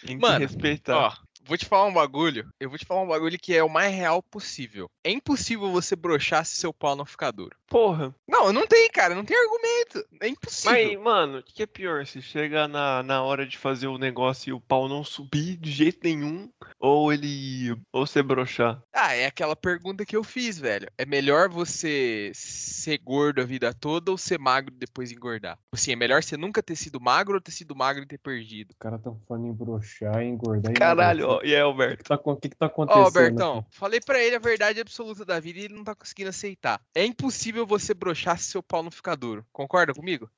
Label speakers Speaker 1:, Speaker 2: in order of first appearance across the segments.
Speaker 1: Tem que
Speaker 2: Mano,
Speaker 1: respeitar.
Speaker 2: Ó, vou te falar um bagulho. Eu vou te falar um bagulho que é o mais real possível. É impossível você broxar se seu pau não ficar duro.
Speaker 1: Porra.
Speaker 2: Não, não tem, cara. Não tem argumento. É impossível.
Speaker 1: Mas, mano, o que é pior? Se chega na, na hora de fazer o negócio e o pau não subir de jeito nenhum, ou ele. ou você broxar?
Speaker 2: Ah, é aquela pergunta que eu fiz, velho. É melhor você ser gordo a vida toda ou ser magro e depois engordar? Assim, é melhor você nunca ter sido magro ou ter sido magro e ter perdido?
Speaker 3: Os caras tão falando em broxar, engordar e
Speaker 1: Caralho, ó,
Speaker 3: emagrecer.
Speaker 1: E aí,
Speaker 3: O
Speaker 1: Alberto?
Speaker 3: que, tá, o que que tá
Speaker 2: Ó,
Speaker 3: acontecendo?
Speaker 2: Albertão,
Speaker 3: aqui?
Speaker 2: falei pra ele a verdade absoluta da vida e ele não tá conseguindo aceitar. É impossível você broxar se seu pau não ficar duro. Concorda comigo?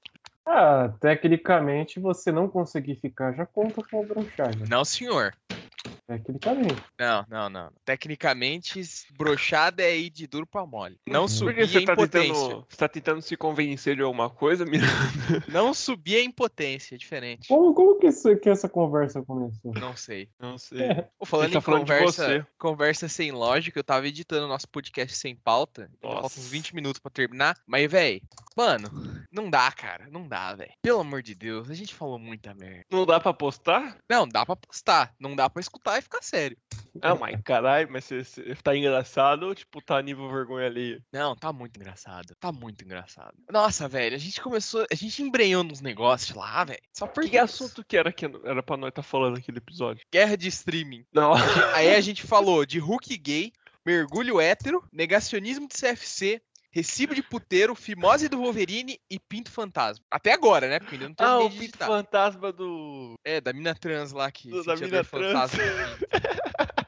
Speaker 3: Ah, tecnicamente, você não conseguir ficar já conta como broxar, né?
Speaker 2: Não, senhor.
Speaker 3: Tecnicamente.
Speaker 2: Não, não, não. Tecnicamente, broxada é ir de duro pra mole. Não.
Speaker 1: Por
Speaker 2: subir
Speaker 1: que
Speaker 2: é
Speaker 1: você tá
Speaker 2: impotência.
Speaker 1: tentando. Você tá tentando se convencer de alguma coisa, Miranda?
Speaker 2: Não subir é impotência, é diferente.
Speaker 3: Como, como que, isso- que essa conversa começou?
Speaker 2: Não sei.
Speaker 1: Não sei.
Speaker 3: É,
Speaker 2: falando
Speaker 1: tá
Speaker 2: em
Speaker 1: falando de
Speaker 2: conversa,
Speaker 1: você.
Speaker 2: conversa sem lógica, eu tava editando nosso podcast sem pauta. Faltam uns
Speaker 1: Nossa.
Speaker 2: 20 minutos pra terminar. Mas, véi, mano, não dá, cara. Não dá, velho. Pelo amor de Deus, a gente falou muita merda.
Speaker 1: Não dá pra postar?
Speaker 2: Não, dá pra postar. Não dá pra escutar e ficar sério.
Speaker 1: Ah, mas caralho, mas você, você tá engraçado ou tipo, tá nível vergonha ali?
Speaker 2: Não, tá muito engraçado. Tá muito engraçado. Nossa, velho, a gente começou. A gente embrenhou nos negócios lá, velho. Só por
Speaker 1: Que assunto que era que era pra nós tá falando naquele episódio?
Speaker 2: Guerra de streaming.
Speaker 1: Não.
Speaker 2: Aí a gente falou de Hulk gay, mergulho hétero, negacionismo de CFC, recibo de puteiro, fimose do Wolverine e pinto fantasma. Até agora, né? Porque ainda não
Speaker 1: Ah, o pinto
Speaker 2: digitar.
Speaker 1: fantasma do.
Speaker 2: É, da mina trans lá que
Speaker 1: Do- da mina
Speaker 2: pinto.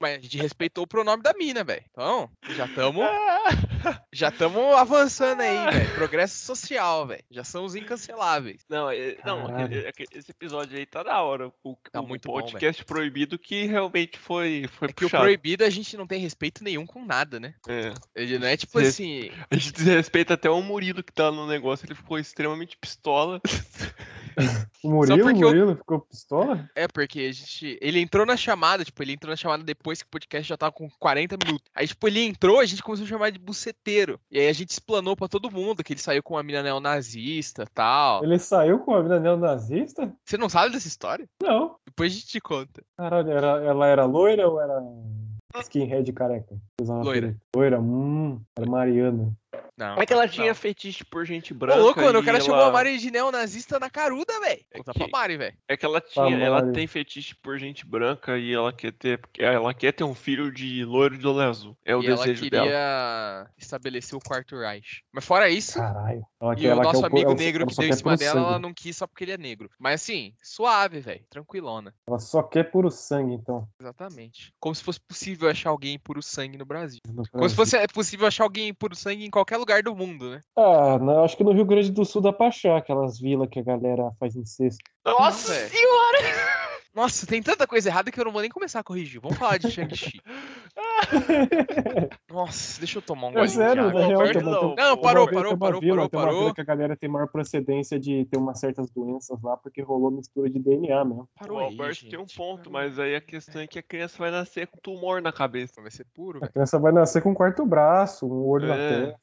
Speaker 2: Mas a gente respeitou o pronome da mina, velho. Então, já estamos já tamo avançando aí, velho. Progresso social, velho. Já somos incanceláveis.
Speaker 1: Não, é- não aquele- aquele- esse episódio aí tá da hora. O,
Speaker 2: Tá
Speaker 1: o
Speaker 2: muito bom,
Speaker 1: podcast proibido que realmente foi, foi
Speaker 2: É que o
Speaker 1: puxado.
Speaker 2: proibido a gente não tem respeito nenhum com nada, né?
Speaker 1: É.
Speaker 2: Ele Não é tipo
Speaker 1: Res-
Speaker 2: assim.
Speaker 1: A gente desrespeita até o Murilo que tá no negócio, ele ficou extremamente pistola.
Speaker 3: O Murilo,
Speaker 2: eu-
Speaker 3: Murilo ficou pistola?
Speaker 2: É, porque a gente. Ele entrou na chamada, tipo, ele entrou na chamada depois que o podcast já tava com 40 minutos. Aí, tipo, ele entrou, a gente começou a chamar de buceteiro. E aí a gente explanou pra todo mundo que ele saiu com uma mina neonazista e tal.
Speaker 3: Ele saiu com a vida neonazista?
Speaker 2: Você não sabe dessa história?
Speaker 3: Não.
Speaker 2: Depois a gente te conta.
Speaker 3: Caralho, era, ela era loira ou era skinhead careca?
Speaker 2: Loira.
Speaker 3: Loira, hum, era Mariana.
Speaker 2: Não.
Speaker 1: Como é que ela
Speaker 2: não.
Speaker 1: tinha fetiche por gente
Speaker 2: Ô,
Speaker 1: branca?
Speaker 2: louco, mano, o cara
Speaker 1: ela...
Speaker 2: chamou a Mari de neonazista na caruda, velho.
Speaker 1: É
Speaker 2: Conta
Speaker 1: que-
Speaker 2: pra Mari, velho.
Speaker 1: É que ela tinha,
Speaker 3: Mari.
Speaker 1: ela tem fetiche por gente branca e ela quer ter, ela quer ter um filho de loiro de olho azul. É o
Speaker 2: e ela
Speaker 1: desejo
Speaker 2: queria
Speaker 1: dela.
Speaker 2: estabelecer o quarto Reich. Mas fora isso,
Speaker 3: Caralho. Ela
Speaker 2: e o
Speaker 3: ela quer
Speaker 2: nosso amigo
Speaker 3: ela-
Speaker 2: negro
Speaker 3: ela
Speaker 2: que deu em cima dela, ela
Speaker 3: sangue.
Speaker 2: não quis só porque ele é negro. Mas assim, suave, velho. Tranquilona.
Speaker 3: Ela só quer puro sangue, então.
Speaker 2: Exatamente. Como se fosse possível achar alguém puro sangue no Brasil.
Speaker 3: no
Speaker 2: Como se
Speaker 3: Brasil.
Speaker 2: fosse é possível achar alguém puro sangue em qualquer lugar do mundo, né?
Speaker 3: Ah, não, acho que no Rio Grande do Sul dá pra achar aquelas vilas que a galera faz incesto.
Speaker 1: Nossa
Speaker 2: velho.
Speaker 1: senhora!
Speaker 2: Nossa, tem tanta coisa errada que eu não vou nem começar a corrigir. Vamos falar de Shang-Chi. Nossa, deixa eu tomar um
Speaker 3: É
Speaker 2: golinho
Speaker 3: sério,
Speaker 2: de água.
Speaker 3: na real, tem uma-
Speaker 1: não.
Speaker 3: tem-
Speaker 2: Não,
Speaker 3: tem
Speaker 2: parou, parou, parou,
Speaker 3: vila-
Speaker 2: parou,
Speaker 3: tem uma vila
Speaker 2: parou.
Speaker 3: que a galera tem maior procedência de ter umas certas doenças lá, porque rolou mistura de DNA mesmo.
Speaker 2: Parou
Speaker 1: o
Speaker 2: aí,
Speaker 1: Alberto tem um ponto, mas aí a questão é que a criança vai nascer com tumor na cabeça.
Speaker 2: Vai ser puro,
Speaker 3: A criança vai nascer com um quarto braço, um olho na
Speaker 1: É.
Speaker 3: tela.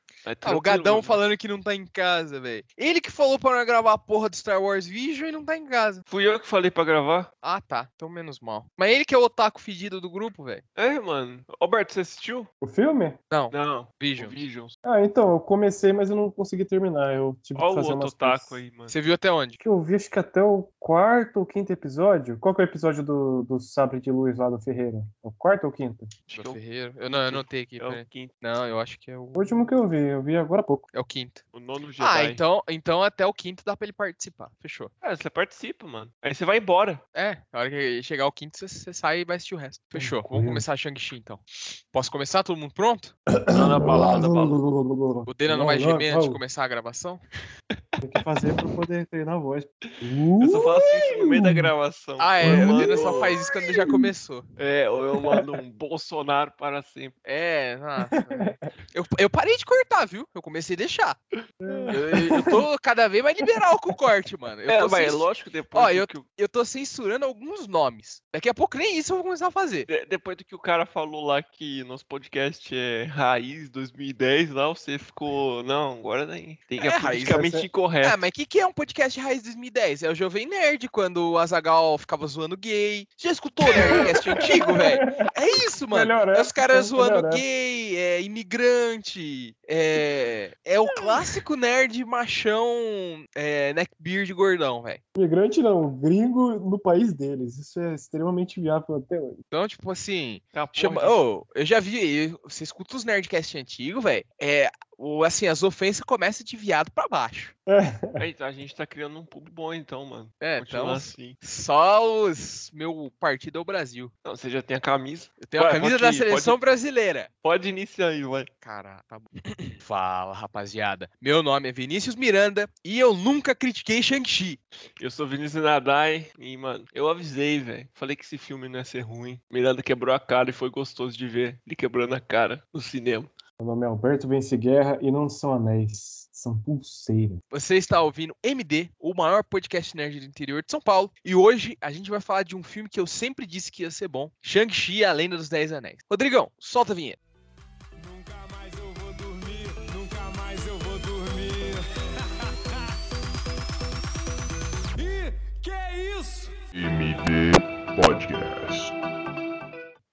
Speaker 2: Ah, o Gadão
Speaker 1: mano.
Speaker 2: falando que não tá em casa, velho. Ele que falou pra nós gravar a porra do Star Wars Vision e não tá em casa.
Speaker 1: Fui eu que falei pra gravar?
Speaker 2: Ah, tá. Então menos mal. Mas ele que é o otaku fedido do grupo, velho.
Speaker 1: É, mano. Alberto, você assistiu?
Speaker 3: O filme?
Speaker 2: Não,
Speaker 1: Não.
Speaker 2: Vision.
Speaker 1: O Visions.
Speaker 3: Ah, então, eu comecei, mas eu não consegui terminar. Eu tive
Speaker 1: Olha
Speaker 3: que
Speaker 1: o
Speaker 3: fazer
Speaker 1: outro
Speaker 3: umas
Speaker 1: taco
Speaker 3: coisas.
Speaker 1: aí, mano.
Speaker 2: Você viu até onde?
Speaker 3: que eu vi, acho que até o quarto ou quinto episódio. Qual que é o episódio do, do Sabre de Luz lá do Ferreira? É O quarto ou o quinto?
Speaker 1: Acho
Speaker 2: Do
Speaker 1: que é o-
Speaker 2: Ferreiro? Eu não, eu anotei aqui,
Speaker 1: é o quinto.
Speaker 2: Não, eu acho que é o.
Speaker 3: O último que eu vi, eu vi agora há pouco.
Speaker 2: É o quinto.
Speaker 1: O nono Jedi.
Speaker 2: Ah, então, então até o quinto dá pra ele participar. Fechou.
Speaker 1: É, você participa, mano. Aí você vai embora.
Speaker 2: É, na hora que chegar o quinto, você, você sai e vai assistir o resto. Fechou. Vamos
Speaker 3: Tranquilo.
Speaker 2: começar Shang-Chi então. Posso começar? Todo mundo pronto?
Speaker 1: Manda bala, manda bala.
Speaker 2: O Dena não vai gemer antes de começar a gravação?
Speaker 3: Tem que fazer pra poder treinar a voz.
Speaker 1: Eu só faço isso no meio da gravação.
Speaker 2: Ah, é.
Speaker 1: eu
Speaker 2: O Dena só faz isso quando já começou.
Speaker 1: É, ou eu mando um Bolsonaro para sempre.
Speaker 2: É, nossa. eu, eu parei de cortar, deixar, viu? Eu comecei a deixar. Eu, eu tô cada vez mais liberal com o corte, mano. Eu
Speaker 1: É,
Speaker 2: tô,
Speaker 1: mas é
Speaker 2: cens-
Speaker 1: lógico, depois
Speaker 2: Ó, eu-
Speaker 1: que
Speaker 2: eu tô censurando alguns nomes. Daqui a pouco nem isso eu vou começar a fazer.
Speaker 1: de- depois do que o cara falou lá que nosso podcast é Raiz 2010, lá você ficou. Não, agora nem. Tem que
Speaker 2: É,
Speaker 1: é
Speaker 2: Raiz,
Speaker 1: politicamente
Speaker 3: essa-
Speaker 1: incorreto.
Speaker 2: Ah, mas o que, que é um podcast Raiz 2010? É o Jovem Nerd, quando o Azagal ficava zoando gay. Já escutou o Nerdcast antigo, velho? É isso, mano.
Speaker 3: Melhor
Speaker 2: É
Speaker 3: é,
Speaker 2: os caras zoando
Speaker 3: melhor é.
Speaker 2: gay, é imigrante, é, é o clássico nerd machão, é, neckbeard gordão, velho.
Speaker 3: Imigrante não, gringo no país deles. Isso é extremamente viável até hoje.
Speaker 2: Então, tipo assim, chama, ô, eu já vi, eu- você escuta os Nerdcast antigos, velho, é, o, assim, as ofensas começam de viado pra baixo.
Speaker 1: Aí, A gente tá criando um público bom então, mano.
Speaker 2: É,
Speaker 1: Continua
Speaker 2: então,
Speaker 1: assim.
Speaker 2: só os, meu partido é o Brasil.
Speaker 1: Não, você já tem a camisa.
Speaker 2: Eu tenho a camisa
Speaker 1: pode
Speaker 2: da
Speaker 1: ir, pode
Speaker 2: seleção
Speaker 1: ir.
Speaker 2: brasileira.
Speaker 1: Pode iniciar aí, vai.
Speaker 2: Cara, tá bom. Fala, rapaziada. Meu nome é Vinícius Miranda e eu nunca critiquei Shang-Chi.
Speaker 1: Eu sou Vinícius Nadai e, mano, eu avisei, velho. Falei que esse filme não ia ser ruim. Miranda quebrou a cara e foi gostoso de ver. Ele quebrando a cara no cinema.
Speaker 3: Meu nome é Alberto Vence Guerra e não são anéis, são pulseiras.
Speaker 2: Você está ouvindo MD, o maior podcast nerd do interior de São Paulo. E hoje a gente vai falar de um filme que eu sempre disse que ia ser bom: Shang-Chi e a Lenda dos Dez Anéis. Rodrigão, solta a vinheta.
Speaker 4: Nunca mais eu vou dormir, nunca mais eu vou dormir. e que é isso?
Speaker 5: MD Podcast.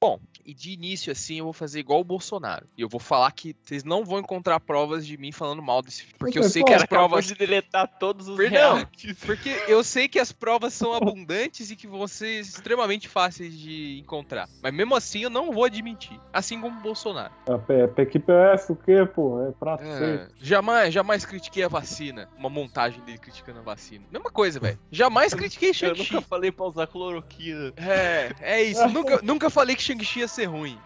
Speaker 2: Bom, e de início assim eu vou fazer igual o Bolsonaro. E eu vou falar que vocês não vão encontrar provas de mim falando mal desse filme. Porque eu sei que as provas.
Speaker 1: de deletar todos os
Speaker 2: Perdão.
Speaker 1: reacts.
Speaker 2: Porque eu sei que as provas são abundantes e que vão ser extremamente fáceis de encontrar. Mas mesmo assim eu não vou admitir. Assim como o Bolsonaro.
Speaker 3: A P- PQPF, o quê, pô? É prato
Speaker 2: É, jamais, jamais critiquei a vacina. Uma montagem dele criticando a vacina. Mesma coisa, velho. Jamais critiquei
Speaker 1: Eu
Speaker 2: Shang-Chi.
Speaker 1: nunca falei pra usar cloroquina.
Speaker 2: É, é isso. nunca, nunca falei que Shang-Chi ia ser ruim.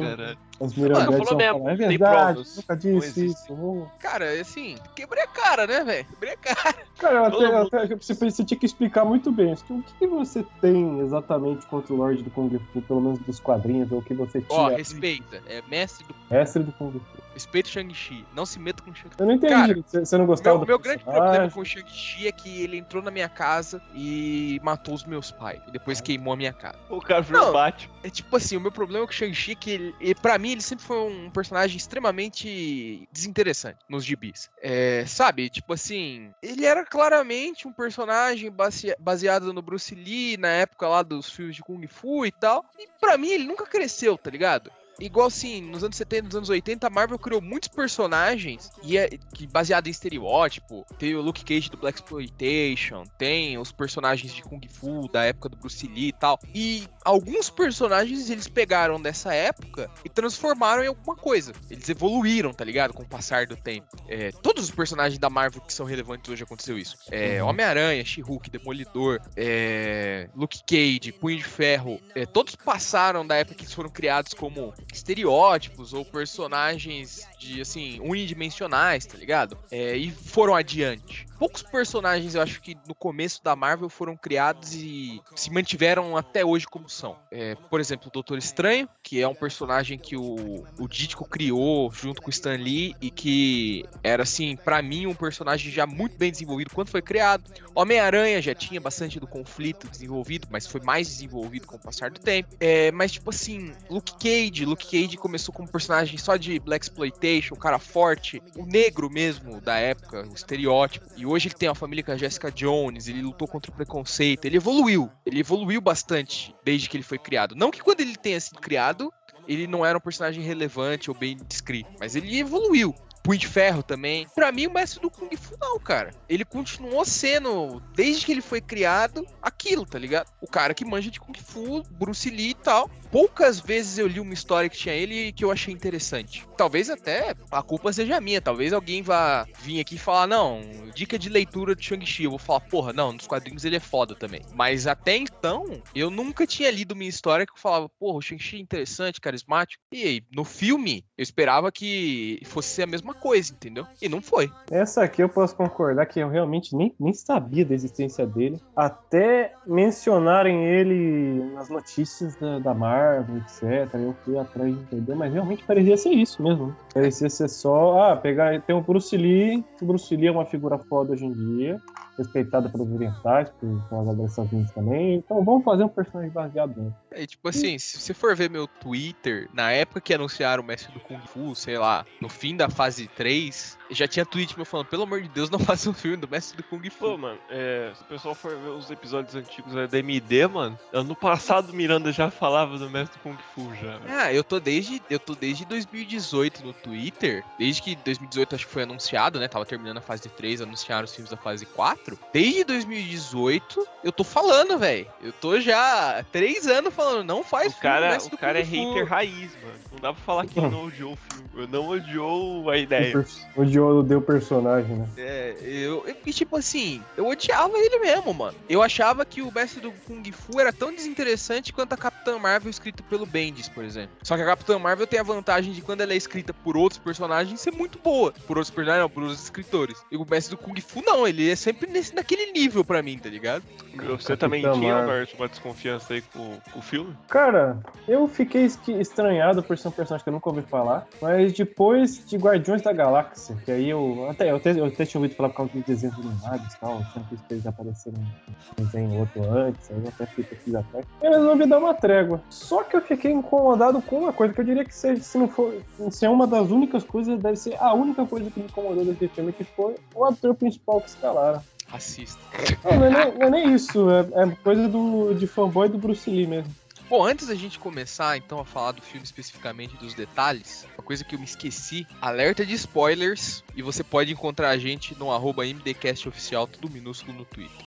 Speaker 1: Cara,
Speaker 3: Os
Speaker 1: falou
Speaker 3: mirandetes vão
Speaker 1: mesmo,
Speaker 3: é verdade, nunca disse isso. Vou-
Speaker 2: Cara, assim, quebrei a cara, né, velho? Quebrei a cara.
Speaker 3: Cara, até,
Speaker 1: mundo-
Speaker 3: até- você, você tinha que explicar muito bem. O que, você tem exatamente contra o Lorde do Kung Fu, pelo menos dos quadrinhos, ou o que você
Speaker 2: Ó,
Speaker 3: tinha
Speaker 2: respeita. É mestre do.
Speaker 3: mestre do Kung Fu?
Speaker 2: Respeita o Shang-Chi. Não se meta com o Shang-Chi.
Speaker 3: Eu não entendi.
Speaker 2: Cara,
Speaker 3: você, você não gostava
Speaker 2: Meu,
Speaker 3: do
Speaker 2: meu grande problema com o Shang-Chi é que ele entrou na minha casa e matou os meus pais. E depois queimou a minha casa.
Speaker 1: o cara virou
Speaker 2: Não.
Speaker 1: bate.
Speaker 2: É tipo assim, o meu problema com o Shang-Chi é que ele, e pra mim ele sempre foi um personagem extremamente desinteressante nos gibis. É, sabe, tipo assim, ele era claramente um personagem base- baseado no Bruce Lee, na época lá dos filmes de Kung Fu e tal. E pra mim ele nunca cresceu, tá ligado? Igual assim, nos anos 70, nos anos 80, a Marvel criou muitos personagens e é que baseado em estereótipo. Tem o Luke Cage do Black Exploitation, tem os personagens de Kung Fu da época do Bruce Lee e tal. E alguns personagens eles pegaram dessa época e transformaram em alguma coisa. Eles evoluíram, tá ligado? Com o passar do tempo. É, todos os personagens da Marvel que são relevantes hoje aconteceu isso. É,
Speaker 3: Uhum.
Speaker 2: Homem-Aranha, She-Hulk, Demolidor, é, Luke Cage, Punho de Ferro, é, todos passaram da época que eles foram criados como estereótipos ou personagens de, assim, unidimensionais, tá ligado? É, e foram adiante. Poucos personagens eu acho que no começo da Marvel foram criados e se mantiveram até hoje como são. É, por exemplo, o Doutor Estranho, que é um personagem que o, o Ditko criou junto com o Stan Lee e que era, assim, pra mim, um personagem já muito bem desenvolvido quando foi criado. Homem-Aranha já tinha bastante do conflito desenvolvido, mas foi mais desenvolvido com o passar do tempo. É, mas, tipo assim, Luke Cage. Luke Cage começou como personagem só de Black Exploitation, um cara forte, o negro mesmo da época, o estereótipo. E hoje ele tem uma família com a Jessica Jones, ele lutou contra o preconceito, ele evoluiu. Ele evoluiu bastante desde que ele foi criado. Não que quando ele tenha sido criado, ele não era um personagem relevante ou bem descrito, mas ele evoluiu. Punho de Ferro também. Pra mim, o mestre do Kung Fu não, cara. Ele continuou sendo, desde que ele foi criado, aquilo, tá ligado? O cara que manja de Kung Fu, Bruce Lee e tal. Poucas vezes eu li uma história que tinha ele que eu achei interessante. Talvez até a culpa seja minha. Talvez alguém vá vir aqui e falar, não, dica de leitura de Shang-Chi. Eu vou falar, porra, não, nos quadrinhos ele é foda também. Mas até então, eu nunca tinha lido uma história que eu falava, porra, o Shang-Chi é interessante, carismático. E aí, no filme, eu esperava que fosse a mesma coisa, entendeu? E não foi.
Speaker 3: Essa aqui eu posso concordar que eu realmente nem, nem sabia da existência dele. Até mencionarem ele nas notícias da, da Marvel, etc. Eu fui atrás de entender, mas realmente parecia ser isso mesmo. né? Parecia ser só, ah, pegar. Tem o Bruce Lee. O Bruce Lee é uma figura foda hoje em dia. Respeitada pelos orientais, por, pelas abraçavinhas também. Então vamos fazer um personagem baseado nele.
Speaker 2: É tipo assim, se você for ver meu Twitter, na época que anunciaram o Mestre do Kung Fu, sei lá, no fim da fase 3, já tinha tweet meu falando, pelo amor de Deus, não faça um filme do Mestre do Kung
Speaker 1: Pô,
Speaker 2: Fu.
Speaker 1: mano, é, se o pessoal for ver os episódios antigos da DMD, mano, ano passado Miranda já falava do Mestre Kung Fu já.
Speaker 2: Ah, eu tô desde eu tô desde 2018 no Twitter, desde que 2018 acho que foi anunciado, né? Tava terminando a fase 3, anunciaram os filmes da fase 4. Desde 2018 eu tô falando, velho. Eu tô já há três anos falando, não faz
Speaker 1: O cara, o
Speaker 2: do
Speaker 1: cara é hater raiz, mano. Não dá pra falar que ele não odiou o filme. Não odiou a ideia.
Speaker 3: O Diogo deu personagem, né?
Speaker 2: É, eu, e tipo assim, eu odiava ele mesmo, mano. Eu achava que o mestre do Kung Fu era tão desinteressante quanto a Capitã Marvel escrita pelo Bendis, por exemplo. Só que a Capitã Marvel tem a vantagem de quando ela é escrita por outros personagens ser muito boa. Por outros personagens, não, por outros escritores. E o mestre do Kung Fu não, ele é sempre nesse, naquele nível pra mim, tá ligado?
Speaker 1: Você também
Speaker 3: Capitã
Speaker 1: tinha,
Speaker 3: Marvel.
Speaker 1: Uma desconfiança aí com, com o filme?
Speaker 3: Cara, eu fiquei estranhado por ser um personagem que eu nunca ouvi falar, mas depois de Guardiões da Galáxia, que aí eu até, eu até, eu até tinha ouvido falar por causa dos desenhos animados e tal, tinha visto eles apareceram em desenho outro antes, aí eu até fui pesquisar atrás. Eu resolvi dar uma trégua. Só que eu fiquei incomodado com uma coisa que eu diria que se, se não for, se é uma das únicas coisas, deve ser a única coisa que me incomodou desse filme, que foi o ator principal que escalaram.
Speaker 2: Racista.
Speaker 3: Não, não, é, nem, não é nem isso, é, é coisa do, de fanboy do Bruce Lee mesmo.
Speaker 2: Bom, antes da gente começar então a falar do filme especificamente dos detalhes, uma coisa que eu me esqueci, alerta de spoilers, e você pode encontrar a gente no arroba MDCastOficial, tudo minúsculo no Twitter.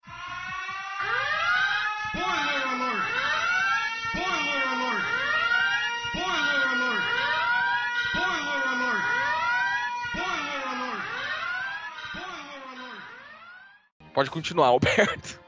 Speaker 2: Pode continuar, Alberto.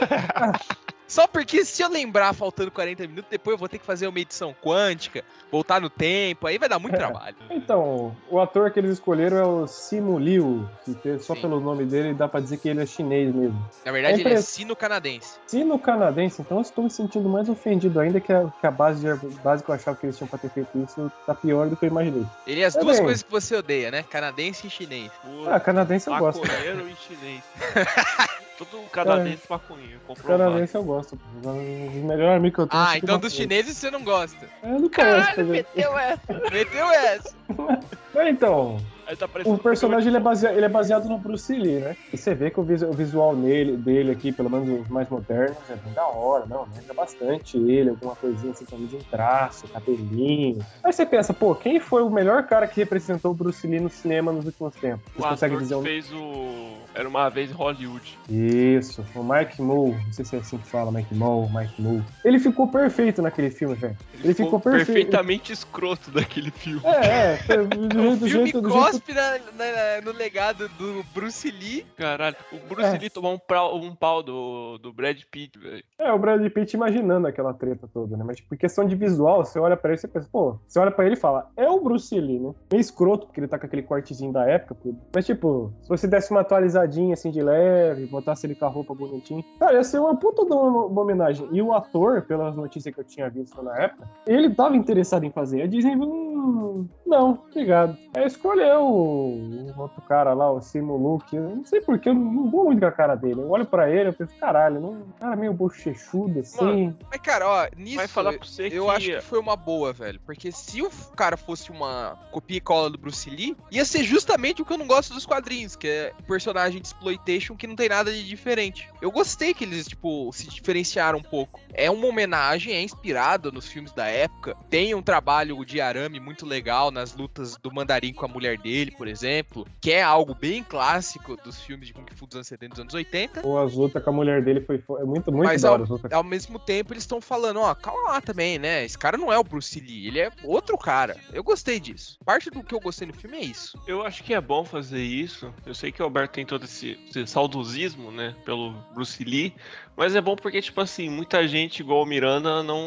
Speaker 2: Só porque se eu lembrar faltando 40 minutos, depois eu vou ter que fazer uma edição quântica, voltar no tempo, aí vai dar muito trabalho.
Speaker 3: Então, o ator que eles escolheram é o Simu Liu, que só
Speaker 2: Sim.
Speaker 3: pelo nome dele dá pra dizer que ele é chinês mesmo.
Speaker 2: Na verdade,
Speaker 3: É
Speaker 2: ele é
Speaker 3: impre-
Speaker 2: sino-canadense.
Speaker 3: Sino canadense, então eu estou me sentindo mais ofendido ainda que a, que a base, de, base que eu achava que eles tinham pra ter feito isso tá pior do que eu imaginei.
Speaker 2: Ele é as
Speaker 3: É
Speaker 2: duas
Speaker 3: bem.
Speaker 2: coisas que você odeia, né? Canadense e chinês.
Speaker 3: Ah, canadense eu gosto.
Speaker 1: Maconheiro e chinês. Todo canadense maconheiro, comprovado.
Speaker 3: Canadense eu gosto. O melhor amigo que eu tenho. é
Speaker 2: Ah,
Speaker 3: sempre
Speaker 2: então dos
Speaker 3: maconheiro.
Speaker 2: chineses você não gosta.
Speaker 3: Eu não conheço, quer dizer.
Speaker 2: meteu essa. Meteu essa.
Speaker 3: Então,
Speaker 1: tá
Speaker 3: o personagem ele é, baseado, ele é baseado no Bruce Lee, né? E você vê que o, visu- o visual nele, dele aqui, pelo menos os mais modernos, é bem da hora, não? Lembra bastante ele, alguma coisinha assim também de um traço, cabelinho. Aí você pensa, pô, quem foi o melhor cara que representou o Bruce Lee no cinema nos últimos tempos?
Speaker 1: O
Speaker 3: Você consegue
Speaker 1: ator
Speaker 3: dizer
Speaker 1: que
Speaker 3: um...
Speaker 1: fez o... Era uma vez em Hollywood.
Speaker 3: Isso, o Mike Moore, não sei se é assim que fala, Mike Moore, Mike Moore. Ele ficou perfeito naquele filme, velho. Ele ficou perfeito.
Speaker 1: perfeitamente escroto daquele filme.
Speaker 3: É, é, do
Speaker 2: O
Speaker 3: jeito, do
Speaker 2: filme
Speaker 3: jeito, do jeito
Speaker 2: cospe na- na- no legado do Bruce Lee.
Speaker 1: Caralho, o Bruce
Speaker 3: É.
Speaker 1: Lee tomou um pau, um pau do, do Brad Pitt, velho.
Speaker 3: É, o Brad Pitt imaginando aquela treta toda, né? Mas, tipo, questão de visual, você olha pra ele e você pensa, pô, você olha pra ele e fala, é o Bruce Lee, né? Meio escroto, porque ele tá com aquele cortezinho da época, pô. Mas, tipo, se você desse uma atualizadinha, assim, de leve, botasse ele com a roupa bonitinha, cara, ia ser uma puta de uma, uma homenagem. E o ator, pelas notícias que eu tinha visto na época, ele tava interessado em fazer. A Disney, hum, não, obrigado. Aí escolheu o, o outro cara lá, o Simu Luke. Eu não sei porquê, eu não vou muito com a cara dele. Eu olho pra ele, eu penso, caralho, não, cara meio bochechudo, assim.
Speaker 2: Mas, cara, ó, nisso.
Speaker 1: Vai falar pra você
Speaker 2: eu
Speaker 1: que...
Speaker 2: acho que foi uma boa, velho. Porque se o cara fosse uma copia e cola do Bruce Lee, ia ser justamente o que eu não gosto dos quadrinhos, que é um personagem de exploitation que não tem nada de diferente. Eu gostei que eles, tipo, se diferenciaram um pouco. É uma homenagem, é inspirado nos filmes da época. Tem um trabalho de arame muito legal nas lutas do Mandarim com a mulher dele, por exemplo, que é algo bem clássico dos filmes de Kung Fu dos anos 70 e dos anos 80.
Speaker 3: Ou as lutas com a mulher dele foi, foi muito, muito
Speaker 2: Mas
Speaker 3: da
Speaker 2: ao- ao mesmo tempo eles estão falando, ó, calma lá também, né? Esse cara não é o Bruce Lee, ele é outro cara. Eu gostei disso. Parte do que eu gostei no filme é isso.
Speaker 1: Eu acho que é bom fazer isso. Eu sei que o Alberto tem todo esse, saudosismo, né, pelo Bruce Lee, Mas é bom porque, tipo assim, muita gente, igual o Miranda, não,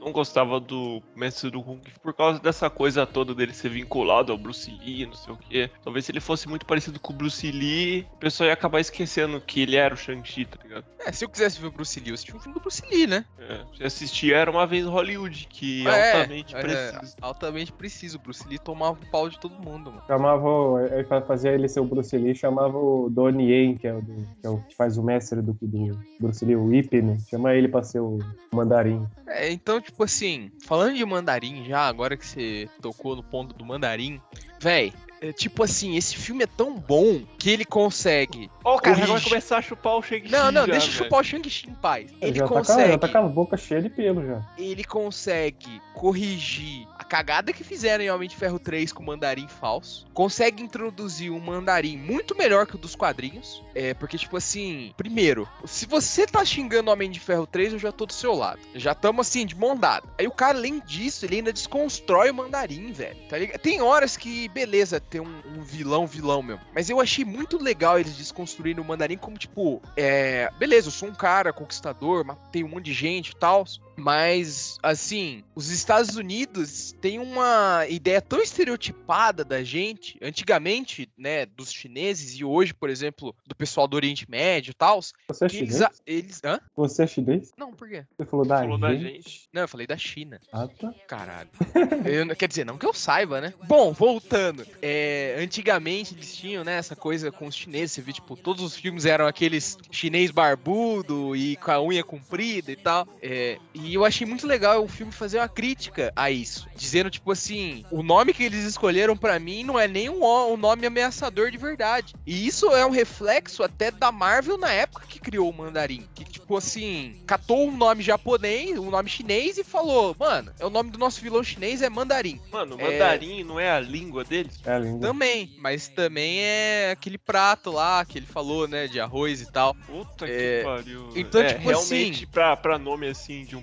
Speaker 1: não gostava do Mestre do Kung Fu por causa dessa coisa toda dele ser vinculado ao Bruce Lee, não sei o quê. Talvez se ele fosse muito parecido com o Bruce Lee, o pessoal ia acabar esquecendo que ele era o Shang-Chi, tá ligado?
Speaker 2: É, se eu quisesse ver o Bruce Lee, eu assistia um filme do Bruce Lee, né?
Speaker 1: É, você assistia Era Uma Vez em Hollywood, que
Speaker 2: É,
Speaker 1: altamente
Speaker 2: é,
Speaker 1: preciso.
Speaker 2: altamente preciso. O Bruce Lee tomava o pau de todo mundo, mano.
Speaker 3: Chamava, fazia ele ser o Bruce Lee, chamava o Donnie Yen, que é o, que é o que faz o mestre do, do Bruce Lee, o Ip, né? Chama ele pra ser o mandarim.
Speaker 2: É, então, tipo assim, falando de mandarim já, agora que você tocou no ponto do mandarim, véi, é, tipo assim, esse filme é tão bom que ele consegue.
Speaker 1: Ó, o cara já vai começar a chupar o Shang-Chi
Speaker 2: Não, não,
Speaker 1: já,
Speaker 2: deixa eu
Speaker 1: velho.
Speaker 2: chupar o Shang-Chi em paz. Ele
Speaker 3: já, tá com, a-
Speaker 2: consegue.
Speaker 3: já tá com a boca cheia de pelo já.
Speaker 2: ele consegue corrigir cagada que fizeram em Homem de Ferro 3 com o mandarim falso. Consegue introduzir um mandarim muito melhor que o dos quadrinhos. É, porque, tipo assim, primeiro, se você tá xingando Homem de Ferro 3, eu já tô do seu lado. Já tamo assim, de mão dada. Aí o cara, além disso, ele ainda desconstrói o mandarim, velho. Tá ligado? Tem horas que, beleza, tem um, um vilão, vilão mesmo. Mas eu achei muito legal eles desconstruindo o mandarim como, tipo, é. Beleza, eu sou um cara conquistador, matei um monte de gente e tal. Mas, assim, os Estados Unidos têm uma ideia tão estereotipada da gente, antigamente, né, dos chineses e hoje, por exemplo, do pessoal do Oriente Médio e tal,
Speaker 3: Você é
Speaker 2: eles,
Speaker 3: chinês?
Speaker 2: a- eles. Hã?
Speaker 3: Você é chinês?
Speaker 2: Não, por quê?
Speaker 3: Você falou da
Speaker 1: Falou da
Speaker 3: gente?
Speaker 1: gente.
Speaker 2: Não, eu falei da China.
Speaker 3: Ah, tá.
Speaker 2: Caralho. Eu não- quer dizer, não que eu saiba, né? Bom, voltando. É, antigamente eles tinham, né, essa coisa com os chineses. Você viu, tipo, todos os filmes eram aqueles chinês barbudo e com a unha comprida e tal. É, e eu achei muito legal o filme fazer uma crítica a isso. Dizendo, tipo assim, o nome que eles escolheram pra mim não é nem um, o- um nome ameaçador de verdade. E isso é um reflexo até da Marvel na época que criou o Mandarim. Que, tipo assim, catou um nome japonês, um nome chinês e falou, mano, é o nome do nosso vilão chinês é Mandarim.
Speaker 1: Mano,
Speaker 2: É.
Speaker 1: mandarim não é a língua deles?
Speaker 3: É a língua.
Speaker 2: Também, mas também é aquele prato lá que ele falou, né, de arroz e tal.
Speaker 1: Puta
Speaker 2: É,
Speaker 1: que pariu.
Speaker 2: então,
Speaker 1: é,
Speaker 2: tipo
Speaker 1: realmente,
Speaker 2: assim-
Speaker 1: pra, pra nome assim de um.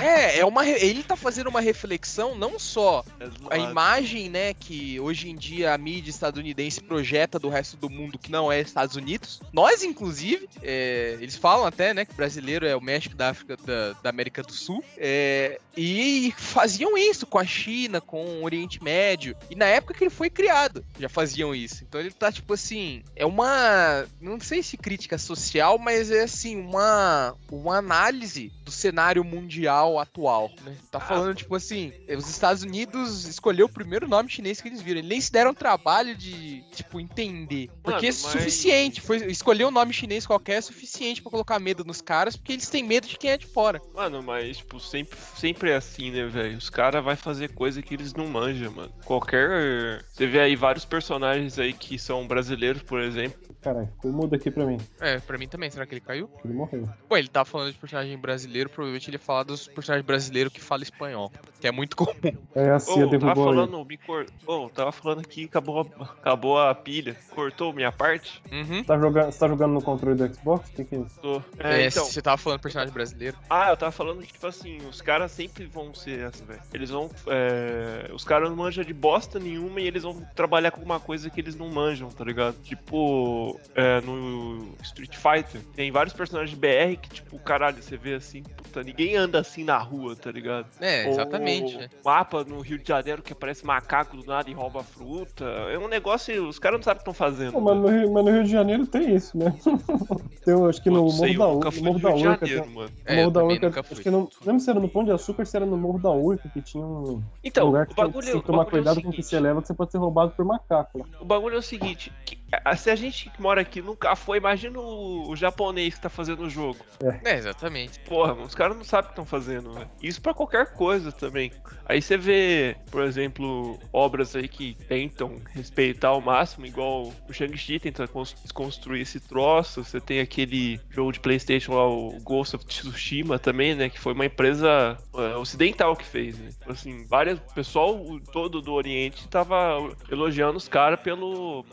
Speaker 2: É, é uma ele tá fazendo uma reflexão não só
Speaker 1: é
Speaker 2: a imagem, né, que hoje em dia a mídia estadunidense projeta do resto do mundo que não é Estados Unidos. Nós, inclusive, é, eles falam até, né, que o brasileiro é o México da África, da, da América do Sul. É, e faziam isso com a China, com o Oriente Médio. E na época que ele foi criado, já faziam isso. Então ele tá, tipo assim, é uma. Não sei se crítica social, mas é assim, uma, uma análise do cenário mundial atual, né? Tá falando, tipo assim, os Estados Unidos escolheu o primeiro nome chinês que eles viram. Eles nem se deram trabalho de, tipo, entender. Porque é
Speaker 1: mas-
Speaker 2: suficiente. Foi, escolher um nome chinês qualquer é suficiente pra colocar medo nos caras, porque eles têm medo de quem é de fora.
Speaker 1: Mano, mas, tipo, sempre, sempre é assim, né, velho? Os caras vão fazer coisa que eles não manjam, mano. Qualquer. Você vê aí vários personagens aí que são brasileiros, por exemplo.
Speaker 3: Caralho, ficou mudo aqui pra mim.
Speaker 2: É, pra mim também. Será que ele caiu?
Speaker 3: Ele morreu.
Speaker 2: Pô, ele tá falando de personagem brasileiro, provavelmente ele ia falar dos personagens brasileiros que falam espanhol. Que é muito comum.
Speaker 3: É a
Speaker 1: Ô,
Speaker 3: Cia
Speaker 1: eu tava
Speaker 3: derrubou
Speaker 1: falando, me cor... Ô, tava falando aqui, acabou a... acabou a pilha. Cortou minha parte?
Speaker 2: Uhum.
Speaker 3: Você tá jogando, você tá jogando no controle do Xbox? O que, que é isso?
Speaker 1: Tô.
Speaker 2: É,
Speaker 1: É, então.
Speaker 2: Você tava falando personagem brasileiro.
Speaker 1: Ah, eu tava falando que, tipo assim, os caras sempre vão ser assim, velho. Eles vão. é, Os caras não manjam de bosta nenhuma e eles vão trabalhar com uma coisa que eles não manjam, tá ligado? Tipo, é, no Street Fighter, tem vários personagens BR que, tipo, caralho, você vê assim, puta, ninguém anda assim na rua, tá ligado?
Speaker 2: É, exatamente.
Speaker 1: Ou
Speaker 2: né?
Speaker 1: mapa no Rio de Janeiro que aparece macaco do nada e rouba fruta. É um negócio, os caras não sabem o que estão fazendo.
Speaker 3: Pô, mas, no Rio, mas no Rio de Janeiro tem isso, né? tem, eu acho que no
Speaker 1: não
Speaker 3: Morro
Speaker 1: sei,
Speaker 3: da Urca.
Speaker 1: fui
Speaker 3: Morro
Speaker 1: no
Speaker 3: da
Speaker 1: Rio de
Speaker 3: Urca.
Speaker 1: Janeiro,
Speaker 3: tem-
Speaker 1: mano.
Speaker 2: É,
Speaker 3: Morro da Urca,
Speaker 2: nunca
Speaker 3: acho
Speaker 2: fui.
Speaker 3: que não, não lembro se era no Pão de Açúcar ou se era no Morro da Urca, que tinha um
Speaker 1: Então,
Speaker 3: lugar
Speaker 1: o
Speaker 3: que você tem
Speaker 1: bagulho,
Speaker 3: que
Speaker 1: o
Speaker 3: tomar
Speaker 1: bagulho é o
Speaker 3: cuidado com o que você leva, que você pode ser roubado por macaco. lá.
Speaker 1: O bagulho é o seguinte, que- se a gente que mora aqui nunca foi, imagina o, o japonês que tá fazendo o jogo.
Speaker 2: É, exatamente.
Speaker 1: Porra, os caras não sabem o que estão fazendo, velho. Isso pra qualquer coisa também. Aí você vê, por exemplo, obras aí que tentam respeitar ao máximo, igual o Shang-Chi tenta cons- construir esse troço. Você tem aquele jogo de Playstation lá, o Ghost of Tsushima também, né? Que foi uma empresa é, ocidental que fez, né? Assim, várias. O pessoal todo do Oriente tava elogiando os caras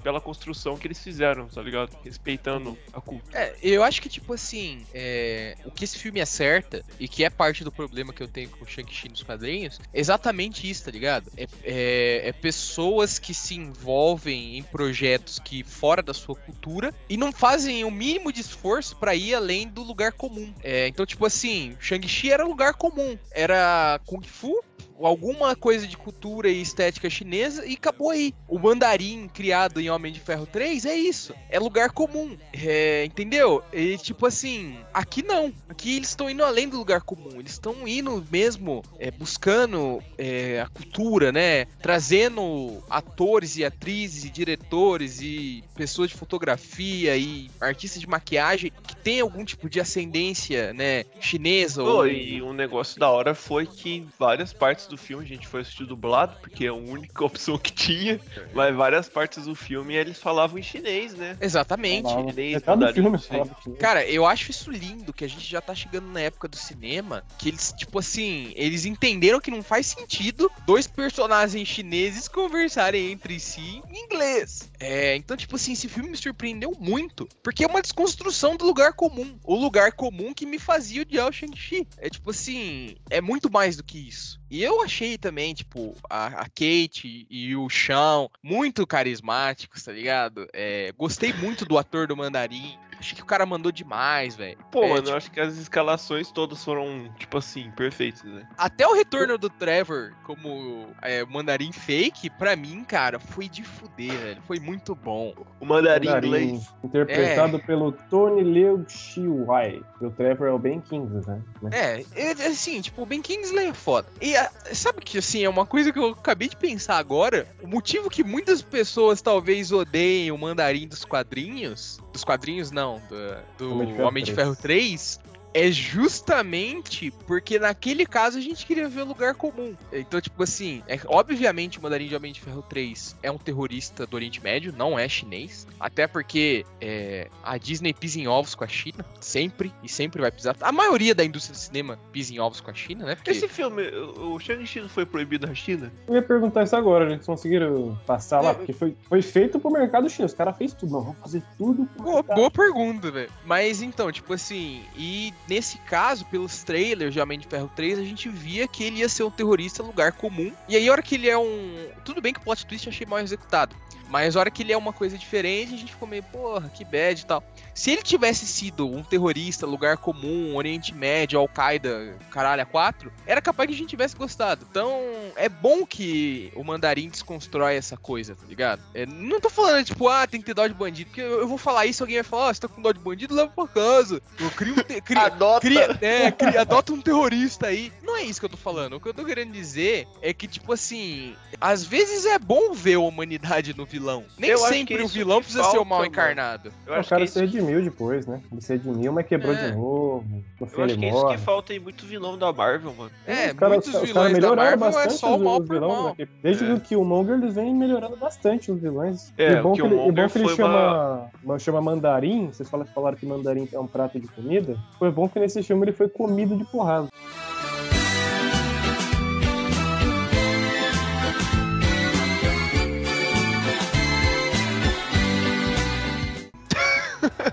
Speaker 1: pela construção que eles fizeram, tá ligado? Respeitando a cultura.
Speaker 2: É, eu acho que, tipo assim, é, o que esse filme acerta, e que é parte do problema que eu tenho com o Shang-Chi nos quadrinhos, é exatamente isso, tá ligado? É, é- é pessoas que se envolvem em projetos que fora da sua cultura e não fazem o mínimo de esforço pra ir além do lugar comum. É, então, tipo assim, Shang-Chi era lugar comum. Era Kung Fu, alguma coisa de cultura e estética chinesa e acabou aí. O mandarim criado em Homem de Ferro 3 é isso. É lugar comum. É, entendeu? E tipo assim, aqui não. Aqui eles estão indo além do lugar comum. Eles estão indo mesmo é, buscando é, a cultura, né? Trazendo atores e atrizes e diretores e pessoas de fotografia e artistas de maquiagem que tem algum tipo de ascendência, né? Chinesa
Speaker 1: Pô,
Speaker 2: ou
Speaker 1: e um negócio da hora foi que várias partes do filme a gente foi assistir dublado, porque é a única opção que tinha, mas várias partes do filme eles falavam em chinês, né?
Speaker 2: Exatamente.
Speaker 1: Chinês, mandarim,
Speaker 3: filme falava chinês.
Speaker 2: Cara, eu acho isso lindo, que a gente já tá chegando na época do cinema, que eles, tipo assim, eles entenderam que não faz sentido dois personagens chineses conversarem entre si em inglês. É, então, tipo assim, esse filme me surpreendeu muito, porque é uma desconstrução do lugar comum. O lugar comum que me fazia odiar o Shang-Chi. É tipo assim, é muito mais do que isso. E eu achei também, tipo, a, a Kate e o Sean muito carismáticos, tá ligado? É, gostei muito do ator do Mandarim. Acho que o cara mandou demais, velho.
Speaker 1: Pô,
Speaker 2: É,
Speaker 1: mano,
Speaker 2: tipo,
Speaker 1: eu acho que as escalações todas foram, tipo assim, perfeitas, né?
Speaker 2: Até o retorno do Trevor como é, mandarim fake, pra mim, cara, foi de fuder, velho. Foi muito bom.
Speaker 1: O mandarim,
Speaker 3: Mandarim,
Speaker 1: inglês.
Speaker 3: Interpretado
Speaker 2: É.
Speaker 3: pelo Tony Liu Shiwai. E o Trevor é o Ben Kingsley, né?
Speaker 2: É, é, assim, tipo, o Ben Kingsley é foda. E a- sabe que, assim, é uma coisa que eu acabei de pensar agora? O motivo que muitas pessoas talvez odeiem o mandarim dos quadrinhos, dos quadrinhos não, do, do
Speaker 3: Homem de Ferro
Speaker 2: Homem de
Speaker 3: 3.
Speaker 2: Ferro 3, é justamente porque naquele caso a gente queria ver o lugar comum. Então, tipo assim, é, obviamente o Mandarim de Homem de Ferro 3 é um terrorista do Oriente Médio, não é chinês. Até porque é, a Disney pisa em ovos com a China, sempre, e sempre vai pisar. A maioria da indústria do cinema pisa em ovos com a China, né? Porque
Speaker 1: Esse filme, o Shang-Chi não foi proibido na China?
Speaker 3: Eu ia perguntar isso agora, eles conseguiram passar lá,
Speaker 2: É.
Speaker 3: porque foi, foi feito pro mercado chinês. Os caras fez tudo, não, vamos fazer tudo pro
Speaker 2: Boa,
Speaker 3: mercado.
Speaker 2: boa pergunta, velho. Mas então, tipo assim, e nesse caso, pelos trailers de Homem de Ferro 3, a gente via que ele ia ser um terrorista lugar comum. E aí, a hora que ele é um. Tudo bem que o plot twist achei mal executado. Mas a hora que ele é uma coisa diferente, a gente ficou meio, porra, que bad e tal. Se ele tivesse sido um terrorista, lugar comum, Oriente Médio, Al-Qaeda, caralho, a 4, era capaz que a gente tivesse gostado. Então, é bom que o Mandarim desconstrói essa coisa, tá ligado? É, não tô falando, tipo, ah, tem que ter dó de bandido, porque eu, eu vou falar isso, alguém vai falar, ó, você tá com dó de bandido, leva pra casa. Eu crio um. Te, cria,
Speaker 1: Adota!
Speaker 2: Cria, é, cria- adota um terrorista aí. Não é isso que eu tô falando. O que eu tô querendo dizer é que, tipo assim, às vezes é bom ver a humanidade no vilão. Nem
Speaker 1: Eu que
Speaker 2: sempre o vilão
Speaker 1: que
Speaker 2: precisa ser o
Speaker 1: falta,
Speaker 2: mal
Speaker 1: mano.
Speaker 2: encarnado.
Speaker 1: Eu acho que
Speaker 3: cara
Speaker 1: é isso
Speaker 3: se redimiu depois, né? Ele se redimiu, mas quebrou
Speaker 2: É.
Speaker 3: de novo. No
Speaker 1: Eu acho que é isso que falta em muito vilão da Marvel, mano.
Speaker 2: É,
Speaker 3: os caras
Speaker 2: muitos
Speaker 3: os
Speaker 2: vilões da
Speaker 3: melhoraram
Speaker 2: Marvel é
Speaker 3: bastante
Speaker 2: só o mal
Speaker 3: os vilões,
Speaker 2: mal.
Speaker 3: né? Desde
Speaker 1: É.
Speaker 3: o Killmonger eles vêm melhorando bastante os vilões.
Speaker 1: É,
Speaker 3: e bom
Speaker 1: o
Speaker 3: que ele, e bom que ele chama, ma- chama mandarim. Vocês falam, falaram que mandarim é um prato de comida. Foi bom que nesse filme ele foi comido de porrada.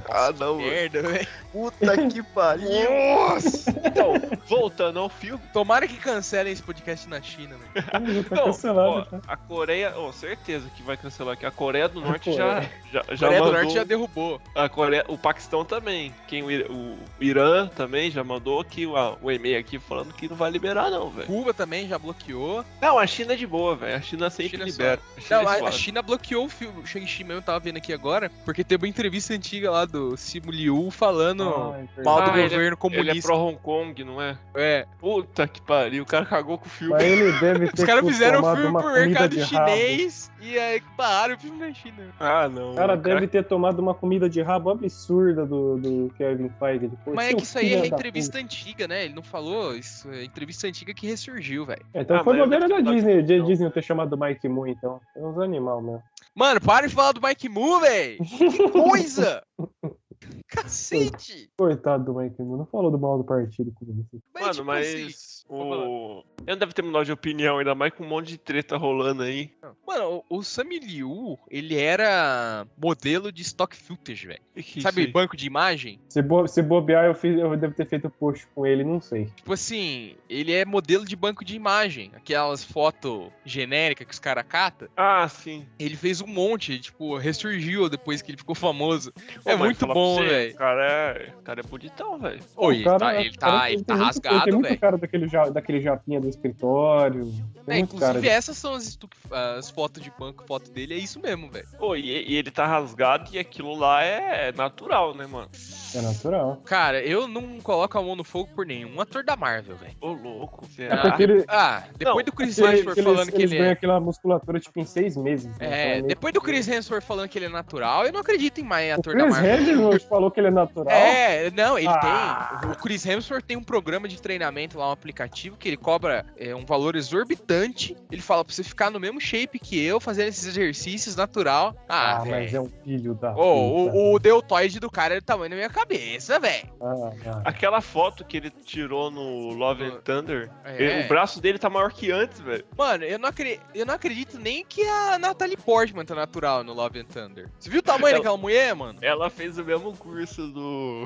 Speaker 1: Ah, não,
Speaker 2: Merda, velho.
Speaker 1: Puta que pariu. Nossa! Então, voltando ao filme.
Speaker 2: Tomara que cancelem esse podcast na China, velho.
Speaker 3: Tá
Speaker 1: Não,
Speaker 3: cancelado,
Speaker 1: ó,
Speaker 3: tá?
Speaker 1: a Coreia, oh, certeza que vai cancelar aqui. A Coreia do Norte
Speaker 3: Coreia.
Speaker 1: já, já, já
Speaker 2: Coreia do
Speaker 1: mandou.
Speaker 2: Norte já derrubou.
Speaker 1: A Coreia, o Paquistão também. Quem, o, o Irã também já mandou aqui o, o e-mail aqui falando que não vai liberar, não, velho.
Speaker 2: Cuba também já bloqueou.
Speaker 1: Não, a China é de boa, velho. A China sempre
Speaker 2: China é
Speaker 1: libera. A China
Speaker 2: Não,
Speaker 1: é
Speaker 2: a, a. China bloqueou o filme. O Shang-Chi mesmo eu tava vendo aqui agora, porque teve uma entrevista antiga lá do Simu Liu falando
Speaker 3: Ai,
Speaker 2: mal do
Speaker 1: Ah, ele é-
Speaker 2: governo
Speaker 1: Ele é
Speaker 2: comunista.
Speaker 1: pro Hong Kong, não é?
Speaker 2: É.
Speaker 1: Puta que pariu, o cara cagou com o filme.
Speaker 3: Mas ele deve ter
Speaker 2: Os caras fizeram o
Speaker 3: tomado
Speaker 2: filme pro mercado
Speaker 3: rabo.
Speaker 2: chinês e aí pararam o filme na China.
Speaker 1: Ah, não.
Speaker 3: O cara
Speaker 1: o
Speaker 3: deve ter tomado uma comida de rabo absurda do, do Kevin Feige depois.
Speaker 2: Mas é que isso aí é
Speaker 3: da
Speaker 2: entrevista antiga, né? Ele não falou. Isso é entrevista antiga que ressurgiu, velho.
Speaker 3: puta. Então
Speaker 1: Ah,
Speaker 3: foi bobeira da
Speaker 1: devo ter
Speaker 3: Disney, de. Disney ter chamado o Mike Moon, então. É uns animal mesmo.
Speaker 2: Mano, para de falar do Mike Moo, velho! Que coisa! Cacete!
Speaker 3: Coitado do Mike Moon, não falou do mal do partido com você.
Speaker 1: Mano,
Speaker 2: tipo
Speaker 1: mas
Speaker 2: assim,
Speaker 1: o. Eu não deve ter mudado de opinião, ainda mais com um monte de treta rolando aí.
Speaker 2: Mano, o, o Sammy Liu, ele era modelo de stock footage, velho. Sabe, banco de imagem?
Speaker 3: Se, bo se bobear, eu, fiz, eu devo ter feito post com ele, não sei.
Speaker 2: Tipo assim, ele é modelo de banco de imagem. Aquelas fotos genéricas que os caras catam.
Speaker 1: Ah, sim.
Speaker 2: Ele fez um monte, tipo, ressurgiu depois que ele ficou famoso.
Speaker 1: Ô,
Speaker 2: É
Speaker 1: mas
Speaker 2: muito
Speaker 1: falar
Speaker 2: bom, velho.
Speaker 1: O cara é, o cara é bonitão, velho.
Speaker 2: Oi,
Speaker 3: O
Speaker 2: ele
Speaker 3: cara-
Speaker 2: tá, ele
Speaker 3: o
Speaker 2: tá,
Speaker 3: cara
Speaker 2: ele
Speaker 3: tem
Speaker 2: tá
Speaker 3: muito- Tem
Speaker 2: rasgado,
Speaker 3: muito
Speaker 2: velho.
Speaker 3: cara daquele, ja, daquele japinha do escritório. Tem
Speaker 2: É, inclusive, essas são as, as fotos de banco, foto dele, é isso mesmo, velho.
Speaker 1: Pô, e, e ele tá rasgado e aquilo lá é natural, né, mano?
Speaker 3: É natural.
Speaker 2: Cara, eu não coloco a mão no fogo por nenhum ator da Marvel, velho.
Speaker 1: Ô, louco.
Speaker 3: É
Speaker 1: Será?
Speaker 3: porque ele,
Speaker 2: Ah, depois
Speaker 1: Não,
Speaker 2: do Chris Hemsworth
Speaker 3: eles,
Speaker 2: falando que ele é...
Speaker 3: aquela musculatura tipo em seis meses. né? Então
Speaker 2: É,
Speaker 3: meio-
Speaker 2: depois do Chris Hemsworth falando que ele é natural, eu não acredito em mais ator da
Speaker 3: Chris
Speaker 2: Marvel.
Speaker 3: Hemsworth falou que ele é natural.
Speaker 2: É, não, ele
Speaker 3: Ah.
Speaker 2: tem. O Chris Hemsworth tem um programa de treinamento lá, um aplicativo, que ele cobra é, um valor exorbitante. Ele fala pra você ficar no mesmo shape que eu, fazendo esses exercícios natural. Ah,
Speaker 3: Ah, mas é um filho da.
Speaker 2: Ô,
Speaker 3: puta.
Speaker 2: o, o deltoide do cara é do tamanho da minha cabeça, velho.
Speaker 3: Ah, ah.
Speaker 1: Aquela foto que ele tirou no Love and Thunder,
Speaker 2: É.
Speaker 1: ele- o braço dele tá maior que antes, velho.
Speaker 2: Mano, eu não, acre- eu não acredito nem que a Natalie Portman tá natural no Love and Thunder. Você viu o tamanho
Speaker 1: Ela-
Speaker 2: daquela mulher, mano?
Speaker 1: Ela fez o mesmo curso do.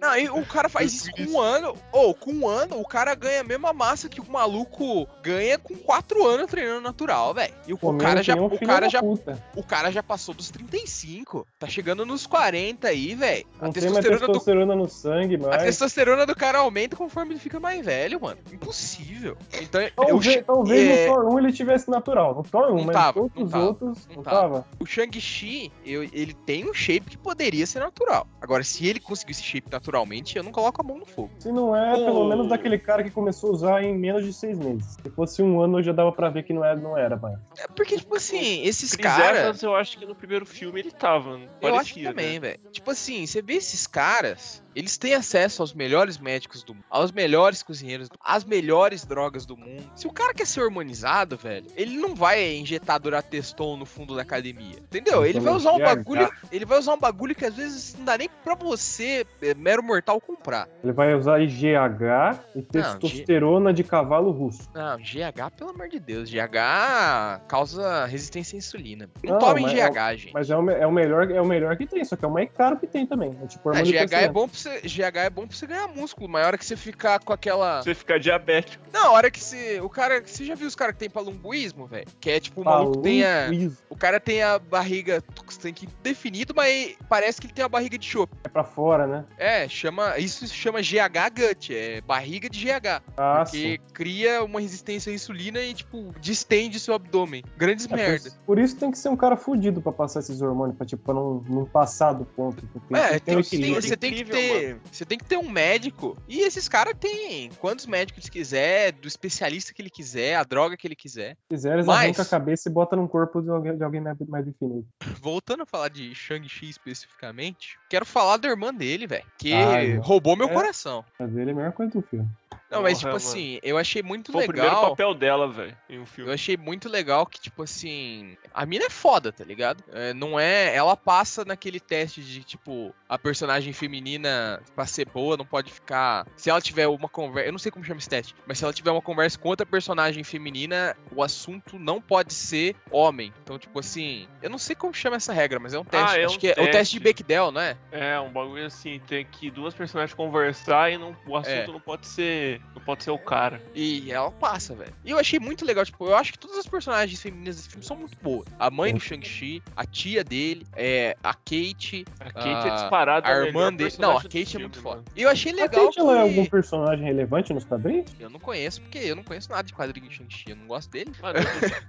Speaker 2: Não, e o cara faz isso com um ano. Ou, com um ano, o cara ganha a mesma massa que o maluco ganha com quatro anos treinando natural, velho. E o, o
Speaker 3: Comendo
Speaker 2: cara já,
Speaker 3: um
Speaker 2: o cara já,
Speaker 3: puta.
Speaker 2: o cara já passou dos 35. Tá chegando nos 40 aí, velho. A
Speaker 3: mais
Speaker 2: testosterona do
Speaker 3: testosterona no sangue,
Speaker 2: a
Speaker 3: mas.
Speaker 2: testosterona do cara aumenta conforme ele fica mais velho, mano. Impossível. Então, eu,
Speaker 3: Talvez, talvez
Speaker 2: é,
Speaker 3: no Thor 1 ele tivesse natural. No Thor 1,
Speaker 2: Não
Speaker 3: mas
Speaker 2: tava,
Speaker 3: todos
Speaker 2: não
Speaker 3: os
Speaker 2: tava,
Speaker 3: outros
Speaker 2: não
Speaker 3: não
Speaker 2: tava.
Speaker 3: tava.
Speaker 2: o Shang-Chi, ele tem um shape que poderia ser natural. Agora, se ele conseguir esse shape naturalmente, eu não coloco a mão no fogo.
Speaker 3: Se não é,
Speaker 1: Pô.
Speaker 3: pelo menos daquele cara que começou a usar em menos de seis meses. Se fosse um ano, já dava pra ver que não era, não era, mas.
Speaker 2: É porque, tipo assim, esses caras.
Speaker 1: Eu acho que no primeiro filme ele tava. não
Speaker 2: Eu acho que
Speaker 1: parecia,
Speaker 2: também,
Speaker 1: né?
Speaker 2: velho. Tipo assim, você vê esses caras, eles têm acesso aos melhores médicos do mundo, aos melhores cozinheiros, do- às melhores drogas do mundo. Se o cara quer ser hormonizado, velho, ele não vai injetar Durateston no fundo da academia. Entendeu? Ele vai usar um bagulho, ele vai usar um bagulho que às vezes não dá nem pra você, é, mero mortal, comprar.
Speaker 3: Ele vai usar IGH e testosterona de cavalo russo.
Speaker 2: Não, GH, pelo amor de Deus, GH causa resistência à insulina. Não,
Speaker 3: Não,
Speaker 2: tomem
Speaker 3: mas
Speaker 2: GH, gente.
Speaker 3: Mas é o, é, o melhor, é o melhor que tem, só que é o mais caro que tem também. É tipo
Speaker 2: Ah,
Speaker 3: hormônio
Speaker 2: GH é bom pra você, GH é bom pra você ganhar músculo, mas a hora que você ficar com aquela
Speaker 1: Você ficar diabético.
Speaker 2: Não, a hora que você. O cara. Você já viu os caras que tem palumbuísmo, velho? Que é tipo, o maluco tem a. O cara tem a barriga tem que definido, mas parece que ele tem a barriga de chope.
Speaker 3: É pra fora, né?
Speaker 2: É, chama. Isso se chama GH gut, é barriga de GH.
Speaker 3: Ah,
Speaker 2: porque
Speaker 3: sim.
Speaker 2: cria uma resistência à insulina e, tipo, distende seu abdômen. Grandes
Speaker 3: É,
Speaker 2: merda.
Speaker 3: por, por isso tem que ser um cara fudido pra passar esses hormônios, pra, tipo, pra não, não passar do ponto.
Speaker 2: É,
Speaker 3: tem que ter
Speaker 2: tem-
Speaker 3: um
Speaker 2: você tem que ter. Você tem que ter um médico. E esses caras têm quantos médicos eles quiser, do especialista que ele quiser, a droga que ele quiser.
Speaker 3: Se quiser, eles
Speaker 2: Mas-
Speaker 3: arrancam a cabeça e botam num corpo de alguém, de alguém mais, mais definido.
Speaker 2: Voltando a falar de Shang-Chi especificamente, quero falar da irmã dele, velho. Que roubou meu
Speaker 3: é.
Speaker 2: coração.
Speaker 3: Mas ele é a melhor coisa do filme.
Speaker 2: Não, mas tipo assim, eu achei muito
Speaker 1: Foi o primeiro
Speaker 2: legal.
Speaker 1: papel dela, velho, em um
Speaker 2: Eu
Speaker 1: filme.
Speaker 2: achei muito legal que, tipo assim, a mina é foda, tá ligado? É, não é. Ela passa naquele teste de, tipo, a personagem feminina, pra ser boa, não pode ficar. Se ela tiver uma conversa. Eu não sei como chama esse teste, mas se ela tiver uma conversa com outra personagem feminina, o assunto não pode ser homem. Então, tipo assim, eu não sei como chama essa regra, mas é um teste.
Speaker 1: é
Speaker 2: Acho
Speaker 1: um
Speaker 2: que é, o teste de
Speaker 1: teste.
Speaker 2: Bechdel, não é?
Speaker 1: É, um bagulho assim, tem que duas personagens conversar e não, o assunto
Speaker 2: É.
Speaker 1: não pode ser. Não pode ser o cara.
Speaker 2: E ela passa, velho. E eu achei muito legal, tipo, eu acho que todas as personagens femininas desse filme são muito boas. A mãe do Shang-Chi, a tia dele, é, a Kate,
Speaker 1: A Kate
Speaker 2: Ah,
Speaker 1: é disparada.
Speaker 2: a
Speaker 1: melhor
Speaker 2: irmã dele. Não, a Kate é
Speaker 1: filme,
Speaker 2: muito foda.
Speaker 1: mano.
Speaker 2: E eu achei
Speaker 3: A
Speaker 2: legal
Speaker 3: Kate, ela é algum
Speaker 2: que...
Speaker 3: personagem relevante nos quadrinhos?
Speaker 2: Eu não conheço, porque eu não conheço nada de quadrinho de Shang-Chi, eu não gosto dele.
Speaker 1: Mano,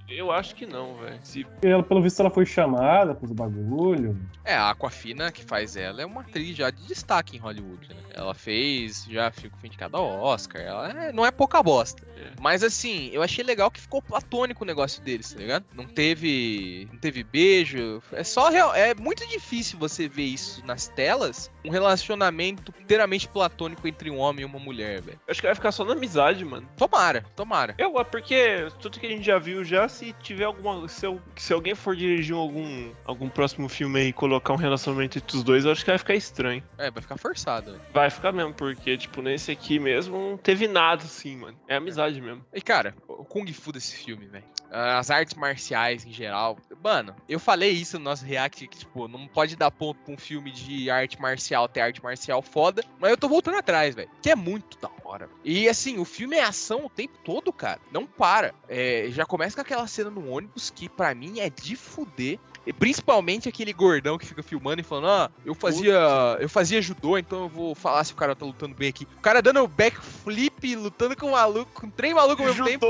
Speaker 1: eu, eu acho que não, velho. Se
Speaker 3: ela, pelo visto, ela foi chamada pros bagulho.
Speaker 2: É, a Aquafina, que faz ela, é uma atriz já de destaque em Hollywood, né? Ela fez, já ficou indicada ao Oscar, Ela é- não é pouca bosta.
Speaker 1: É.
Speaker 2: Mas assim, eu achei legal que ficou platônico o negócio deles, tá ligado? Não teve. Não teve beijo. É só real. É muito difícil você ver isso nas telas. Um relacionamento inteiramente platônico entre um homem e uma mulher, velho.
Speaker 1: Acho que vai ficar só na amizade, mano.
Speaker 2: Tomara, tomara.
Speaker 1: Eu, é porque tudo que a gente já viu já, se tiver alguma. Se, eu- se alguém for dirigir algum, algum próximo filme aí e colocar um relacionamento entre os dois, eu acho que vai ficar estranho.
Speaker 2: É, vai ficar forçado, velho.
Speaker 1: Vai ficar mesmo, porque, tipo, nesse aqui mesmo não teve nada assim, mano. É amizade mesmo.
Speaker 2: E cara, o Kung Fu desse filme, velho. As artes marciais em geral. Mano, eu falei isso no nosso react, que, tipo, não pode dar ponto pra um filme de arte marcial ter arte marcial foda. Mas eu tô voltando atrás, velho. Que é muito da hora. E assim, o filme é ação o tempo todo, cara. Não para. É, já começa com aquela cena no ônibus que pra mim é de fuder. E principalmente aquele gordão que fica filmando e falando, ah, eu fazia. Eu fazia judô, então eu vou falar se o cara tá lutando bem aqui. O cara dando backflip, lutando com um maluco, com três malucos ao mesmo tempo.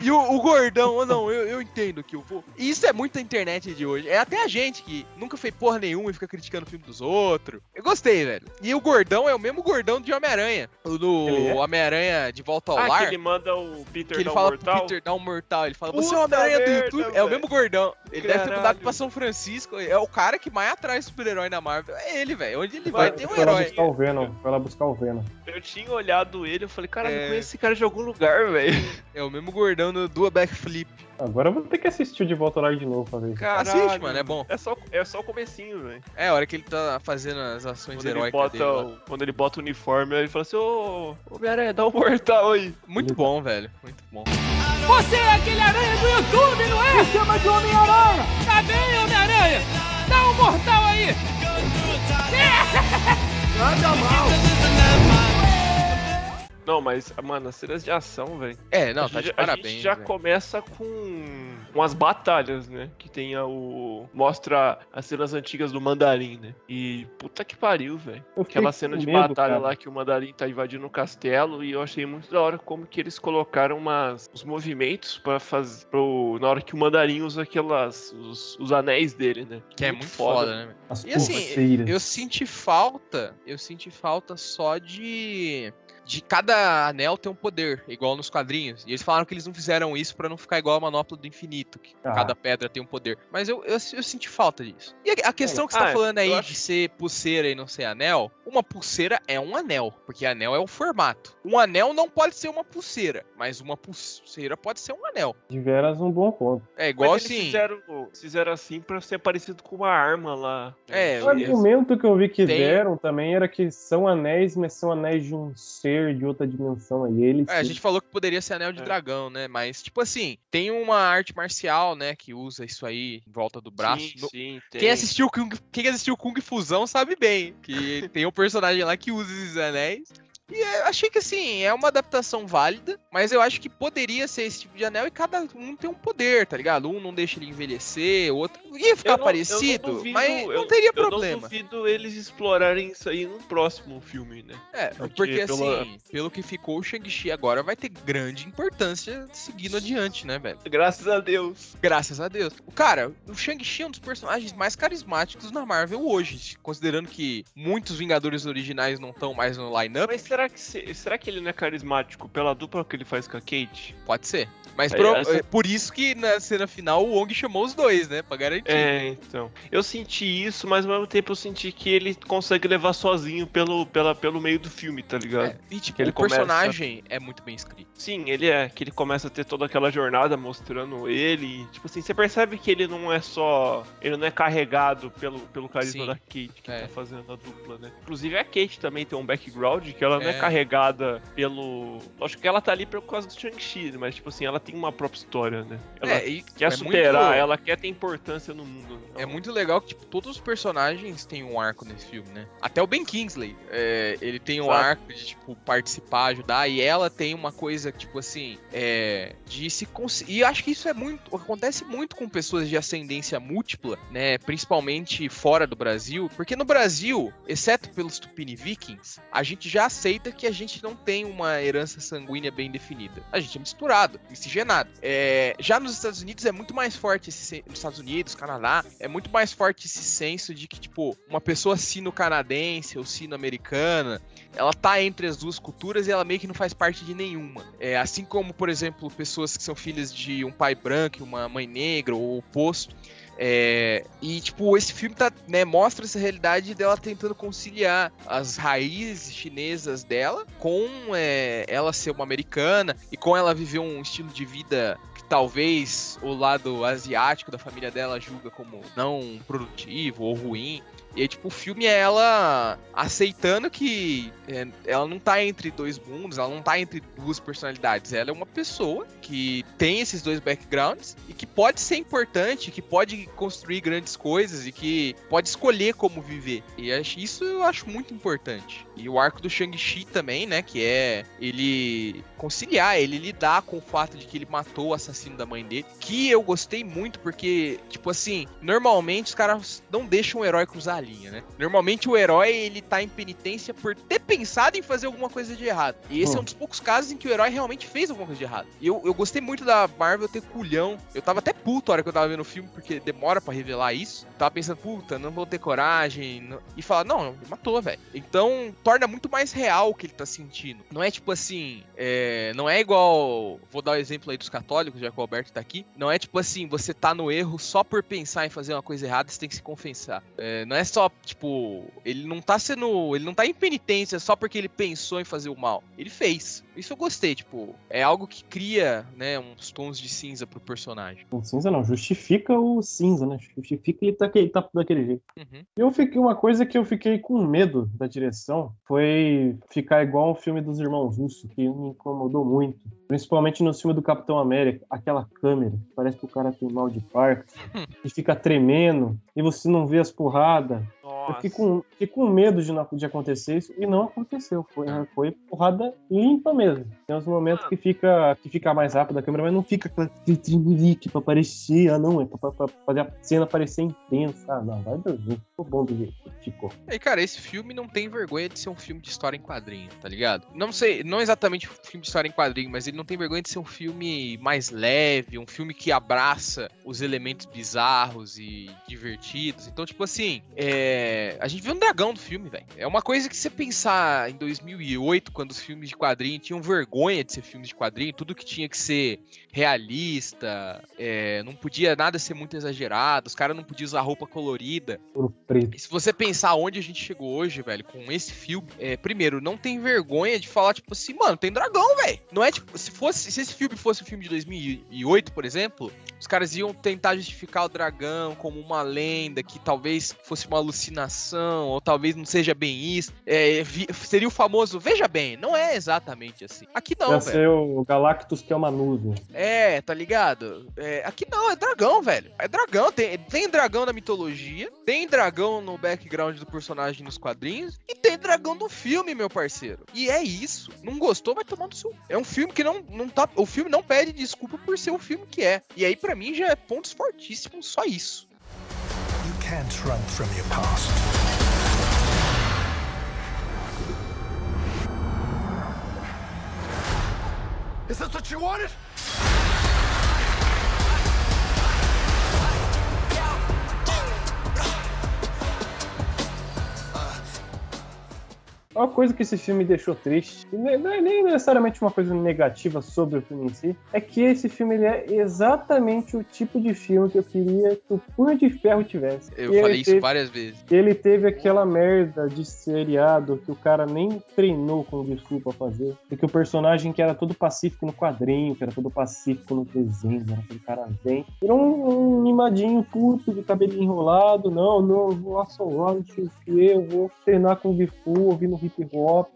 Speaker 2: E o, o gordão, oh, não, eu, eu entendo que eu vou. E isso é muito a internet de hoje. É até a gente que nunca fez porra nenhuma e fica criticando o filme dos outros. Eu gostei, velho. E o gordão é o mesmo gordão de Homem-Aranha. O do
Speaker 3: é?
Speaker 2: Homem-Aranha de volta ao
Speaker 1: Ah,
Speaker 2: lar.
Speaker 1: que ele manda o Peter
Speaker 2: Que ele
Speaker 1: dar um
Speaker 2: fala
Speaker 1: mortal.
Speaker 2: pro Peter dar um mortal. Ele fala, você é o
Speaker 1: Puta
Speaker 2: Homem-Aranha do YouTube? É o mesmo gordão. Ele deve ter mudado
Speaker 1: Caralho.
Speaker 2: pra São Francisco. É o cara que mais atrás do super-herói na Marvel. É ele, velho. Onde ele
Speaker 1: Vai,
Speaker 2: vai, tem um
Speaker 3: Foi lá
Speaker 2: herói.
Speaker 3: buscar o Venom. Foi lá buscar o Venom.
Speaker 1: Eu tinha olhado ele, eu falei, cara,
Speaker 2: É.
Speaker 1: eu conheço esse cara de algum lugar, velho.
Speaker 2: É o mesmo gordão do, do backflip.
Speaker 3: Agora eu vou ter que assistir o de volta lá de novo pra ver.
Speaker 2: Assiste, mano, é bom.
Speaker 1: É só, é só o comecinho, velho.
Speaker 2: É a hora que ele tá fazendo as ações
Speaker 1: Quando ele,
Speaker 2: heróicas
Speaker 1: bota,
Speaker 2: dele. lá.
Speaker 1: o- quando ele bota o uniforme, ele fala assim, ô, Homem-Aranha, dá um mortal aí.
Speaker 2: Muito bom, velho. Muito bom.
Speaker 6: Você é aquele aranha do YouTube, não é? Me chama de Homem-Aranha! Tá bem, Homem-Aranha? Dá um mortal aí!
Speaker 1: Não, mas, mano, as cenas de ação, velho.
Speaker 2: É, não,
Speaker 1: a
Speaker 2: tá
Speaker 1: gente,
Speaker 2: de
Speaker 1: a
Speaker 2: parabéns.
Speaker 1: gente já
Speaker 2: velho.
Speaker 1: começa com umas batalhas, né? Que tem a- o. Mostra as cenas antigas do Mandarim, né? E puta que pariu, velho. Aquela
Speaker 3: com
Speaker 1: cena de
Speaker 3: medo,
Speaker 1: batalha
Speaker 3: cara.
Speaker 1: lá que o Mandarim tá invadindo o castelo e eu achei muito da hora como que eles colocaram umas, os movimentos para fazer pro, na hora que o Mandarim usa aquelas os, os anéis dele, né?
Speaker 2: Que é muito foda, né? velho?
Speaker 3: As
Speaker 2: E assim. Eu senti falta, eu senti falta só de de cada anel ter um poder, igual nos quadrinhos. E eles falaram que eles não fizeram isso pra não ficar igual a manopla do infinito, que
Speaker 3: Ah.
Speaker 2: cada pedra tem um poder. Mas eu, eu, eu senti falta disso. E a, a questão que você
Speaker 1: Ah,
Speaker 2: tá falando aí
Speaker 1: eu
Speaker 2: de
Speaker 1: acho-
Speaker 2: ser pulseira e não ser anel, uma pulseira é um anel, porque anel é o formato. Um anel não pode ser uma pulseira, mas uma pulseira pode ser um anel.
Speaker 3: De veras um bom ponto.
Speaker 2: É igual
Speaker 1: Mas eles
Speaker 2: assim.
Speaker 1: fizeram, fizeram assim pra ser parecido com uma arma lá.
Speaker 2: É,
Speaker 3: O argumento que eu vi que
Speaker 2: Tem-
Speaker 3: deram também era que são anéis, mas são anéis de um ser de outra dimensão. E eles.
Speaker 2: É, a gente falou que poderia ser anel de
Speaker 1: É.
Speaker 2: dragão, né? Mas, tipo assim, tem uma arte marcial, né, que usa isso aí em volta do braço.
Speaker 1: Sim,
Speaker 2: No-
Speaker 1: sim, tem.
Speaker 2: Quem assistiu Kung, quem assistiu Kung Fusão sabe bem que tem um personagem lá que usa esses anéis. E eu achei que assim, é uma adaptação válida, mas eu acho que poderia ser esse tipo de anel e cada um tem um poder, tá ligado? Um não deixa ele envelhecer, o outro ia ficar
Speaker 1: não- eu não
Speaker 2: parecido,
Speaker 1: duvido-
Speaker 2: mas não
Speaker 1: eu-
Speaker 2: teria
Speaker 1: Eu não
Speaker 2: problema.
Speaker 1: duvido eles explorarem isso aí no próximo filme, né?
Speaker 2: É,
Speaker 1: Porque
Speaker 2: porque,
Speaker 1: pela-
Speaker 2: assim, pelo que ficou, o Shang-Chi agora vai ter grande importância seguindo adiante, né, velho?
Speaker 1: Graças a Deus.
Speaker 2: Graças a Deus. O Cara, o Shang-Chi é um dos personagens mais carismáticos na Marvel hoje, considerando que muitos Vingadores originais não estão mais no line-up,
Speaker 1: Mas será que, se- será que ele não é carismático pela dupla que ele faz com a Kate?
Speaker 2: pode ser. Mas
Speaker 1: É,
Speaker 2: pro-
Speaker 1: essa-
Speaker 2: é por isso que na cena final o Wong chamou os dois, né? Pra garantir.
Speaker 1: É, então. Eu senti isso, mas ao mesmo tempo eu senti que ele consegue levar sozinho pelo, pela, pelo meio do filme, tá ligado?
Speaker 2: É, e tipo,
Speaker 1: que ele
Speaker 2: o
Speaker 1: começa-
Speaker 2: personagem é muito bem escrito.
Speaker 1: Sim, ele é. Que ele começa a ter toda aquela jornada mostrando ele. Tipo assim, você percebe que ele não é só. Ele não é carregado pelo, pelo carisma
Speaker 2: Sim.
Speaker 1: da Kate que
Speaker 2: É.
Speaker 1: tá fazendo a dupla, né? Inclusive a Kate também tem um background que ela não é
Speaker 2: É.
Speaker 1: carregada pelo. Lógico que ela tá ali por causa do Shang-Chi, mas tipo assim, ela tem uma própria história, né? Ela
Speaker 2: é, e
Speaker 1: quer
Speaker 2: é
Speaker 1: superar,
Speaker 2: muito-
Speaker 1: ela quer ter importância no mundo. né?
Speaker 2: É muito legal que, tipo, todos os personagens têm um arco nesse filme, né? Até o Ben Kingsley, é, ele tem um
Speaker 1: Exato.
Speaker 2: arco de, tipo, participar, ajudar, e ela tem uma coisa, tipo assim, é, de se conseguir. E acho que isso é muito. acontece muito com pessoas de ascendência múltipla, né? Principalmente fora do Brasil. Porque no Brasil, exceto pelos Tupini Vikings, a gente já aceita definida que a gente não tem uma herança sanguínea bem definida. A gente é misturado, miscigenado. É, já nos Estados Unidos é muito mais forte esse nos Estados Unidos, Canadá, é muito mais forte esse senso de que tipo uma pessoa sino-canadense ou sino-americana, ela tá entre as duas culturas e ela meio que não faz parte de nenhuma. É, assim como, por exemplo, pessoas que são filhas de um pai branco e uma mãe negra ou oposto. É, e, tipo, esse filme tá, né, mostra essa realidade dela tentando conciliar as raízes chinesas dela com é, ela ser uma americana e com ela viver um estilo de vida que talvez o lado asiático da família dela julga como não produtivo ou ruim. E aí, tipo, o filme é ela aceitando que é, ela não tá entre dois mundos, ela não tá entre duas personalidades. Ela é uma pessoa que tem esses dois backgrounds e que pode ser importante, que pode construir grandes coisas e que pode escolher como viver. E isso eu acho muito importante. E o arco do Shang-Chi também, né? Que é ele conciliar, ele lidar com o fato de que ele matou o assassino da mãe dele. Que eu gostei muito, porque, tipo assim, normalmente os caras não deixam o herói cruzar a linha, né? Normalmente o herói, ele tá em penitência por ter pensado em fazer alguma coisa de errado. E esse é um dos poucos casos em que o herói realmente fez alguma coisa de errado. E eu, eu gostei muito da Marvel ter culhão. Eu tava até puto a hora que eu tava vendo o filme, porque demora pra revelar isso. Tava pensando, puta, não vou ter coragem. não- E falar, não, ele matou, velho. Então, torna muito mais real o que ele tá sentindo. Não é tipo assim, é, não é igual. Vou dar o exemplo aí dos católicos, já que o Alberto tá aqui. Não é tipo assim, você tá no erro só por pensar em fazer uma coisa errada, você tem que se confessar. É, não é só, tipo, ele não tá sendo. Ele não tá em penitência só porque ele pensou em fazer o mal. Ele fez. Isso eu gostei, tipo, é algo que cria, né, uns tons de cinza pro personagem.
Speaker 3: O cinza não, justifica o cinza, né? Justifica ele tá, que- tá daquele jeito.
Speaker 2: Uhum.
Speaker 3: Eu fiquei, uma coisa que eu fiquei com medo da direção foi ficar igual o filme dos irmãos Russo, que me incomodou muito. Principalmente no filme do Capitão América, aquela câmera, parece que o cara tem mal de parque, e fica tremendo, e você não vê as porradas. Eu fiquei com, fiquei com medo de não de acontecer isso, e não aconteceu. Foi, foi porrada limpa mesmo. Tem uns momentos que fica, que fica mais rápido a câmera, mas não fica aquela trimelique pra aparecer. Ah, não, é pra, pra- pra fazer a cena parecer intensa. Ah, não, vai dormir. Ficou bom do jeito que ficou.
Speaker 2: E cara, esse filme não tem vergonha de ser um filme de história em quadrinho, tá ligado? Não sei, não exatamente um filme de história em quadrinho, mas ele não tem vergonha de ser um filme mais leve, um filme que abraça os elementos bizarros e divertidos. Então, tipo assim, é, a gente vê um dragão no filme, velho. É uma coisa que você pensar em 2008, quando os filmes de quadrinho tinham vergonha de ser filmes de quadrinho, tudo que tinha que ser realista, é, não podia nada ser muito exagerado, os caras não podiam usar roupa colorida. Se você pensar onde a gente chegou hoje, velho, com esse filme, é, primeiro, não tem vergonha de falar, tipo assim, mano, tem dragão, velho. Não é tipo, se fosse, se esse filme fosse um filme de 2008, por exemplo, os caras iam tentar justificar o dragão como uma lenda, que talvez fosse uma alucinação, ou talvez não seja bem isso. É, seria o famoso, veja bem, não é exatamente assim. Aqui não,
Speaker 3: Ia
Speaker 2: velho.
Speaker 3: ser o Galactus, que é uma nuvem.
Speaker 2: É, tá ligado? É, aqui não, é dragão, velho. É dragão. Tem, tem dragão na mitologia, tem dragão no background do personagem nos quadrinhos e tem dragão no filme, meu parceiro. E é isso. Não gostou, vai tomar no seu. É um filme que não, não tá. O filme não pede desculpa por ser o filme que é. E aí, pra mim, já é pontos fortíssimos só isso.
Speaker 7: You can't run from your past. Is this what you wanted?
Speaker 3: Uma coisa que esse filme deixou triste, e ne- não é nem necessariamente uma coisa negativa sobre o filme em si, é que esse filme ele é exatamente o tipo de filme que eu queria que o Punho de Ferro tivesse.
Speaker 2: Eu
Speaker 3: E
Speaker 2: falei isso
Speaker 3: teve-
Speaker 2: várias vezes.
Speaker 3: Ele teve aquela merda de seriado que o cara nem treinou com o Gisku pra fazer. E que o personagem que era todo pacífico no quadrinho, que era todo pacífico no desenho, era aquele cara zen. Virou um, um mimadinho puto de cabelinho enrolado. Não, não, eu vou assolar no XP, eu vou treinar com o Gifu, ouvindo hip hop.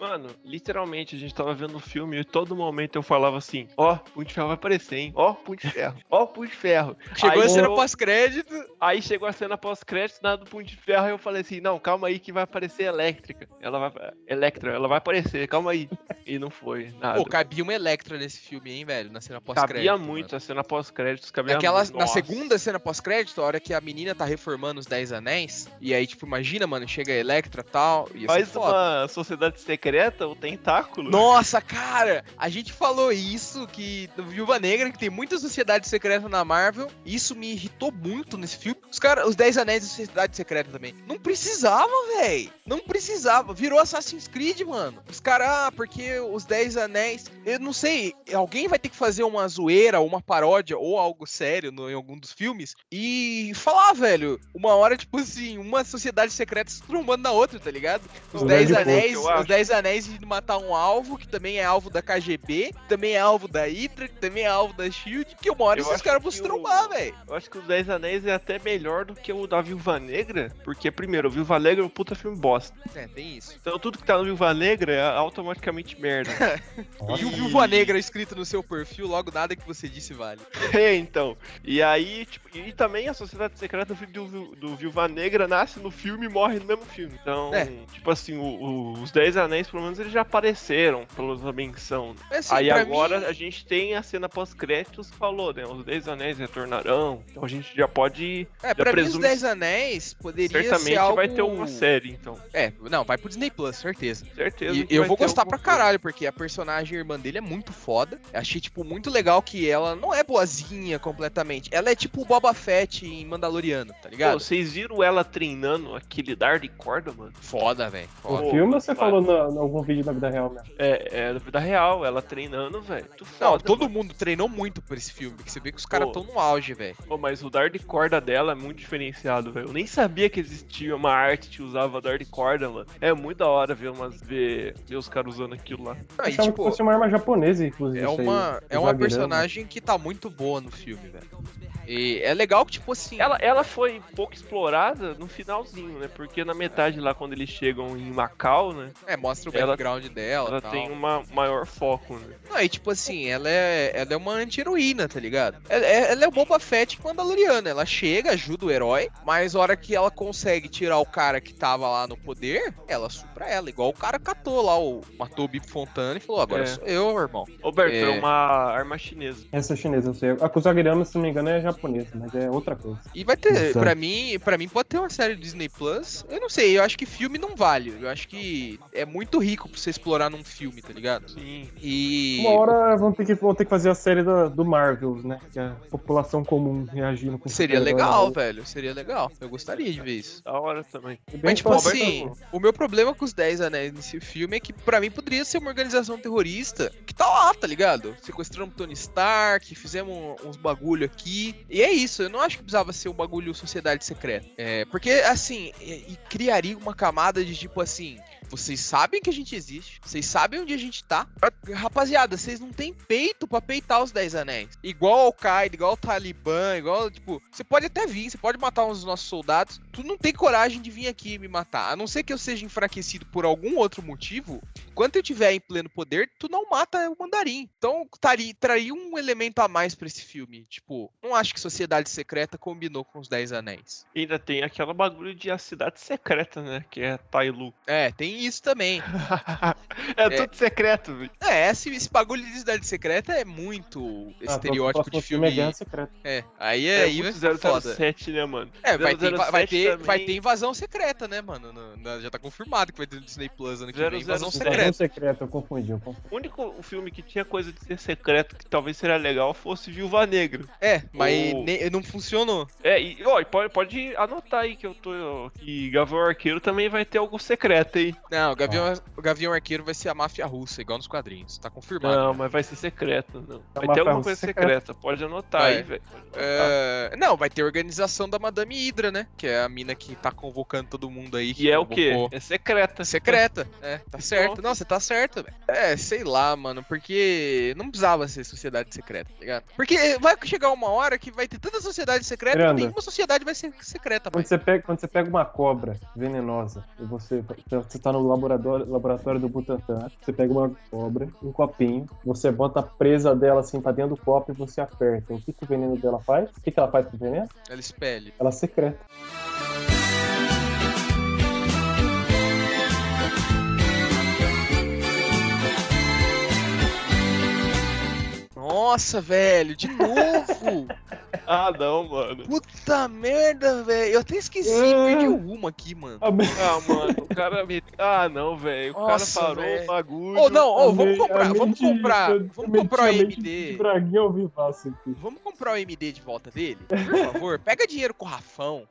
Speaker 1: Mano, literalmente a gente tava vendo o filme e todo momento eu falava assim: Ó, Punho de Ferro vai aparecer, hein? Ó, Punho de Ferro, ó, Punho de Ferro.
Speaker 2: Chegou
Speaker 1: Aí
Speaker 2: a cena pós-crédito.
Speaker 1: Aí chegou a cena pós-crédito, nada do Punho de Ferro, e eu falei assim: Não, calma aí que vai aparecer Elétrica. Ela vai. Electra, ela vai aparecer, calma aí. E não foi nada.
Speaker 2: Pô, cabia uma Electra nesse filme, hein, velho? Na cena pós-crédito.
Speaker 1: cabia
Speaker 2: mano.
Speaker 1: muito, a cena pós-créditos cabia
Speaker 2: Naquela,
Speaker 1: muito.
Speaker 2: na
Speaker 1: Nossa.
Speaker 2: segunda cena pós-crédito, a hora que a menina tá reformando os Dez Anéis, e aí, tipo, imagina, mano, chega a Electra e tal, ia ser
Speaker 1: Mas,
Speaker 2: foda.
Speaker 1: Uma sociedade secreta, o tentáculo.
Speaker 2: Nossa, cara, a gente falou isso que do Viúva Negra, que tem muita sociedade secreta na Marvel. Isso me irritou muito nesse filme. Os caras, os 10 Anéis da Sociedade Secreta também. Não precisava, véi. Não precisava. Virou Assassin's Creed, mano. Os caras, ah, porque os 10 Anéis. Eu não sei, alguém vai ter que fazer uma zoeira, uma paródia ou algo sério no, em algum dos filmes e falar, velho. Uma hora, tipo assim, uma sociedade secreta se trombando na outra, tá ligado? Os
Speaker 3: O
Speaker 2: 10
Speaker 3: Nerd
Speaker 2: Anéis, os. 10 Anéis de matar um alvo, que também é alvo da KGB, também é alvo da Hydra, que também é alvo da SHIELD, que uma hora
Speaker 1: Eu
Speaker 2: esses caras vão se trombar, velho.
Speaker 1: Eu acho que os Dez Anéis é até melhor do que o da Viúva Negra, porque, primeiro, o Viúva Negra é um puta filme bosta.
Speaker 2: É, tem isso.
Speaker 1: Então tudo que tá no Viúva Negra é automaticamente merda.
Speaker 2: E o Viúva Negra escrito no seu perfil, logo nada que você disse vale.
Speaker 1: é, então. E aí, tipo, e também a Sociedade Secreta do, do, do Viúva Negra nasce no filme e morre no mesmo filme. Então,
Speaker 2: É.
Speaker 1: tipo assim, o- o- os Dez Anéis, pelo menos, eles já apareceram pela menção.
Speaker 2: Assim,
Speaker 1: Aí agora
Speaker 2: mim-
Speaker 1: a gente tem a cena pós-créditos que falou, né? Os Dez Anéis retornarão. Então a gente já pode.
Speaker 2: É,
Speaker 1: já
Speaker 2: pra mim os
Speaker 1: presume-
Speaker 2: 10 Anéis poderia
Speaker 1: certamente
Speaker 2: ser algo...
Speaker 1: vai ter uma série, então.
Speaker 2: É, não, vai pro Disney Plus, certeza.
Speaker 1: Certeza.
Speaker 2: E eu vou gostar pra
Speaker 1: coisa.
Speaker 2: caralho, porque a personagem irmã dele é muito foda. Achei, tipo, muito legal que ela não é boazinha completamente. Ela é tipo o Boba Fett em Mandaloriano, tá
Speaker 1: Pô,
Speaker 2: ligado?
Speaker 1: vocês viram ela treinando aquele dar de corda, mano?
Speaker 2: Foda, velho.
Speaker 3: Filme ou você
Speaker 1: vai.
Speaker 3: falou em algum vídeo da vida real mesmo?
Speaker 1: É, é da vida real, ela treinando, velho.
Speaker 2: Não, todo
Speaker 1: mano.
Speaker 2: mundo treinou muito por esse filme, que você vê que os caras estão no auge, velho.
Speaker 1: Pô, mas o dar de corda dela é muito diferenciado, velho. Eu nem sabia que existia uma arte que usava dar de corda, mano. É muito da hora ver, umas, ver, ver os caras usando aquilo lá.
Speaker 2: Aí,
Speaker 3: Achava
Speaker 2: tipo,
Speaker 3: que fosse uma arma japonesa, inclusive.
Speaker 2: é uma, é uma personagem que tá muito boa no filme, velho. E é legal que, tipo assim.
Speaker 1: Ela, ela foi pouco explorada no finalzinho, né? Porque na metade lá, quando eles chegam em Macau, né?
Speaker 2: É, mostra o
Speaker 1: ela-
Speaker 2: background dela.
Speaker 1: Ela
Speaker 2: tal.
Speaker 1: tem uma maior foco, né?
Speaker 2: Não, e tipo assim, ela é, ela é uma anti-heroína, tá ligado? Ela, é- ela é o Boba Fett Mandaloriana. Ela chega, ajuda o herói, mas a hora que ela consegue tirar o cara que tava lá no poder, ela supra ela. Igual o cara catou lá, o, matou o Bip Fontana e falou: agora
Speaker 1: É.
Speaker 2: sou eu, irmão.
Speaker 1: Roberto, é.
Speaker 2: É.
Speaker 1: uma arma chinesa.
Speaker 3: Essa é chinesa, eu sei. A Kusagirama, se não me engano, é japonesa, mas é outra coisa.
Speaker 2: E vai ter, pra mim, para mim pode ter uma série do Disney Plus. Eu não sei, eu acho que filme não vale. Eu acho que é muito rico pra você explorar num filme, tá ligado?
Speaker 1: Sim.
Speaker 2: E.
Speaker 3: Uma hora vão ter que, vão ter que fazer a série da- do Marvels, né? Que é a população comum reagindo com
Speaker 2: Seria legal, velho. Seria legal. Eu gostaria de ver isso.
Speaker 1: Da hora também.
Speaker 3: Bem
Speaker 2: Mas, tipo assim, o meu problema com os 10 anéis nesse filme é que, pra mim, poderia ser uma organização terrorista que tá lá, tá ligado? Sequestramos Tony Stark, fizemos uns bagulho aqui. E é isso, eu não acho que precisava ser um bagulho sociedade secreta. É, porque, assim, e, e criaria uma camada de tipo assim. Vocês sabem que a gente existe, vocês sabem onde a gente tá. Rapaziada, vocês não têm peito pra peitar os 10 anéis. Igual ao Qaeda, igual ao Talibã, igual, tipo, você pode até vir, você pode matar uns dos nossos soldados. Tu não tem coragem de vir aqui me matar. A não ser que eu seja enfraquecido por algum outro motivo. Enquanto eu tiver em pleno poder, tu não mata o mandarim. Então, taria, traria um elemento a mais pra esse filme. Tipo, não acho que Sociedade Secreta combinou com os 10 anéis.
Speaker 1: E ainda tem aquela bagulho de a cidade secreta, né? Que é Tailu.
Speaker 2: É, tem isso também.
Speaker 1: é, tudo secreto, velho.
Speaker 2: É, esse, esse bagulho de Cidade Secreta é muito
Speaker 3: Ah,
Speaker 2: estereótipo
Speaker 3: próximo
Speaker 2: de
Speaker 3: filme é
Speaker 2: filme.
Speaker 3: Guerra Secreta.
Speaker 2: É, aí
Speaker 1: É,
Speaker 2: aí vai foda.
Speaker 1: 007, né, mano?
Speaker 2: É, vai ter, vai, vai
Speaker 1: 007
Speaker 2: ter,
Speaker 1: também.
Speaker 2: vai ter invasão secreta, né, mano? No- já tá confirmado que vai ter no Disney Plus ano que vem.
Speaker 1: 007.
Speaker 2: Invasão secreta.
Speaker 3: Secreta, eu confundi, eu confundi.
Speaker 1: O único filme que tinha coisa de ser secreto que talvez seria legal fosse Viúva Negra.
Speaker 2: É, mas ne- não funcionou.
Speaker 1: É, e ó, pode, pode anotar aí que eu tô. Que Gavião Arqueiro também vai ter algo secreto aí.
Speaker 2: Não, o Gavião, o Gavião Arqueiro vai ser a máfia russa, igual nos quadrinhos. Tá confirmado.
Speaker 1: Não, mas vai ser secreto, não.
Speaker 3: É
Speaker 1: Vai ter alguma coisa
Speaker 3: secreta.
Speaker 1: secreta. Pode anotar
Speaker 2: Vai.
Speaker 1: aí, velho.
Speaker 2: É, não, vai ter organização da Madame Hydra, né? Que é a mina que tá convocando todo mundo aí. que
Speaker 1: E é o quê? É secreta.
Speaker 2: Secreta, é, tá certo.
Speaker 1: Pronto.
Speaker 2: Você tá certo, velho. É, sei lá, mano, porque não precisava ser sociedade secreta, tá ligado? Porque vai chegar uma hora que vai ter tanta sociedade secreta que
Speaker 3: Miranda.
Speaker 2: nenhuma sociedade vai ser secreta,
Speaker 3: Quando
Speaker 2: pai.
Speaker 3: você, pega, quando você pega uma cobra venenosa e você, você tá no laboratório, laboratório do Butantan, você pega uma cobra, um copinho, você bota a presa dela assim pra dentro do copo e você aperta. O que, que o veneno dela faz? O que, que ela faz com o veneno?
Speaker 2: Ela espelha.
Speaker 3: Ela secreta.
Speaker 2: Nossa, velho, de novo!
Speaker 1: Ah, não, mano.
Speaker 2: Puta merda, velho. Eu até esqueci,
Speaker 3: Ah.
Speaker 2: perdi rumo aqui, mano.
Speaker 1: Ah, mano, o cara me. Ah, não, velho. O
Speaker 2: Nossa,
Speaker 1: cara parou
Speaker 2: velho.
Speaker 1: o bagulho.
Speaker 2: Ô, não, ô,
Speaker 3: a
Speaker 2: vamos comprar, vamos comprar, vamos comprar o MD. Vamos comprar o MD de volta dele? Por favor, pega dinheiro com o Rafão.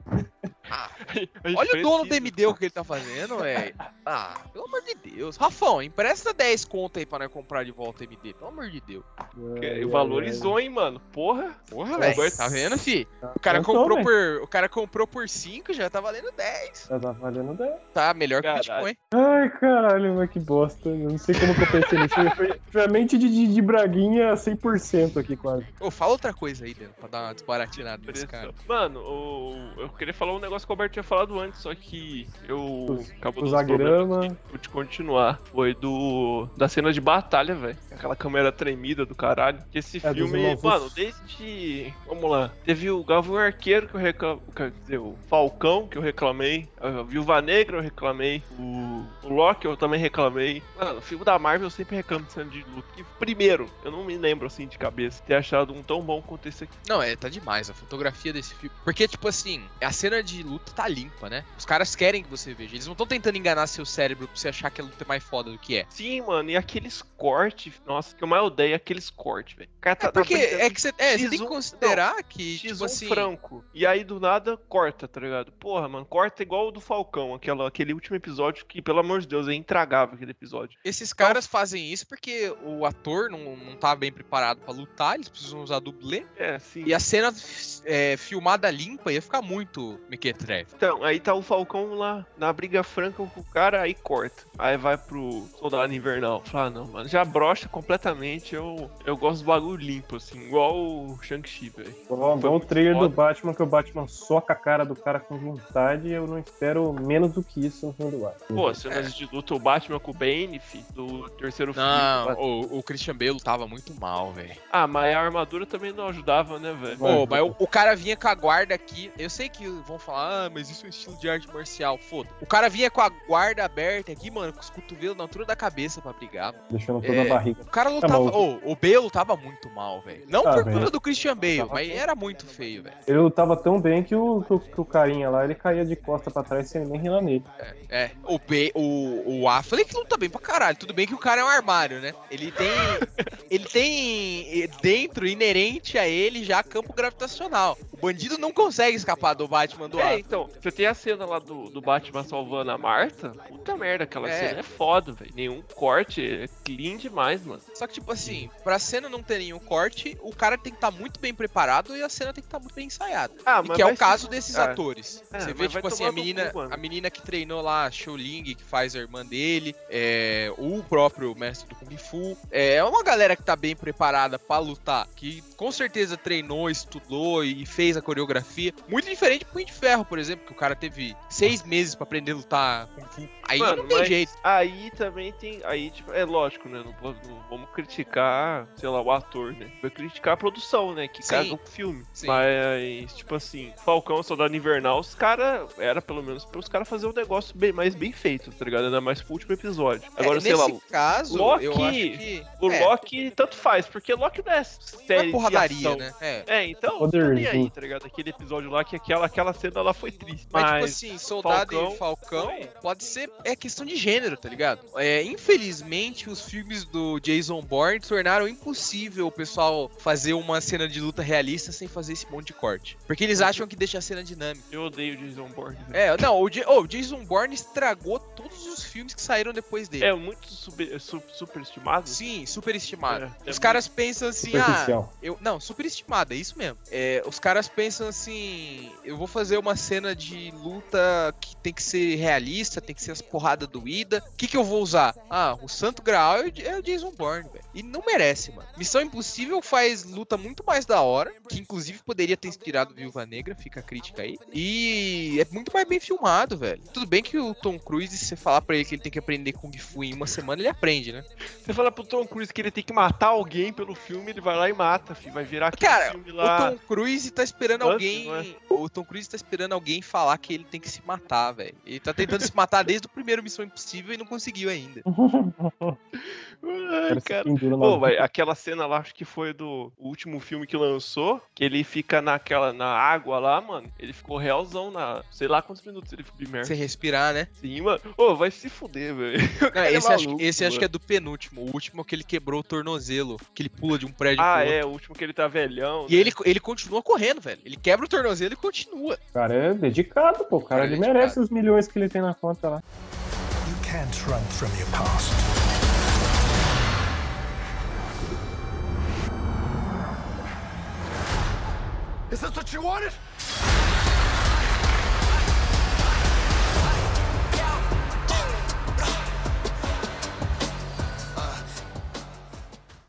Speaker 2: Ah, olha o dono do
Speaker 1: precisa.
Speaker 2: MD o que ele tá fazendo, velho. Ah, pelo amor de Deus. Rafão, empresta 10 conto aí pra nós comprar de volta o MD. Pelo amor de Deus.
Speaker 3: Ai, ai,
Speaker 1: Valorizou, hein, mano. Porra.
Speaker 2: Porra, velho. Tá vendo, fi?
Speaker 3: ai.
Speaker 2: O cara, comprou por, o cara comprou por 5, já tá valendo 10.
Speaker 3: Já tá valendo 10.
Speaker 2: Tá melhor que o
Speaker 1: Caralho.
Speaker 2: Bitcoin.
Speaker 3: Ai, caralho, mas que bosta. Eu não sei como que eu pensei nisso. Foi- Foi, a mente de, de, de Braguinha 100% aqui, quase.
Speaker 2: Ô, fala outra coisa aí, Deno, pra dar uma desbaratinada nesse cara.
Speaker 1: Mano, o- eu queria falar um negócio que o Alberto tinha falado antes, só que eu.
Speaker 3: Os-
Speaker 1: acabou
Speaker 3: o zagueirama.
Speaker 1: problemas de- de continuar. Foi do. Da cena de batalha, velho. Aquela câmera tremida do caralho. Que esse
Speaker 3: É,
Speaker 1: filme, mano, desde. Vamos lá. Teve o Galvão Arqueiro que eu reclamei. Quer dizer, o Falcão que eu reclamei. A Viúva Negra eu reclamei. O, o Loki eu também reclamei. Mano, o filme da Marvel eu sempre reclamo de cena de luta. E primeiro, eu não me lembro assim de cabeça ter achado um tão bom quanto esse aqui.
Speaker 2: Não, é, tá demais a fotografia desse filme. Porque, tipo assim, a cena de luta tá limpa, né? Os caras querem que você veja. Eles não estão tentando enganar seu cérebro pra você achar que a luta é mais foda do que é.
Speaker 1: Sim, mano, e aqueles cortes, nossa, que eu mais odeio é aqueles cortes, velho. Cara tá
Speaker 2: É porque é que você é, tem que
Speaker 1: X1
Speaker 2: considerar que,
Speaker 1: X1
Speaker 2: tipo assim.
Speaker 1: franco. E aí do nada corta, tá ligado? Porra, mano, corta igual o do Falcão, aquela, aquele último episódio que, pelo amor de Deus, é intragável aquele episódio.
Speaker 2: Esses caras fazem isso porque o ator não, não tá bem preparado pra lutar, eles precisam usar dublê.
Speaker 1: É, sim.
Speaker 2: E a cena é, filmada limpa ia ficar muito mequetrefe.
Speaker 1: Então, aí tá o Falcão lá na briga franca com o cara, aí corta. Aí vai pro Soldado Invernal. Fala, ah, não, mano, já brocha completamente. Eu, eu gosto do bagulho limpo, assim, igual o Shang-Chi, velho.
Speaker 3: O
Speaker 1: muito
Speaker 3: trailer do
Speaker 1: foda.
Speaker 3: Batman, que o Batman soca a cara do cara com vontade, eu não espero menos do que isso no filme do Batman.
Speaker 1: Pô, cenas de luta, o Batman com o Bane, fi, do terceiro filme.
Speaker 2: Não, o, o Christian Bale tava muito mal, velho.
Speaker 1: Ah, mas a armadura também não ajudava, né, velho?
Speaker 3: Vai.
Speaker 2: Pô, mas o, o cara vinha com a guarda aqui. Eu sei que vão falar, ah, mas isso é um estilo de arte marcial. Foda. O cara vinha com a guarda aberta aqui, mano, com os cotovelos na altura da cabeça pra brigar. mano.
Speaker 3: Deixando toda
Speaker 2: É.
Speaker 3: a barriga.
Speaker 2: O cara
Speaker 3: Tá
Speaker 2: lutava.
Speaker 3: bom.
Speaker 2: Ô, o Bale lutava muito mal, velho. Não
Speaker 3: Tá
Speaker 2: por
Speaker 3: bem.
Speaker 2: culpa do Christian Bale,
Speaker 3: Tava
Speaker 2: mas era muito feio, velho.
Speaker 3: Ele lutava tão bem que o, que o, que o carinha lá, ele caía de costa pra trás sem nem rilar nele.
Speaker 2: É, o, B, o, o Affleck luta bem pra caralho. Tudo bem que o cara é um armário, né? Ele tem. ele tem eh, dentro, inerente a ele, já campo gravitacional. O bandido não consegue escapar do Batman do
Speaker 1: É,
Speaker 2: Affleck.
Speaker 1: então, você tem a cena lá do, do Batman salvando a Marta. Puta merda, aquela
Speaker 2: É.
Speaker 1: cena é foda, velho. Nenhum corte, é clean demais, mano.
Speaker 2: Só que, tipo assim, pra cena não ter nenhum corte, o cara tem que estar muito bem preparado e a cena tem que estar muito bem ensaiada.
Speaker 1: Ah,
Speaker 2: E que é o caso
Speaker 1: ser-
Speaker 2: desses
Speaker 1: é.
Speaker 2: atores.
Speaker 1: É,
Speaker 2: Você vê, tipo assim, a menina,
Speaker 1: cu,
Speaker 2: a menina que treinou lá, a Xiaoling, que faz a irmã dele, é, o próprio mestre do Kung Fu. É uma galera que tá bem preparada pra lutar, que com certeza treinou, estudou e fez a coreografia. Muito diferente do Punho de Ferro, por exemplo, que o cara teve seis meses pra aprender a lutar Kung Fu. Aí
Speaker 1: Mano,
Speaker 2: não tem
Speaker 1: mas
Speaker 2: jeito.
Speaker 1: Aí também tem. Aí, tipo, é lógico, né? Não, posso- não vamos criticar, sei lá, o ator, né? Vai criticar a produção, né? Que
Speaker 2: Sim.
Speaker 1: caga o filme.
Speaker 2: Sim.
Speaker 1: Mas, tipo assim, Falcão, Soldado Invernal, os caras. Era pelo menos para os caras fazerem um negócio bem, mais bem feito, tá ligado? Ainda mais pro último episódio. Agora,
Speaker 2: É,
Speaker 1: sei
Speaker 2: nesse
Speaker 1: lá,
Speaker 2: caso,
Speaker 1: Loki-
Speaker 2: eu acho que.
Speaker 1: o
Speaker 2: é,
Speaker 1: Loki tanto faz, porque Loki não é
Speaker 2: não
Speaker 1: série
Speaker 2: é
Speaker 1: de
Speaker 2: porradaria,
Speaker 1: ação.
Speaker 2: né? É.
Speaker 1: É, então, nem
Speaker 3: Poderzinho.
Speaker 1: aí, tá ligado? Aquele episódio lá, que aquela, aquela cena lá foi triste.
Speaker 2: Mas,
Speaker 1: Mas,
Speaker 2: tipo assim, soldado
Speaker 1: Falcão
Speaker 2: e Falcão pode ser. É questão de gênero, tá ligado? É, infelizmente, os filmes do Jason Bourne tornaram impossível o pessoal fazer uma cena de luta realista sem fazer esse monte de corte. Porque eles acham que deixa a cena dinâmica.
Speaker 1: eu odeio o Jason Bourne.
Speaker 2: É, não, o, oh, o Jason Bourne estragou todos os filmes que saíram depois dele.
Speaker 1: É, muito super, su- superestimado.
Speaker 2: Sim, superestimado.
Speaker 1: É, é
Speaker 2: os caras pensam assim, ah, eu, não, superestimada, é isso mesmo. É, os caras pensam assim: eu vou fazer uma cena de luta que tem que ser realista, tem que ser as porradas doídas. O que, que eu vou usar? Ah, o Santo Graal é o, é Jason Bourne, velho. E não merece, mano. Missão Impossível faz luta muito mais da hora, que inclusive poderia ter inspirado Viúva Negra, fica a crítica aí. E é muito mais bem filmado, velho. Tudo bem que o Tom Cruise, se você falar pra ele que ele tem que aprender Kung Fu em uma semana, ele aprende, né?
Speaker 1: Você fala pro Tom Cruise que ele tem que matar alguém pelo filme, ele vai lá e mata, filho. Vai virar aquele
Speaker 2: Cara,
Speaker 1: filme
Speaker 2: O
Speaker 1: lá.
Speaker 2: Tom Cruise tá esperando
Speaker 1: Antes,
Speaker 2: alguém.
Speaker 1: é?
Speaker 2: O Tom Cruise tá esperando alguém falar que ele tem que se matar, velho. Ele tá tentando se matar desde o primeiro Missão Impossível e não conseguiu ainda.
Speaker 1: Ai,
Speaker 3: cara
Speaker 1: Pô, aquela cena lá, acho que foi do último filme que lançou, que ele fica naquela, na água lá, mano. Ele ficou realzão na, sei lá quantos minutos ele ficou imerso.
Speaker 2: Você respirar, né?
Speaker 1: Sim, mano. Ô, vai se fuder, velho. É
Speaker 2: esse acho,
Speaker 1: maluco,
Speaker 2: esse acho que é do penúltimo. O último é que ele quebrou o tornozelo. Que ele pula de um prédio
Speaker 1: Ah,
Speaker 2: pro outro.
Speaker 1: é, o último que ele tá velhão.
Speaker 2: E ele, ele continua correndo, velho. Ele quebra o tornozelo e continua.
Speaker 3: O cara é dedicado, pô. O cara,
Speaker 2: Cara, é
Speaker 3: ele
Speaker 2: dedicado.
Speaker 3: merece os milhões que ele tem na conta lá.
Speaker 7: You can't run from your past. Is this what you wanted?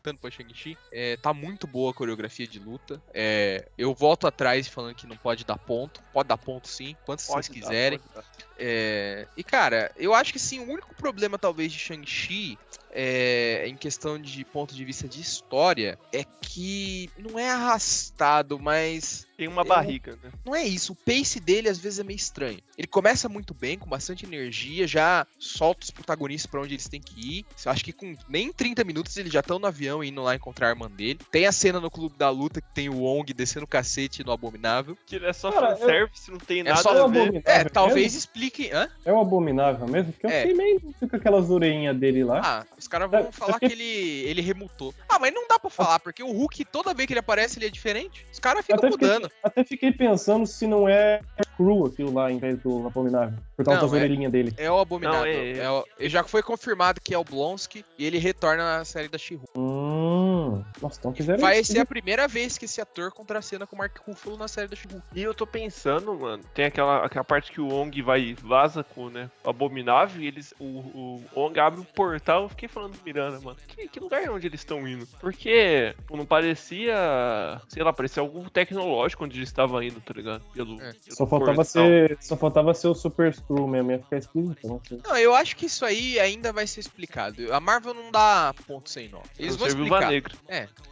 Speaker 2: Tanto pra Shang-Chi. É, tá muito boa a coreografia de luta. É, eu volto atrás falando que não pode dar ponto. Pode dar ponto sim, quantos
Speaker 1: Pode
Speaker 2: vocês
Speaker 1: dar,
Speaker 2: quiserem.
Speaker 1: dar.
Speaker 2: É, e cara, eu acho que sim, o único problema talvez de Shang-Chi, é, em questão de ponto de vista de história, é que não é arrastado, mas
Speaker 1: Tem uma
Speaker 2: Eu-
Speaker 1: barriga, né?
Speaker 2: não é isso. O pace dele às vezes é meio estranho. Ele começa muito bem, com bastante energia, já solta os protagonistas pra onde eles têm que ir. Eu acho que com nem 30 minutos eles já estão no avião indo lá encontrar a irmã dele. Tem a cena no Clube da Luta que tem o Wong descendo o cacete no Abominável.
Speaker 1: Que ele é só
Speaker 3: Cara, eu-
Speaker 1: fanservice, não tem
Speaker 2: É
Speaker 1: nada
Speaker 2: só
Speaker 1: a
Speaker 3: o
Speaker 1: ver.
Speaker 3: abominável
Speaker 2: É, talvez
Speaker 3: mesmo?
Speaker 2: explique. Hã?
Speaker 3: É o abominável mesmo? Porque eu
Speaker 2: É.
Speaker 3: fiquei meio com aquelas orelhinhas dele lá.
Speaker 2: Ah, os caras vão
Speaker 3: É,
Speaker 2: falar que ele, ele remutou. Ah, mas não dá pra falar, porque o Hulk, toda vez que ele aparece, ele é diferente. Os caras ficam
Speaker 3: até, fiquei,
Speaker 2: mudando.
Speaker 3: até fiquei pensando se não é cru aquilo lá, em vez do abominável. Por causa
Speaker 2: Não,
Speaker 3: das
Speaker 2: é-
Speaker 3: orelhinhas dele.
Speaker 2: É o Abominável.
Speaker 1: Não, é-
Speaker 2: É o- já foi confirmado que é o Blonsky e ele retorna na série da she
Speaker 3: Hum. Nossa, então quiseram.
Speaker 2: Vai ser a primeira vez que esse ator contracena com o Mark Ruffalo na série da she
Speaker 1: E eu tô pensando, mano, tem aquela, aquela parte que o Ong vai vaza com, né, o abominável e eles, o, o Ong abre um portal, eu fiquei falando do Miranda, mano, que, que lugar é onde eles estão indo? Porque pô, não parecia, sei lá, parecia algo tecnológico onde eles estavam indo, tá ligado? Pelo,
Speaker 2: É.
Speaker 1: pelo
Speaker 3: Só faltava
Speaker 1: portal.
Speaker 3: ser. Só faltava ser o Super Screw mesmo, ia ficar esquisito, não sei.
Speaker 2: Não, eu acho que isso aí ainda vai ser explicado. A Marvel não dá ponto sem nó. Eles
Speaker 1: Não
Speaker 2: vão explicar.
Speaker 1: Negra.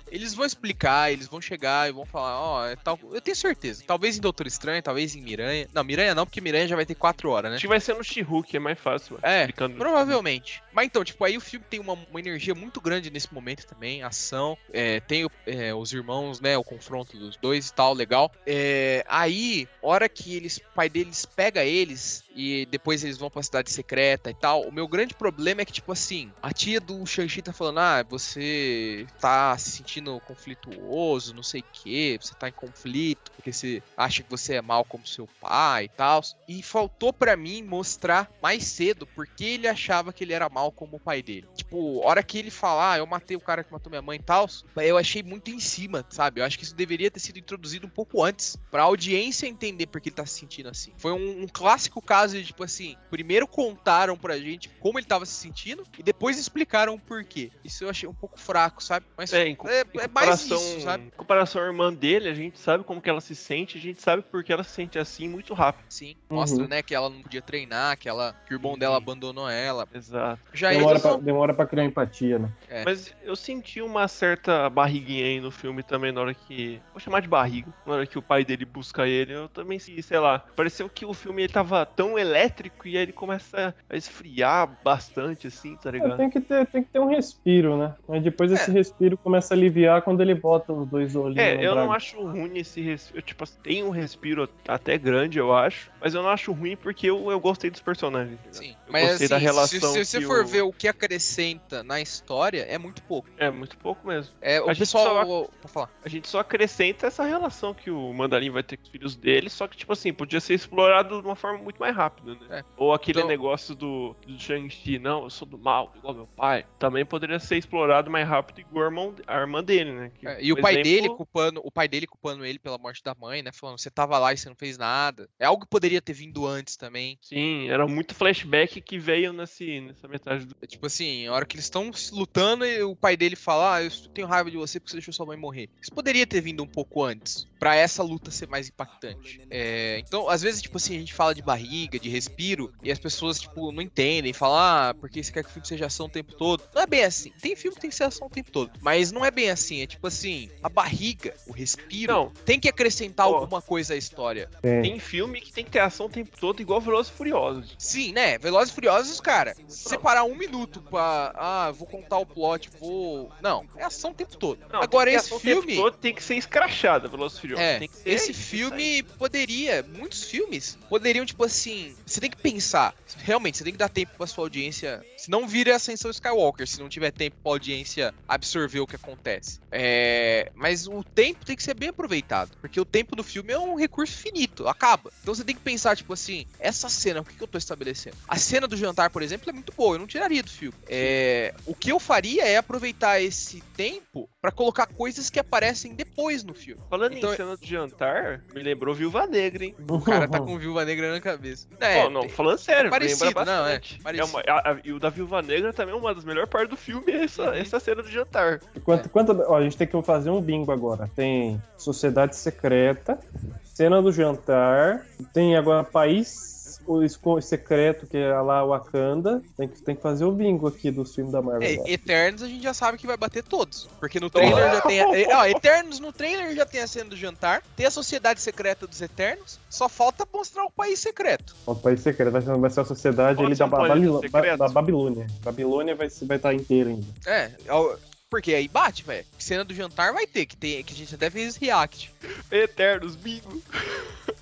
Speaker 2: Eles vão explicar, eles vão chegar e vão falar, ó, é tal. Eu tenho certeza. Talvez em Doutor Estranho, talvez em Miranha. Não, Miranha não, porque Miranha já vai ter quatro horas, né?
Speaker 1: Acho que vai ser no She-Hulk, é mais fácil.
Speaker 2: É,
Speaker 1: Explicando
Speaker 2: Provavelmente. Mas então, tipo, aí o filme tem uma, uma energia muito grande nesse momento também, ação, é, tem é, os irmãos, né, o confronto dos dois e tal, legal. É, aí, hora que eles, o pai deles pega eles e depois eles vão pra cidade secreta e tal, o meu grande problema é que, tipo assim, a tia do Shang-Chi tá falando, ah, você tá se sentindo conflituoso, não sei o que, você tá em conflito, porque você acha que você é mal como seu pai e tal. E faltou pra mim mostrar mais cedo porque ele achava que ele era mal como o pai dele. Tipo, hora que ele falar, ah, eu matei o cara que matou minha mãe e tal, eu achei muito em cima, sabe? Eu acho que isso deveria ter sido introduzido um pouco antes, pra audiência entender porque ele tá se sentindo assim. Foi um, um clássico caso de, tipo assim, primeiro contaram pra gente como ele tava se sentindo e depois explicaram o porquê. Isso eu achei um pouco fraco, sabe? Mas
Speaker 1: É, em,
Speaker 2: é,
Speaker 1: em
Speaker 2: é mais
Speaker 1: comparação,
Speaker 2: isso, sabe?
Speaker 1: em comparação à irmã dele, a gente sabe como que ela se sente, a gente sabe porque ela se sente assim muito rápido.
Speaker 2: Sim,
Speaker 3: Uhum.
Speaker 2: mostra, né, que ela não podia treinar, que, ela, que o irmão dela abandonou ela.
Speaker 1: Exato.
Speaker 2: Já
Speaker 3: Demora pra, demora pra criar empatia, né?
Speaker 2: É.
Speaker 1: Mas eu senti uma certa barriguinha aí no filme também na hora que. Vou chamar de barriga. Na hora que o pai dele busca ele, eu também, sei sei lá. Pareceu que o filme ele tava tão elétrico e aí ele começa a esfriar bastante, assim, tá
Speaker 3: É,
Speaker 1: ligado?
Speaker 3: tem, que ter, tem que ter um respiro, né? Mas depois esse respiro começa a aliviar quando ele bota os dois olhinhos.
Speaker 1: É,
Speaker 3: no
Speaker 1: eu não acho ruim esse respiro. Tipo, tem um respiro até grande, eu acho. Mas eu não acho ruim porque eu, eu gostei dos personagens. tá?
Speaker 2: Sim,
Speaker 1: Eu
Speaker 2: mas
Speaker 1: gostei
Speaker 2: assim,
Speaker 1: da
Speaker 2: se-
Speaker 1: relação
Speaker 2: se, você
Speaker 1: que
Speaker 2: for
Speaker 1: o-
Speaker 2: ver o que acrescenta na história, é muito pouco.
Speaker 1: É, muito pouco mesmo.
Speaker 2: É, o
Speaker 1: A gente
Speaker 2: pessoal.
Speaker 1: só-
Speaker 2: Pra falar.
Speaker 1: A gente só acrescenta essa relação que o Mandarim vai ter com os filhos dele, só que, tipo assim, podia ser explorado de uma forma muito mais rápida, né?
Speaker 2: É.
Speaker 1: Ou aquele
Speaker 2: Então-
Speaker 1: negócio do, do Shang-Chi, não, eu sou do mal, igual meu pai. Também poderia ser explorado mais rápido igual a irmão- a irmã dele, né? Que,
Speaker 2: É, e o
Speaker 1: por
Speaker 2: pai
Speaker 1: exemplo,
Speaker 2: dele culpando, o pai dele culpando ele pela morte da mãe, né? Falando, você tava lá e você não fez nada. É algo que poderia ter vindo antes também.
Speaker 1: Sim, era muito flashback que veio nesse, nessa metade do.
Speaker 2: É tipo assim, a hora que eles estão lutando e o pai dele fala, ah, eu tenho raiva de você porque você deixou sua mãe morrer. Isso poderia ter vindo um pouco antes, pra essa luta ser mais impactante. É, então, às vezes, tipo assim, a gente fala de barriga, de respiro, e as pessoas, tipo, não entendem, falam, ah, porque você quer que o filme seja ação o tempo todo. Não é bem assim. Tem filme que tem que ser ação o tempo todo. Mas não é bem assim. É tipo assim, a barriga, o respiro,
Speaker 1: Não,
Speaker 2: tem que acrescentar alguma coisa à história.
Speaker 3: Tem.
Speaker 1: tem filme que tem que ter ação o tempo todo, igual Velozes e Furiosos.
Speaker 2: Sim, né? Velozes e Furiosos, cara, se separar um minuto pra. Ah, vou contar o plot, vou. Não, é ação o tempo todo.
Speaker 1: Não,
Speaker 2: Agora, esse
Speaker 1: ação o tempo
Speaker 2: filme.
Speaker 1: todo tem que ser escrachada, Velozes e Furiosos.
Speaker 2: É,
Speaker 1: tem que ser
Speaker 2: esse filme poderia, muitos filmes poderiam, tipo assim, você tem que pensar, realmente, você tem que dar tempo pra sua audiência, se não vira Ascensão Skywalker, se não tiver tempo pra audiência absorver o que acontece. É, mas o tempo tem que ser bem aproveitado, porque o tempo do filme é um recurso finito, acaba. Então você tem que pensar, tipo assim, essa cena, o que, que eu tô estabelecendo? A cena do jantar, por exemplo, é muito boa, eu não tiraria do filme. É, o que eu faria é aproveitar esse tempo pra colocar coisas que aparecem depois no filme.
Speaker 1: Falando
Speaker 2: Então-
Speaker 1: em cena de jantar, me lembrou Viúva Negra, hein?
Speaker 2: O cara tá com Viúva Negra na cabeça. É,
Speaker 1: Pô, não, falando sério,
Speaker 2: parecido,
Speaker 1: lembra
Speaker 2: não, é,
Speaker 1: bastante.
Speaker 2: parecido.
Speaker 1: uma- a- a- e o da Viúva Negra também é uma das melhores partes do filme, é essa,
Speaker 2: Uhum.
Speaker 1: essa cena do jantar.
Speaker 3: Quanto, quanto, ó, a gente tem que fazer um bingo agora. Tem Sociedade Secreta, Cena do Jantar, tem agora País o Secreto, que é lá Wakanda. Tem que, tem que fazer o bingo aqui do filme da Marvel.
Speaker 2: É,
Speaker 3: agora.
Speaker 2: Eternos a gente já sabe que vai bater todos. Porque no trailer já tem. A, é, ó, Eternos no trailer já tem a cena do jantar, tem a sociedade secreta dos Eternos, só falta mostrar o país secreto.
Speaker 3: O País Secreto vai ser, vai ser a sociedade ele
Speaker 1: ser
Speaker 3: da,
Speaker 1: um
Speaker 3: da Babilônia. Babilônia vai, ser- vai estar inteira ainda.
Speaker 2: É, ó, porque aí bate, velho. Cena do jantar vai ter, que, tem, que a gente até fez react.
Speaker 1: Eternos, bingo.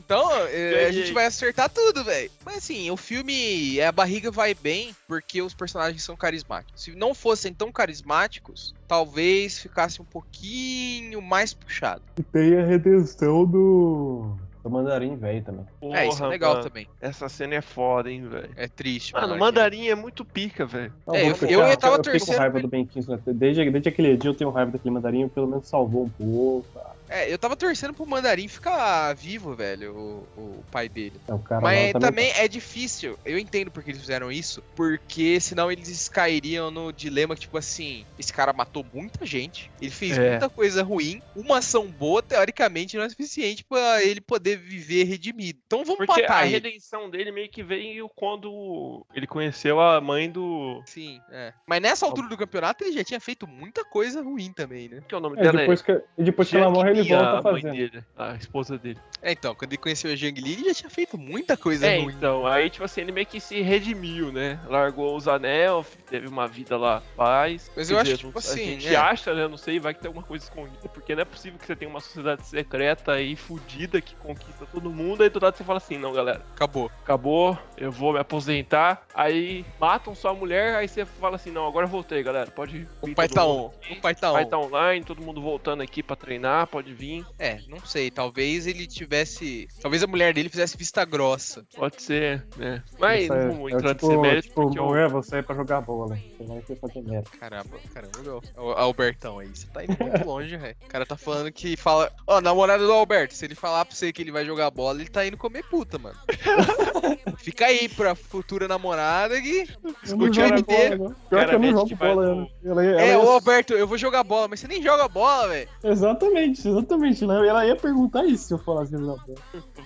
Speaker 2: Então, é, a gente vai acertar tudo, velho. Mas assim, o filme, a barriga vai bem porque os personagens são carismáticos. Se não fossem tão carismáticos, talvez ficasse um pouquinho mais puxado.
Speaker 3: E tem a redenção do. Do mandarim velho também.
Speaker 2: é, isso é
Speaker 1: Porra,
Speaker 2: legal
Speaker 1: mano,
Speaker 2: também.
Speaker 1: Essa cena é foda, hein, velho.
Speaker 2: É triste,
Speaker 1: Mano, o
Speaker 2: mano.
Speaker 1: mandarim é muito pica, velho.
Speaker 2: É,
Speaker 3: vou
Speaker 2: eu-
Speaker 3: ficar-
Speaker 2: eu- eu tava
Speaker 3: eu fiquei com
Speaker 2: torcendo
Speaker 3: raiva do Ben Kingsley. Desde, desde aquele dia eu tenho raiva daquele mandarim, pelo menos salvou um pouco. tá?
Speaker 2: É, eu tava torcendo pro Mandarim ficar vivo, velho, o, o pai dele.
Speaker 3: É, o cara
Speaker 2: Mas também é difícil. Eu entendo porque eles fizeram isso. Porque senão eles cairiam no dilema que, tipo assim, esse cara matou muita gente. Ele fez
Speaker 1: É.
Speaker 2: muita coisa ruim. Uma ação boa, teoricamente, não é suficiente pra ele poder viver redimido. Então vamos
Speaker 1: Porque a
Speaker 2: matar ele.
Speaker 1: redenção dele meio que veio quando ele conheceu a mãe do.
Speaker 2: Sim, é. Mas nessa altura do campeonato ele já tinha feito muita coisa ruim também, né?
Speaker 1: Que é o nome
Speaker 3: É,
Speaker 1: dela?
Speaker 3: depois que, e depois que ela morre, ele volta
Speaker 1: a
Speaker 3: a
Speaker 1: mãe
Speaker 3: fazer.
Speaker 1: dele, a esposa dele.
Speaker 2: É, então, quando ele conheceu a Jiang Li, ele já tinha feito muita coisa
Speaker 1: É,
Speaker 2: ruim.
Speaker 1: então, aí, tipo assim, ele meio que se redimiu, né? Largou os anel, teve uma vida lá, paz.
Speaker 2: Mas eu acho,
Speaker 1: dizer,
Speaker 2: tipo
Speaker 1: não-
Speaker 2: assim,
Speaker 1: A gente
Speaker 2: é.
Speaker 1: acha, né? Não sei, vai que tem alguma coisa escondida, porque não é possível que você tenha uma sociedade secreta aí, fudida, que conquista todo mundo, aí do lado você fala assim, não, galera,
Speaker 2: Acabou.
Speaker 1: acabou, eu vou me aposentar, aí matam sua mulher, aí você fala assim, não, agora eu voltei, galera, pode
Speaker 2: O pai tá on.
Speaker 1: aqui,
Speaker 2: O pai tá
Speaker 1: O pai
Speaker 2: on.
Speaker 1: tá online, todo mundo voltando aqui pra treinar, pode vir,
Speaker 2: É, não sei. Talvez ele tivesse. Talvez a mulher dele fizesse vista grossa.
Speaker 1: pode ser, né? Mas
Speaker 3: é-
Speaker 1: não vou
Speaker 3: é
Speaker 1: entrar
Speaker 3: tipo,
Speaker 1: nesse mérito,
Speaker 3: tipo,
Speaker 1: porque eu...
Speaker 3: mulher, você é pra jogar bola. Você vai ter fazer merda.
Speaker 2: Caramba, caramba, meu. O Albertão aí, você tá indo muito longe, velho. O cara tá falando que fala. Ó, namorado do Alberto, se ele falar pra você que ele vai jogar bola, ele tá indo comer puta, mano. Fica aí pra futura namorada que. Escute o
Speaker 3: bola, não. Pior
Speaker 1: Cara,
Speaker 3: que eu não jogo
Speaker 1: vai
Speaker 3: bola.
Speaker 1: no-
Speaker 3: Ela, ela
Speaker 2: É,
Speaker 3: ia-
Speaker 2: ô Alberto, eu vou jogar bola, mas você nem joga bola, velho.
Speaker 3: Exatamente, exatamente. Ela, ela ia perguntar isso se eu falasse na bola.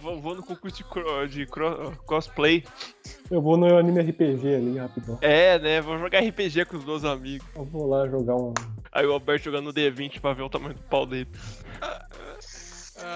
Speaker 1: Vou, vou no concurso de, cro- de cro- cosplay.
Speaker 3: Eu vou no anime RPG ali, rapidão.
Speaker 1: É, né? Vou jogar RPG com os meus amigos.
Speaker 3: Eu vou lá jogar um.
Speaker 1: Aí o Alberto jogando no D20 pra ver o tamanho do pau dele.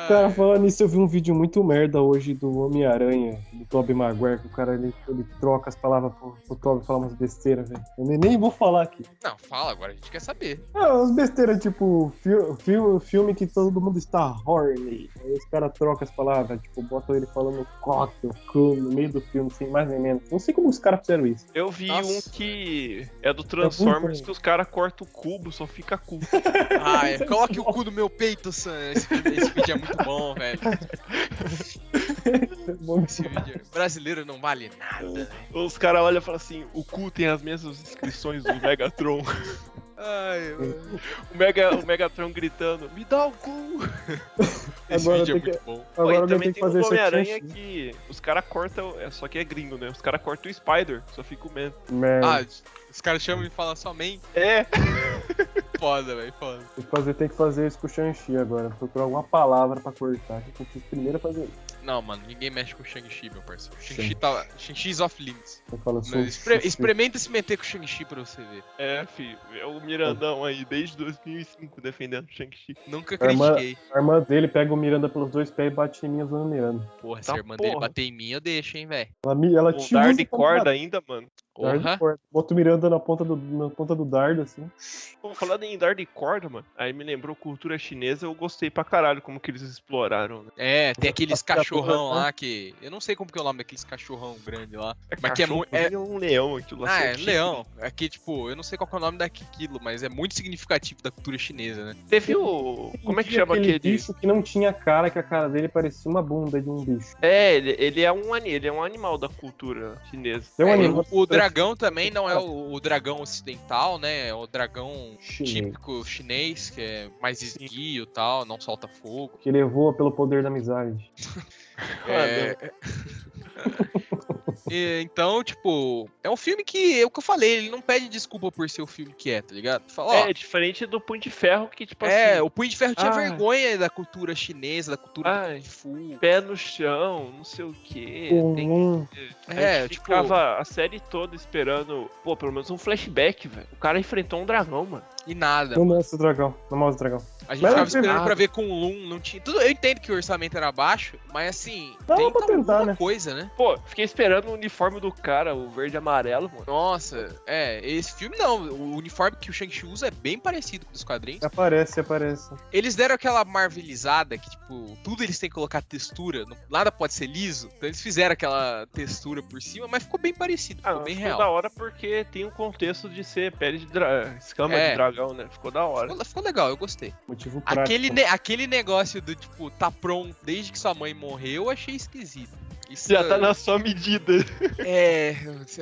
Speaker 3: Cara, falando nisso, eu vi um vídeo muito merda hoje do Homem-Aranha, do Tobey Maguire, que o cara ele, ele troca as palavras pro, pro Tobey falar umas besteiras, velho. Eu nem, nem vou falar aqui.
Speaker 2: Não, fala agora, a gente quer saber.
Speaker 3: Ah, umas besteiras, tipo, fi- fi- filme que todo mundo está horny. Aí os caras trocam as palavras, tipo, botam ele falando coque, cu no meio do filme, sem mais nem menos. Não sei como os caras fizeram isso.
Speaker 1: Eu vi
Speaker 2: Nossa.
Speaker 1: um que é do Transformers
Speaker 3: ruim.
Speaker 1: que os caras cortam o cubo, só fica cu.
Speaker 2: Ah, é, coloque o cu no meu peito, Sam. Esse, esse vídeo é muito bom, velho. Esse vídeo. Brasileiro não vale nada.
Speaker 1: Os caras olham e falam assim: o cu tem as mesmas inscrições do Megatron.
Speaker 2: Ai, mano.
Speaker 1: O, Mega, o Megatron gritando: me dá o cu.
Speaker 2: Esse
Speaker 3: Agora
Speaker 2: vídeo é muito bom.
Speaker 1: Pô,
Speaker 3: Agora alguém
Speaker 1: também
Speaker 3: tem que
Speaker 1: o
Speaker 3: aqui.
Speaker 1: Homem-Aranha que os caras cortam, é, só que é gringo, né? Os caras cortam o Spider, só fica o Man.
Speaker 3: Merda.
Speaker 2: Ah, os caras chamam e falam só man.
Speaker 1: É,
Speaker 2: Foda, velho, foda.
Speaker 3: Tem que fazer, tem que fazer isso com o Shang-Chi agora. Procurar alguma palavra pra cortar. que Eu preciso primeiro fazer isso.
Speaker 2: Não, mano, ninguém mexe com o Shang-Chi, meu parceiro. Shang-Chi tá. Shang-Chi is off limits.
Speaker 3: Eu falo
Speaker 2: expre- experimenta se meter com o Shang-Chi pra você ver.
Speaker 1: É, filho, é o Mirandão aí, desde 2005, defendendo o Shang-Chi.
Speaker 2: Nunca
Speaker 3: A irmã-
Speaker 2: critiquei.
Speaker 3: A irmã dele pega o Miranda pelos dois pés e bate em mim usando o Miranda.
Speaker 2: Porra, se
Speaker 1: Tá
Speaker 2: a irmã dele
Speaker 1: porra.
Speaker 2: bater em mim, eu deixo, hein, velho.
Speaker 3: Ela, me- ela usa
Speaker 1: de corda ainda, mano.
Speaker 3: Dardo de
Speaker 2: Porra.
Speaker 3: corda. Bota o Miranda na ponta do, na ponta do dardo, assim.
Speaker 1: Pô, falando em dar de corda, mano, aí me lembrou cultura chinesa, eu gostei pra caralho como que eles exploraram, né?
Speaker 2: É, tem aqueles
Speaker 3: Tá-
Speaker 2: cachorrão
Speaker 3: porra,
Speaker 2: lá que. Eu não sei como que é o nome daqueles cachorrão grande lá. Mas que é muito. É...
Speaker 1: é um leão aquilo lá.
Speaker 2: Ah, é
Speaker 1: certinho.
Speaker 2: leão. Aqui, tipo, eu não sei qual que é o nome daquilo, mas é muito significativo da cultura chinesa, né?
Speaker 1: Você viu. Como é que chama aquele.
Speaker 3: bicho que não tinha cara, que a cara dele parecia uma bunda de um bicho.
Speaker 1: É, ele, ele é um ele é um animal da cultura chinesa.
Speaker 3: Tem um
Speaker 2: É,
Speaker 3: animal
Speaker 2: o, o dragão também não é o, o dragão ocidental, né? É o dragão
Speaker 3: chinês,
Speaker 2: típico chinês, que é mais esguio e tal, não solta fogo.
Speaker 3: que ele voa pelo poder da amizade.
Speaker 2: É... E, então, tipo, é um filme que, é o que eu falei, ele não pede desculpa por ser o filme que é, tá ligado? Fala, ó,
Speaker 1: É, diferente do Punho de Ferro, que tipo
Speaker 2: é,
Speaker 1: assim.
Speaker 2: o Punho de Ferro tinha
Speaker 1: Ah.
Speaker 2: vergonha da cultura chinesa, da cultura
Speaker 1: Ai.
Speaker 2: do Kung Fu.
Speaker 1: Pé no chão, não sei o que. Tem
Speaker 3: Um,
Speaker 1: A
Speaker 2: É, tipo-
Speaker 1: ficava a série toda esperando, pô, pelo menos um flashback, velho. O cara enfrentou um dragão, mano.
Speaker 2: E nada.
Speaker 3: não mostra o dragão, não mostra o dragão.
Speaker 2: A gente
Speaker 3: Mas
Speaker 2: ficava esperando
Speaker 1: nada.
Speaker 2: pra ver com o Lun, não tinha. Tudo, eu entendo que o orçamento era baixo, mas assim,
Speaker 3: Dá
Speaker 2: tem
Speaker 3: pra tentar,
Speaker 2: alguma
Speaker 3: né?
Speaker 2: coisa, né?
Speaker 1: Pô, fiquei esperando o uniforme do cara, o verde e amarelo, mano.
Speaker 2: Nossa, é, esse filme não. O uniforme que o Shang-Chi usa é bem parecido com o dos quadrinhos.
Speaker 3: Aparece, aparece.
Speaker 2: Eles deram aquela marvelizada que, tipo, tudo eles têm que colocar textura, nada pode ser liso. Então eles fizeram aquela textura por cima, mas ficou bem parecido, ficou
Speaker 1: Ah,
Speaker 2: bem
Speaker 1: ficou
Speaker 2: real.
Speaker 1: da hora porque tem um contexto de ser pele de dra... escama
Speaker 2: É.
Speaker 1: de dragão, né? Ficou da hora.
Speaker 2: Ficou, ficou legal, eu gostei.
Speaker 3: Motivo prático.
Speaker 2: Aquele, ne- aquele negócio do, tipo, tá pronto desde que sua mãe morreu, eu achei esquisito. Isso
Speaker 1: Já tá na sua medida.
Speaker 2: É,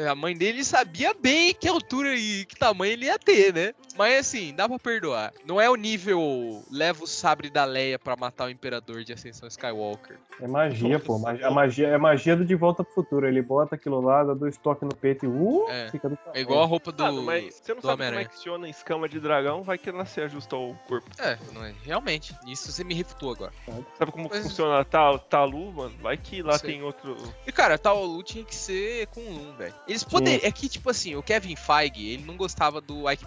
Speaker 2: a mãe dele sabia bem que altura e que tamanho ele ia ter, né? Mas assim, dá pra perdoar. Não é o nível leva o sabre da Leia pra matar o imperador de Ascensão Skywalker.
Speaker 3: É magia, pô. Magia, a magia, é magia do De Volta pro Futuro. Ele bota aquilo lá, dá dois toques no peito e uh,
Speaker 2: É.
Speaker 3: fica do
Speaker 2: É igual a roupa do.
Speaker 1: Mano, mas você não sabe como é que funciona escama de dragão, vai que ela se ajusta ao corpo.
Speaker 2: É, não é. Realmente. Isso você me refutou agora.
Speaker 1: Sabe como
Speaker 2: Mas-
Speaker 1: funciona a Ta- Talu, mano? Vai que lá
Speaker 2: Sei.
Speaker 1: tem outro.
Speaker 2: E cara, tal Lu tinha que ser com um, velho. Eles poderiam. É que, tipo assim, o Kevin Feige, ele não gostava do Ike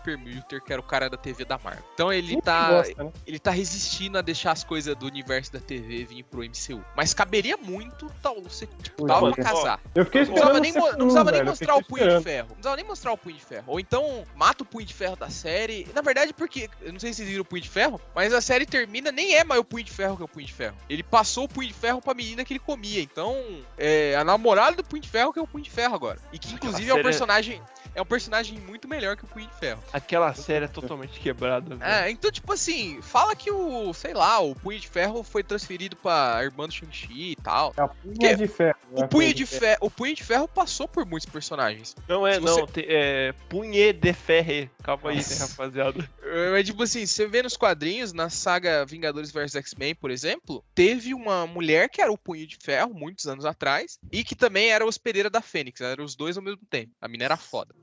Speaker 2: Que era o cara da TV da Marvel. Então ele tá.
Speaker 3: gosta, né?
Speaker 2: ele tá resistindo a deixar as coisas do universo da TV vir pro MCU. Mas caberia muito tal você tipo, pra casar.
Speaker 3: Eu fiquei
Speaker 2: Não precisava nem, não
Speaker 3: um,
Speaker 2: precisava nem
Speaker 3: velho,
Speaker 2: mostrar o punho de ferro. Não precisava nem mostrar o punho de ferro. Ou então mata o punho de ferro da série. Na verdade, porque. Eu não sei se vocês viram o punho de ferro, mas a série termina, nem é mais o punho de ferro que é o punho de ferro. Ele passou o punho de ferro pra menina que ele comia. Então, é a namorada do punho de ferro que é o punho de ferro agora. E que inclusive é um
Speaker 1: série é-
Speaker 2: personagem. É um personagem muito melhor que o punho de ferro.
Speaker 1: Aquela série é totalmente quebrada, velho.
Speaker 2: É, então, tipo assim, fala que o, sei lá, o Punho de Ferro foi transferido pra irmã do Shang-Chi e tal.
Speaker 3: É punha
Speaker 2: Que-
Speaker 3: de ferro.
Speaker 2: O
Speaker 3: né?
Speaker 2: Punho de Ferro, o Punho de Ferro passou por muitos personagens.
Speaker 1: Não é, não.
Speaker 2: você-
Speaker 1: tem- é Punhe de Ferre. Calma aí, né, rapaziada.
Speaker 2: É tipo assim, você vê nos quadrinhos, na saga Vingadores vs X-Men, por exemplo, teve uma mulher que era o Punho de Ferro, muitos anos atrás, e que também era hospedeira da Fênix, eram os dois ao mesmo tempo. A mina era foda.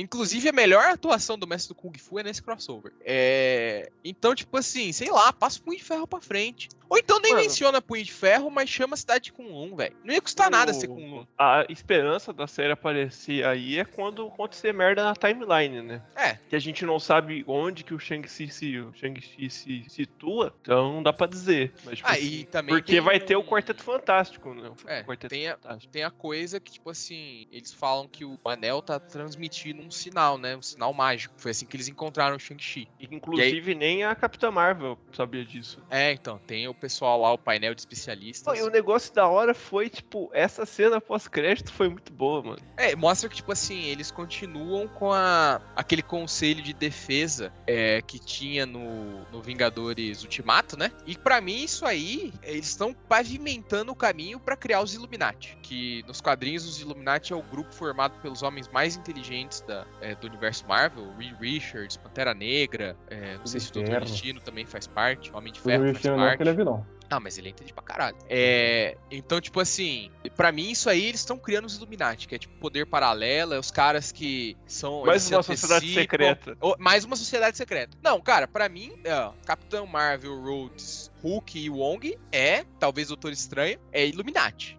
Speaker 2: Inclusive, a melhor atuação do mestre do Kung Fu é nesse crossover. É... Então, tipo assim, sei lá, passa o Punho de Ferro pra frente. Ou então nem
Speaker 1: Mano.
Speaker 2: menciona Punho de Ferro, mas chama a cidade de Kunlun, velho. Não ia custar nada ser Kunlun.
Speaker 1: A esperança da série aparecer aí é quando acontecer merda na timeline, né?
Speaker 2: É.
Speaker 1: Que a gente não sabe onde que o Shang-Chi se, o Shang-Chi se situa, então não dá pra dizer. Mas, tipo
Speaker 2: Ah,
Speaker 1: assim,
Speaker 2: também
Speaker 1: porque vai ter o
Speaker 2: um-
Speaker 1: Quarteto Fantástico, né?
Speaker 2: É,
Speaker 1: o Quarteto
Speaker 2: tem a-
Speaker 1: Fantástico.
Speaker 2: Tem a coisa que, tipo assim, eles falam que o anel tá transmitindo um sinal, né? Um sinal mágico. Foi assim que eles encontraram o Shang-Chi.
Speaker 1: E, Inclusive, nem a Capitã Marvel sabia disso.
Speaker 2: É, então, tem o pessoal lá, o painel de
Speaker 1: Pô,
Speaker 2: especialistas.
Speaker 1: e o negócio da hora foi, tipo, essa cena pós-crédito foi muito boa, mano.
Speaker 2: É, mostra que, tipo assim, eles continuam com a, aquele conselho de defesa é, que tinha no, no Vingadores Ultimato, né? E pra mim, isso aí, eles estão pavimentando o caminho pra criar os Illuminati. Que nos quadrinhos, os Illuminati é o grupo formado pelos homens mais inteligentes da, é, do universo Marvel. Reed Richards, Pantera Negra, é, não sei se o Doutor. Destino também faz parte, Homem de
Speaker 3: O
Speaker 2: Ferro faz
Speaker 3: Destino não, porque ele é
Speaker 2: parte.
Speaker 3: vilão.
Speaker 2: Ah, mas ele entende pra caralho. É. Então, tipo assim, pra mim, isso aí eles estão criando os Illuminati, que é tipo poder paralelo, é os caras que são.
Speaker 1: Mais uma sociedade secreta.
Speaker 2: Ô, mais uma sociedade secreta. Não, cara, pra mim, é, Capitão Marvel, Rhodes, Hulk e Wong é, talvez Doutor Estranho, é Illuminati.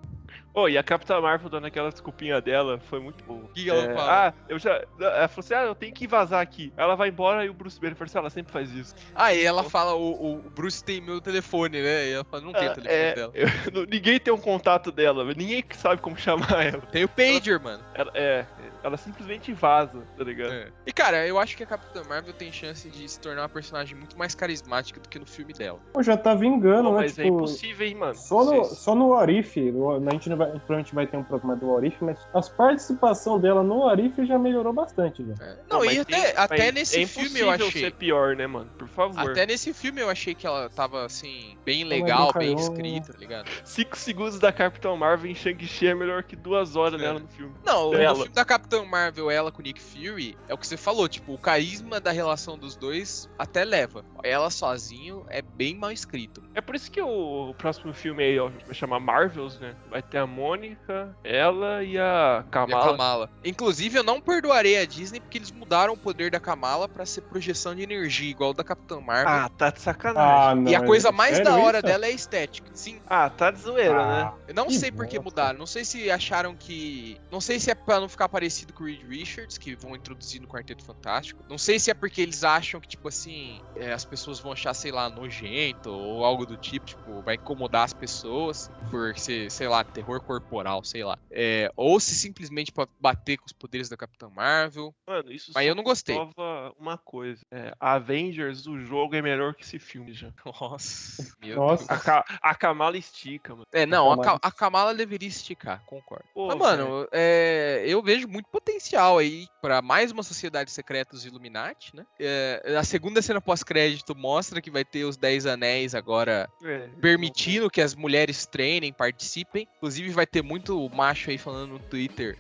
Speaker 1: Ô, e a Capitã Marvel dando aquela desculpinha dela foi muito boa.
Speaker 2: que que ela
Speaker 1: É,
Speaker 2: fala?
Speaker 1: Ah, eu já. Ela falou assim: ah, eu tenho que vazar aqui. Ela vai embora e o Bruce Banner falou assim: ela sempre faz isso.
Speaker 2: Ah, e ela fala, o, o Bruce tem meu telefone, né? E ela fala, não tem o
Speaker 1: Ah,
Speaker 2: telefone
Speaker 1: é,
Speaker 2: dela.
Speaker 1: eu- ninguém tem um contato dela, ninguém sabe como chamar ela.
Speaker 2: Tem o Pager, mano.
Speaker 1: Ela, é, ela simplesmente vaza, tá ligado?
Speaker 2: É. E cara, eu acho que a Capitã Marvel tem chance de se tornar uma personagem muito mais carismática do que no filme dela.
Speaker 3: Pô, já tá vingando,
Speaker 1: Pô,
Speaker 3: né?
Speaker 1: mas é
Speaker 3: tipo,
Speaker 1: impossível, hein, mano.
Speaker 3: Só no,
Speaker 1: Vocês-
Speaker 3: só no Arif, no- a gente não vai, provavelmente vai ter um programa do Arif, mas a participação dela no Arif já melhorou bastante, já.
Speaker 2: É. Não, e
Speaker 1: tem-
Speaker 2: até, até
Speaker 1: mas
Speaker 2: nesse
Speaker 1: é
Speaker 2: filme eu achei.
Speaker 1: ser pior, né, mano? Por favor.
Speaker 2: Até nesse filme eu achei que ela tava, assim, bem legal, bem escrita, tá ligado?
Speaker 1: Cinco segundos da Capitão Marvel em Shang-Chi é melhor que duas horas
Speaker 2: É.
Speaker 1: dela no filme.
Speaker 2: Não,
Speaker 1: Ela.
Speaker 2: no filme da Capitã Marvel, ela com o Nick Fury, é o que você falou, tipo, o carisma da relação dos dois até leva. Ela sozinho é bem mal escrito.
Speaker 1: É por isso que o, próximo filme aí, ó, vai chamar Marvels, né? Vai ter a Mônica, ela e a
Speaker 2: E a
Speaker 1: Kamala.
Speaker 2: Kamala. Inclusive, eu não perdoarei a Disney porque eles mudaram o poder da Kamala pra ser projeção de energia, igual o da Capitã Marvel.
Speaker 1: Ah, tá de sacanagem.
Speaker 3: não.
Speaker 2: e a coisa
Speaker 3: é
Speaker 2: mais
Speaker 3: sério
Speaker 2: da hora
Speaker 3: isso?
Speaker 2: dela é a estética. Sim,
Speaker 1: Ah, tá de zoeira,
Speaker 3: Ah,
Speaker 1: né?
Speaker 2: Eu não sei por que mudaram. Não sei se acharam que. Não sei se é pra não ficar parecido com o Reed Richards, que vão introduzir no Quarteto Fantástico. Não sei se é porque eles acham que, tipo assim, é, as pessoas vão achar, sei lá, nojento ou algo do tipo, tipo, vai incomodar as pessoas por ser, sei lá, terror corporal, sei lá. É, ou se simplesmente pra bater com os poderes da Capitã Marvel.
Speaker 1: Mano, isso
Speaker 2: Mas
Speaker 1: só
Speaker 2: eu não gostei.
Speaker 1: prova uma coisa. É, Avengers, o jogo é melhor que esse filme já.
Speaker 2: Nossa. Meu
Speaker 3: Nossa.
Speaker 1: A, Ka- a Kamala estica, mano.
Speaker 2: É, não, a,
Speaker 3: Kamala.
Speaker 2: Ka- a Kamala deveria esticar, concordo.
Speaker 1: Pô,
Speaker 2: Mas, mano, é, eu vejo muito potencial aí pra mais uma sociedade secreta dos Illuminati, né? É, a segunda cena pós-crédito mostra que vai ter os Dez Anéis agora
Speaker 1: É,
Speaker 2: permitindo que as mulheres treinem, participem. Inclusive vai ter muito macho aí falando no Twitter,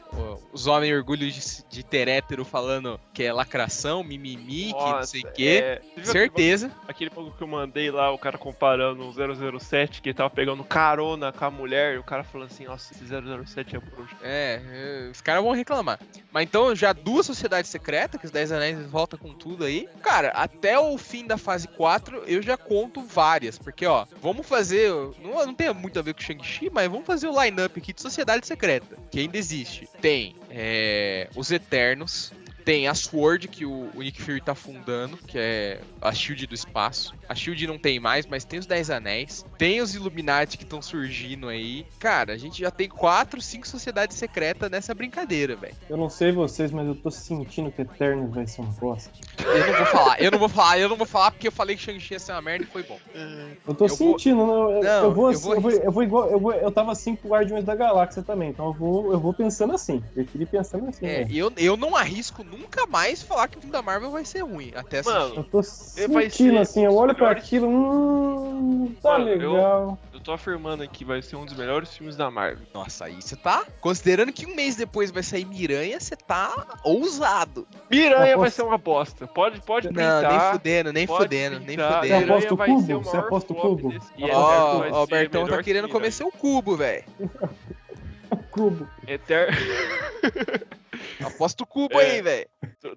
Speaker 2: os homens orgulhos de, de ter hétero falando que é lacração, mimimi, que não
Speaker 1: Nossa,
Speaker 2: sei o quê.
Speaker 1: é,
Speaker 2: Certeza.
Speaker 1: Aquele bagulho que eu mandei lá, o cara comparando o 007, que ele tava pegando carona com a mulher, e o cara falando assim, nossa, esse 007 é bruxo.
Speaker 2: É, é, os caras vão reclamar. Mas então, já duas sociedades secretas, que os Dez Anéis volta com tudo aí. Cara, até o fim da fase 4, eu já conto várias. Porque, ó, vamos fazer. Não, não tem muito a ver com Shang-Chi, mas vamos fazer o line-up aqui de sociedade secreta, que ainda existe. Tem é, os Eternos. Tem a Sword, que o, o Nick Fury tá fundando, que é a Shield do espaço. A Shield não tem mais, mas tem os Dez Anéis. Tem os Illuminati que estão surgindo aí. Cara, a gente já tem quatro, cinco sociedades secretas nessa brincadeira, velho.
Speaker 3: Eu não sei vocês, mas eu tô sentindo que Eternos vai ser um bosta.
Speaker 2: Eu não vou falar, eu não vou falar, eu não vou falar porque eu falei que Shang-Chi ia ser uma merda e foi bom.
Speaker 3: Eu tô
Speaker 2: Eu vou-
Speaker 3: sentindo, não, eu,
Speaker 2: Não,
Speaker 3: eu vou
Speaker 2: eu
Speaker 3: assim,
Speaker 2: vou
Speaker 3: eu vou, eu vou igual, eu, vou, eu tava assim com Guardiões da Galáxia também, então eu vou, eu vou pensando assim. Eu queria pensando assim,
Speaker 2: É,
Speaker 3: né?
Speaker 2: eu, eu não arrisco nunca mais falar que o filme da Marvel vai ser ruim. Até.
Speaker 1: Mano,
Speaker 3: Eu tô
Speaker 1: vai
Speaker 3: sentindo
Speaker 1: ser
Speaker 3: assim, eu olho
Speaker 1: melhores-
Speaker 3: aquilo, hum, tá
Speaker 1: Mano, eu-
Speaker 3: legal.
Speaker 1: Eu tô afirmando aqui, vai ser um dos melhores filmes da Marvel.
Speaker 2: Nossa, aí você tá. Considerando que um mês depois vai sair Miranha, você tá ousado.
Speaker 1: Miranha
Speaker 3: Eu
Speaker 1: vai ser uma bosta. Pode, pode
Speaker 2: Não,
Speaker 1: printar.
Speaker 2: nem fudendo, nem
Speaker 1: pode
Speaker 2: fudendo, nem
Speaker 1: printar.
Speaker 3: Você
Speaker 2: fudendo.
Speaker 3: aposta o cubo? Você aposta o cubo? Ó,
Speaker 2: ó, o
Speaker 1: ser
Speaker 2: Bertão
Speaker 1: melhor
Speaker 2: tá querendo
Speaker 1: que
Speaker 2: comer seu cubo, velho.
Speaker 3: Cubo.
Speaker 1: Eterno.
Speaker 2: Aposta o cubo
Speaker 1: É.
Speaker 2: aí, velho.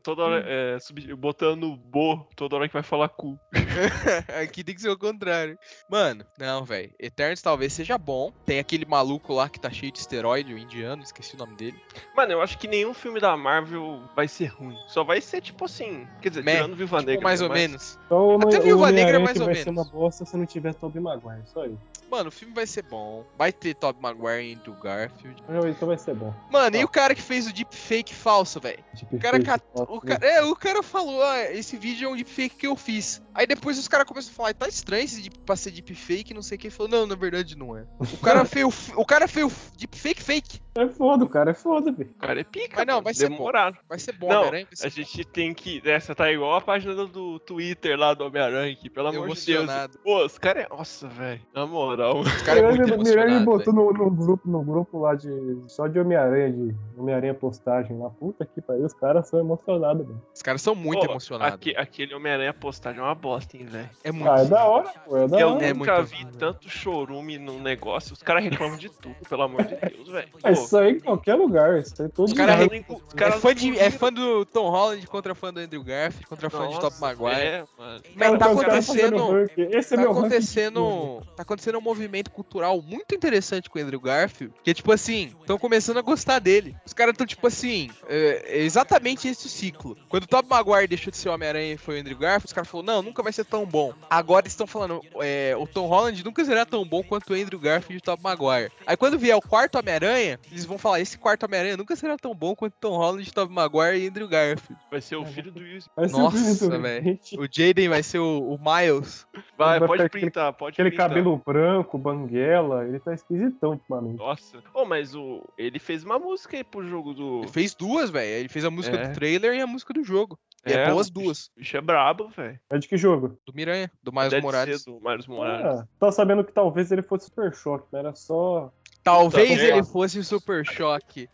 Speaker 1: Toda hora, é, sub- botando bo toda hora que vai falar cu.
Speaker 2: Aqui tem que ser o contrário. Mano, não, velho. Eternos talvez seja bom. Tem aquele maluco lá que tá cheio de esteroide, o indiano, esqueci o nome dele.
Speaker 1: Mano, eu acho que nenhum filme da Marvel vai ser ruim. Só vai ser tipo assim. Quer dizer,
Speaker 2: Meh,
Speaker 1: tirando Viva
Speaker 2: Tipo,
Speaker 1: Negra.
Speaker 2: mais
Speaker 1: né,
Speaker 2: ou
Speaker 1: mas-
Speaker 2: menos.
Speaker 3: Então
Speaker 2: Até
Speaker 3: o
Speaker 2: Viúva Negra,
Speaker 3: Homem-Aranha
Speaker 2: mais ou
Speaker 3: vai
Speaker 2: menos.
Speaker 3: ser uma bosta se não tiver Tobey Maguire, só isso.
Speaker 2: Mano, o filme vai ser bom. Vai ter Tobey Maguire e Andrew Garfield.
Speaker 3: Então vai ser bom.
Speaker 2: Mano, e
Speaker 3: Ó.
Speaker 2: o cara que fez o deepfake falso, velho? O cara, cat- o,
Speaker 3: né?
Speaker 2: cara, é, o cara falou, ah, esse vídeo é um deepfake que eu fiz. Aí depois os caras começaram a falar, tá estranho esse deep, pra ser deepfake, não sei o que. Ele falou, não, na verdade não é. O cara fez o, o cara fez o deepfake fake.
Speaker 3: É foda, o cara é foda, velho.
Speaker 1: O cara é pica.
Speaker 2: Mas não, vai ser bom.
Speaker 1: Demorado.
Speaker 2: Vai ser bom,
Speaker 1: Não,
Speaker 2: vai ser
Speaker 1: A gente tem que. Essa tá igual a página do- do Twitter lá do Homem-Aranha aqui, pelo amor de Deus. Pô, os caras é. Nossa, velho. Na moral.
Speaker 2: Os caras é muito
Speaker 3: Miranda, me botou no, no grupo, no grupo lá de. Só de Homem-Aranha, de Homem-Aranha postagem lá. Puta que pariu, os caras são emocionados, velho.
Speaker 2: Os caras são muito
Speaker 1: Pô,
Speaker 2: emocionados.
Speaker 1: aque- aquele Homem-Aranha postagem é uma bosta, hein, velho.
Speaker 2: É muito.
Speaker 3: Ah, é da hora, pô, é da
Speaker 1: Eu
Speaker 3: hora.
Speaker 2: É
Speaker 1: nunca
Speaker 2: muito
Speaker 1: vi
Speaker 2: bom,
Speaker 1: tanto chorume num negócio. Os caras reclamam de tudo, pelo amor de Deus, velho.
Speaker 3: É isso aí em qualquer lugar, isso aí todo
Speaker 2: Os
Speaker 1: os
Speaker 2: cara
Speaker 1: encu- os
Speaker 2: É
Speaker 1: caras
Speaker 2: fã, de, é fã do Tom Holland contra fã do Andrew Garfield, contra fã de Top
Speaker 1: Nossa,
Speaker 2: Maguire.
Speaker 1: É, mano.
Speaker 2: Mas
Speaker 3: Cara,
Speaker 2: tá acontecendo.
Speaker 3: Esse é
Speaker 2: Tá
Speaker 3: tudo.
Speaker 2: acontecendo, tá acontecendo um movimento cultural muito interessante com o Andrew Garfield, que é tipo assim, estão começando a gostar dele. Os caras estão tipo assim, é, é exatamente esse o ciclo. Quando o Tobey Maguire deixou de ser o Homem-Aranha e foi o Andrew Garfield, os caras falaram, não, nunca vai ser tão bom. Agora eles estão falando, é, o Tom Holland nunca será tão bom quanto o Andrew Garfield e o Tobey Maguire. Aí quando vier o quarto Homem-Aranha, eles vão falar, esse quarto Homem-Aranha nunca será tão bom quanto Tom Holland, Tobey Maguire e Andrew Garfield.
Speaker 1: Vai ser o filho do Will
Speaker 2: Nossa, velho. O Jaden vai ser o, o Miles.
Speaker 1: Vai,
Speaker 3: Vai
Speaker 1: pode
Speaker 3: ficar aquele-
Speaker 1: printar, pode
Speaker 3: Aquele
Speaker 1: printar.
Speaker 3: cabelo branco, banguela, ele tá esquisitão ultimamente.
Speaker 1: Nossa. Ô, mas o... ele fez uma música aí pro jogo do.
Speaker 2: Ele fez duas, velho. Ele fez a música
Speaker 1: É.
Speaker 2: do trailer e a música do jogo. E é,
Speaker 1: É,
Speaker 2: boa as
Speaker 1: o
Speaker 2: duas.
Speaker 1: O bicho é brabo, velho.
Speaker 3: É de que jogo?
Speaker 2: Do Miranha, do Miles
Speaker 1: Deve
Speaker 2: Morales.
Speaker 1: ser do Miles Morales.
Speaker 3: Ah, tava sabendo que talvez ele fosse Super Choque, mas era só.
Speaker 2: Talvez
Speaker 1: Tá
Speaker 2: ele fosse o Super Choque.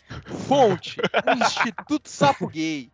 Speaker 2: Fonte, o Instituto Sapo Gay.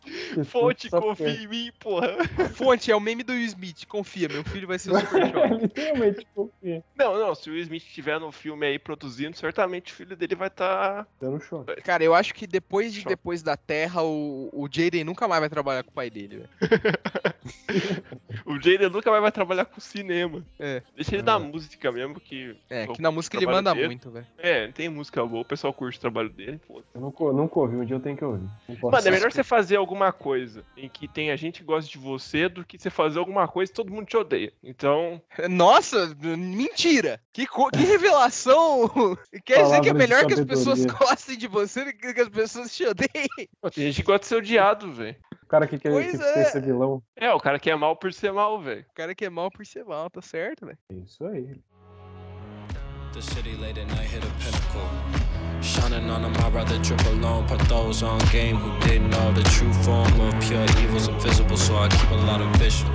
Speaker 1: Fonte, confia em mim, porra.
Speaker 2: Fonte é o meme do Will Smith. Confia, meu filho vai ser o Super Choque.
Speaker 3: Literalmente confia.
Speaker 1: Não, não, se o Will Smith estiver no filme aí produzindo, certamente o filho dele vai tá estar.
Speaker 3: Dando choque.
Speaker 2: Cara, eu acho que depois de
Speaker 1: Choque.
Speaker 2: Depois da Terra, o, o Jaden nunca mais vai trabalhar com o pai dele, velho.
Speaker 1: O Jaden nunca mais vai trabalhar com cinema.
Speaker 2: É.
Speaker 1: Deixa ele dar música mesmo, que.
Speaker 2: É, que na música ele manda
Speaker 1: dele-
Speaker 2: muito, velho.
Speaker 1: É, tem música boa, o pessoal curte o trabalho dele, pô.
Speaker 3: Eu nunca, nunca ouvi, um dia eu tenho que ouvir.
Speaker 1: Mano, é melhor
Speaker 3: assistir.
Speaker 1: você fazer alguma coisa em que tem a gente que gosta de você do que você fazer alguma coisa que todo mundo te odeia. Então,
Speaker 2: Nossa, mentira! Que, que revelação! Quer dizer que é melhor que as pessoas gostem de você do que que as pessoas te odeiem?
Speaker 1: pô, tem gente que gosta de ser odiado, velho.
Speaker 3: O cara que quer, que
Speaker 2: é.
Speaker 3: ser vilão.
Speaker 1: É, o cara que é mal por ser mal, velho.
Speaker 2: O cara que é mal por ser mal, tá certo, velho.
Speaker 3: É isso aí.
Speaker 8: The city late at night hit a pinnacle. Shining on them, I'd rather drip alone. Put those on game who didn't know the true form of pure evil's invisible, so I keep a lot of vision.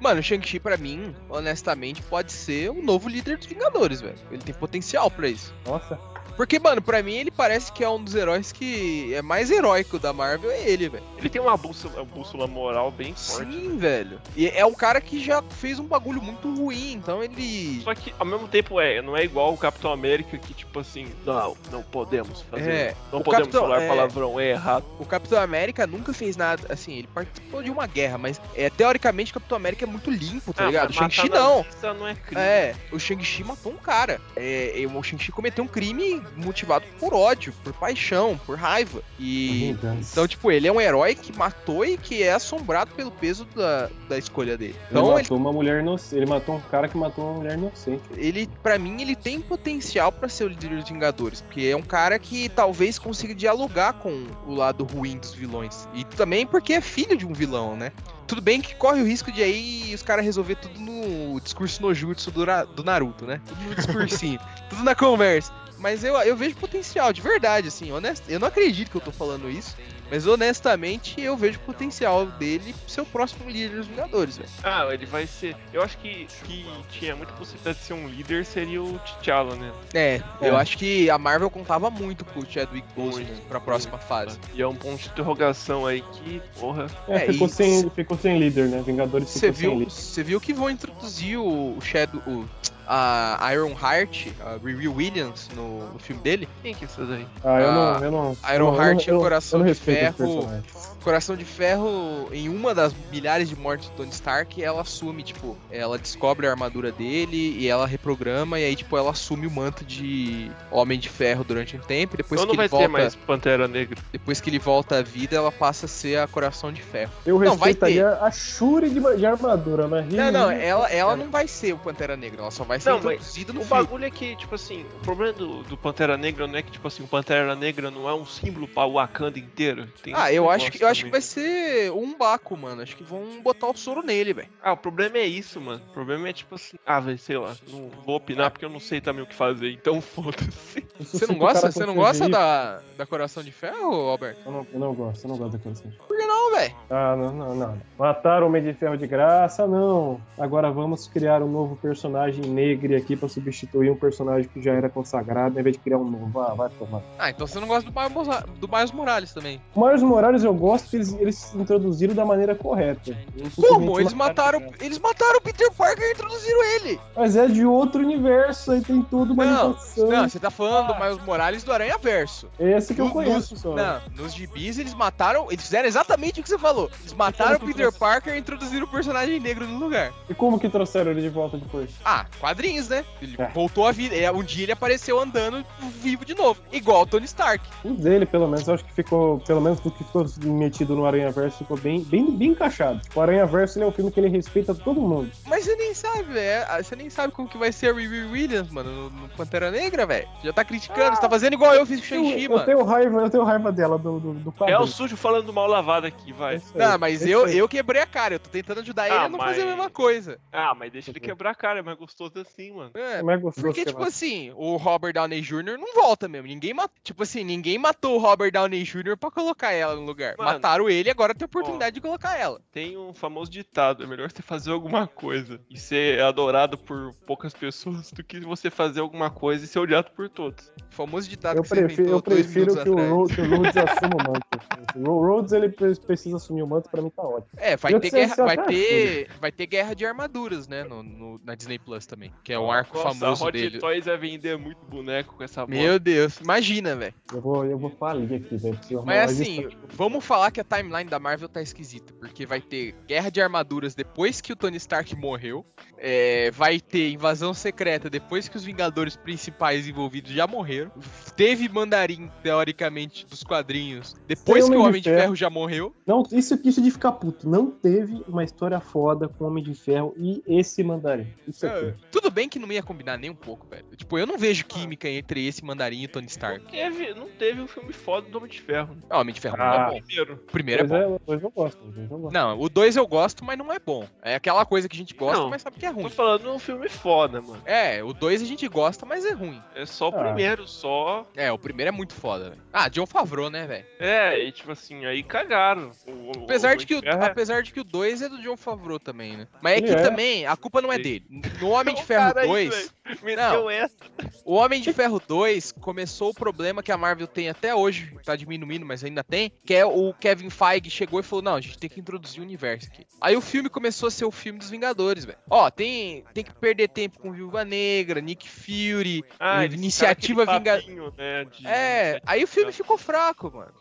Speaker 2: Mano, o Shang-Chi, pra mim, honestamente, pode ser o novo líder dos Vingadores, velho. Ele tem potencial pra isso.
Speaker 3: Nossa,
Speaker 2: Porque, mano, pra mim ele parece que é um dos heróis que é mais heróico da Marvel, é ele, velho.
Speaker 1: Ele tem uma bússola, uma bússola moral bem forte.
Speaker 2: Sim, velho. E é um cara que já fez um bagulho muito ruim, então ele.
Speaker 1: Só que ao mesmo tempo é, não é igual o Capitão América que tipo assim, não, não podemos fazer.
Speaker 2: É,
Speaker 1: não podemos
Speaker 2: Capitão-
Speaker 1: falar
Speaker 2: é.
Speaker 1: palavrão, é errado.
Speaker 2: O Capitão América nunca fez nada, assim, ele participou de uma guerra, mas é, teoricamente o Capitão América é muito limpo, tá
Speaker 1: Ah,
Speaker 2: ligado? O Shang-Chi não.
Speaker 1: não é crime.
Speaker 2: É, o Shang-Chi matou um cara. É, o Shang-Chi cometeu um crime motivado por ódio, por paixão, por raiva. E. Então, tipo, ele é um herói que matou e que é assombrado pelo peso da, da escolha dele.
Speaker 3: ele
Speaker 2: Então, ele,
Speaker 3: matou uma mulher inocente. Ele matou um cara que matou uma mulher inocente.
Speaker 2: ele para mim, ele tem potencial pra ser o líder dos Vingadores. Porque é um cara que talvez consiga dialogar com o lado ruim dos vilões. E também porque é filho de um vilão, né? Tudo bem que corre o risco de aí os caras resolver tudo no discurso no jutsu do, do Naruto, né? Tudo no discursinho, tudo na conversa. Mas eu, eu vejo potencial, de verdade, assim, honesto. Eu não acredito que eu tô falando isso. Mas honestamente, eu vejo potencial dele ser o próximo líder dos Vingadores, velho.
Speaker 1: Ah, ele vai ser. Eu acho que, que tinha muita possibilidade de ser um líder, seria o T'Challa, né?
Speaker 2: É,
Speaker 3: É.
Speaker 2: eu acho que a Marvel contava muito com o Chadwick Boseman pra próxima fase.
Speaker 1: E é um ponto de interrogação aí que, porra.
Speaker 3: É,
Speaker 2: É,
Speaker 3: ficou, sem, ficou sem líder, né? Vingadores
Speaker 2: Você
Speaker 3: ficou sem
Speaker 2: viu,
Speaker 3: líder.
Speaker 2: você viu que vão introduzir o, o Shadow, o, a Iron Heart, a Riri Williams no, no filme dele?
Speaker 1: Quem que é isso daí?
Speaker 3: Ah, eu
Speaker 2: Ah,
Speaker 3: não. Eu não
Speaker 2: Iron
Speaker 3: eu não-
Speaker 2: Heart
Speaker 3: eu-
Speaker 2: o Coração
Speaker 3: eu não
Speaker 2: de Ferro. Coração de Ferro, em uma das milhares de mortes do Tony Stark, ela assume, tipo, ela descobre a armadura dele e ela reprograma, e aí, tipo, ela assume o manto de Homem de Ferro durante um tempo, e depois
Speaker 1: Então
Speaker 2: que
Speaker 1: não
Speaker 2: ele
Speaker 1: vai ter
Speaker 2: volta.
Speaker 1: mais Pantera Negra.
Speaker 2: Depois que ele volta à vida, ela passa a ser a Coração de Ferro.
Speaker 3: Eu
Speaker 2: Não, vai
Speaker 3: respeitaria a Shuri de, de armadura, né?
Speaker 2: Não, não, ela, ela não vai ser o Pantera Negra, ela só vai ser
Speaker 1: Não,
Speaker 2: introduzida no
Speaker 1: O
Speaker 2: filme.
Speaker 1: bagulho é que, tipo assim, o problema do, do Pantera Negra não é que, tipo assim, o Pantera Negra não é um símbolo pra Wakanda inteiro. Tem
Speaker 2: Ah, eu acho que eu acho que vai ser um Baco, mano. Acho que vão botar o soro nele, velho.
Speaker 1: Ah, o problema é isso, mano. O problema é tipo assim. Ah, velho, sei lá. Não vou opinar porque eu não sei também o que fazer, então foda-se.
Speaker 2: Você não gosta, você não gosta da, da Coração de Ferro, Alberto?
Speaker 3: Eu não, eu não gosto, eu não gosto da coração.
Speaker 2: Por que não, velho?
Speaker 3: Ah, não, não, não. Mataram o Homem de Ferro de graça, não. Agora vamos criar um novo personagem negro aqui pra substituir um personagem que já era consagrado, em vez de criar um novo. Ah, vai tomar.
Speaker 2: Ah, então você não gosta do Miles, do Miles Morales também.
Speaker 3: O Miles Morales eu gosto que eles, eles introduziram da maneira correta. Eles
Speaker 2: Como? Eles mataram, eles mataram o Peter Parker e introduziram ele.
Speaker 3: Mas é de outro universo, aí tem tudo uma
Speaker 2: Não, você tá falando do Miles Morales do Aranha Verso.
Speaker 3: Esse que eu
Speaker 2: No-
Speaker 3: conheço só.
Speaker 2: Não, nos gibis eles mataram. Eles fizeram exatamente o que você falou. Eles mataram o Peter? Parker e introduziram o personagem negro no lugar.
Speaker 3: E como que trouxeram ele de volta depois?
Speaker 2: Ah, quadrinhos, né? Ele
Speaker 3: É.
Speaker 2: voltou a vida. é, Um dia ele apareceu andando vivo de novo. Igual o Tony Stark.
Speaker 3: O dele, pelo menos, eu acho que ficou, pelo menos do que ficou metido no Aranha Verso, ficou bem, bem, bem encaixado. O Aranha Verso ele é um filme que ele respeita todo mundo.
Speaker 2: Mas você nem sabe, velho. Ah, Você nem sabe como que vai ser a Riri Williams, mano, no, no Pantera Negra, velho. Já tá criticando, você tá fazendo igual eu fiz com
Speaker 3: Eu,
Speaker 2: Shang-Chi,
Speaker 3: eu
Speaker 2: mano.
Speaker 3: tenho raiva, eu tenho raiva dela do, do, do
Speaker 1: É o sujo falando do mal lavado aqui, vai.
Speaker 2: Não, mas eu, eu quebrei a cara. Eu tô tentando ajudar ele
Speaker 1: Ah,
Speaker 2: a não fazer a
Speaker 1: mas-
Speaker 2: mesma coisa.
Speaker 1: Ah, mas deixa ele quebrar a cara, é mais gostoso assim, mano.
Speaker 2: É,
Speaker 3: É mais gostoso
Speaker 2: Porque,
Speaker 3: que
Speaker 2: tipo assim, o Robert Downey Jr. não volta mesmo. Ninguém matou. Tipo assim, ninguém matou o Robert Downey Jr. pra colocar ela no lugar.
Speaker 1: Mano.
Speaker 2: Mataram ele agora tem a oportunidade de colocar ela.
Speaker 1: Tem um famoso ditado: é melhor você fazer alguma coisa e ser adorado por poucas pessoas do que você fazer alguma coisa e ser odiado por todos.
Speaker 2: O famoso ditado
Speaker 3: Eu
Speaker 2: que você
Speaker 3: prefiro,
Speaker 2: inventou
Speaker 3: eu
Speaker 2: dois
Speaker 3: prefiro que o,
Speaker 2: atrás.
Speaker 3: Ro- que o Rhodes assuma o manto. O Rhodes ele pre- precisa assumir o manto, pra mim tá ótimo.
Speaker 2: É, vai ter, guerra, vai, ter, vai ter guerra de armaduras, né? No, no- na Disney Plus também. Que é um arco
Speaker 1: Nossa, a
Speaker 2: famoso
Speaker 1: Hot
Speaker 2: dele.
Speaker 1: Toys vai vender muito boneco com essa
Speaker 2: Meu Deus, imagina, velho.
Speaker 3: Eu vou, eu vou falir aqui, velho.
Speaker 2: Mas assim, vamos falar que a timeline da Marvel tá esquisita, porque vai ter guerra de armaduras depois que o Tony Stark morreu, é, vai ter invasão secreta depois que os Vingadores principais envolvidos já morreram, teve Mandarim, teoricamente, dos quadrinhos, depois que o
Speaker 3: Homem de Ferro.
Speaker 2: Ferro já morreu.
Speaker 3: Não, isso, isso de ficar puto. Não teve uma história foda com Homem de Ferro e esse mandarim. Isso aqui.
Speaker 2: É, tudo bem que não ia combinar nem um pouco, velho. Tipo, eu não vejo química entre esse Mandarim e Tony Stark.
Speaker 1: Não teve, não teve um filme foda do Homem de Ferro.
Speaker 2: Ah, Homem de Ferro não
Speaker 3: Ah.
Speaker 2: é bom.
Speaker 1: Primeiro.
Speaker 2: O primeiro é
Speaker 3: Pois
Speaker 2: bom.
Speaker 3: é, pois eu gosto. Pois eu gosto.
Speaker 2: Não, o 2 eu gosto, mas não é bom. É aquela coisa que a gente gosta,
Speaker 1: Não.
Speaker 2: mas sabe que é ruim.
Speaker 1: Tô falando de um filme foda, mano.
Speaker 2: É, o 2 a gente gosta, mas é ruim.
Speaker 1: É só o
Speaker 3: Ah.
Speaker 1: primeiro, só.
Speaker 2: É, o primeiro é muito foda, velho. Ah, John Favreau, né, velho?
Speaker 1: É, e tipo assim, aí cagaram. O- o-
Speaker 2: Apesar
Speaker 1: Homem
Speaker 2: de que o,
Speaker 1: é-
Speaker 2: apesar de que o 2 é do John Favreau também, né? Mas é que
Speaker 3: é.
Speaker 2: também a culpa não é dele. No Homem de
Speaker 1: O
Speaker 2: Ferro
Speaker 1: cara aí,
Speaker 2: 2,
Speaker 1: velho, Meteu
Speaker 2: Não.
Speaker 1: essa.
Speaker 2: o Homem de Ferro 2 começou o problema que a Marvel tem até hoje, tá diminuindo, mas ainda tem, que é o Kevin Feige chegou e falou: "Não, a gente tem que introduzir o universo aqui". Aí o filme começou a ser o filme dos Vingadores, velho. Ó, tem tem que perder tempo com Viúva Negra, Nick Fury,
Speaker 1: Ah,
Speaker 2: Iniciativa Vingadores.
Speaker 1: né, de-
Speaker 2: É, aí o filme ficou fraco, mano.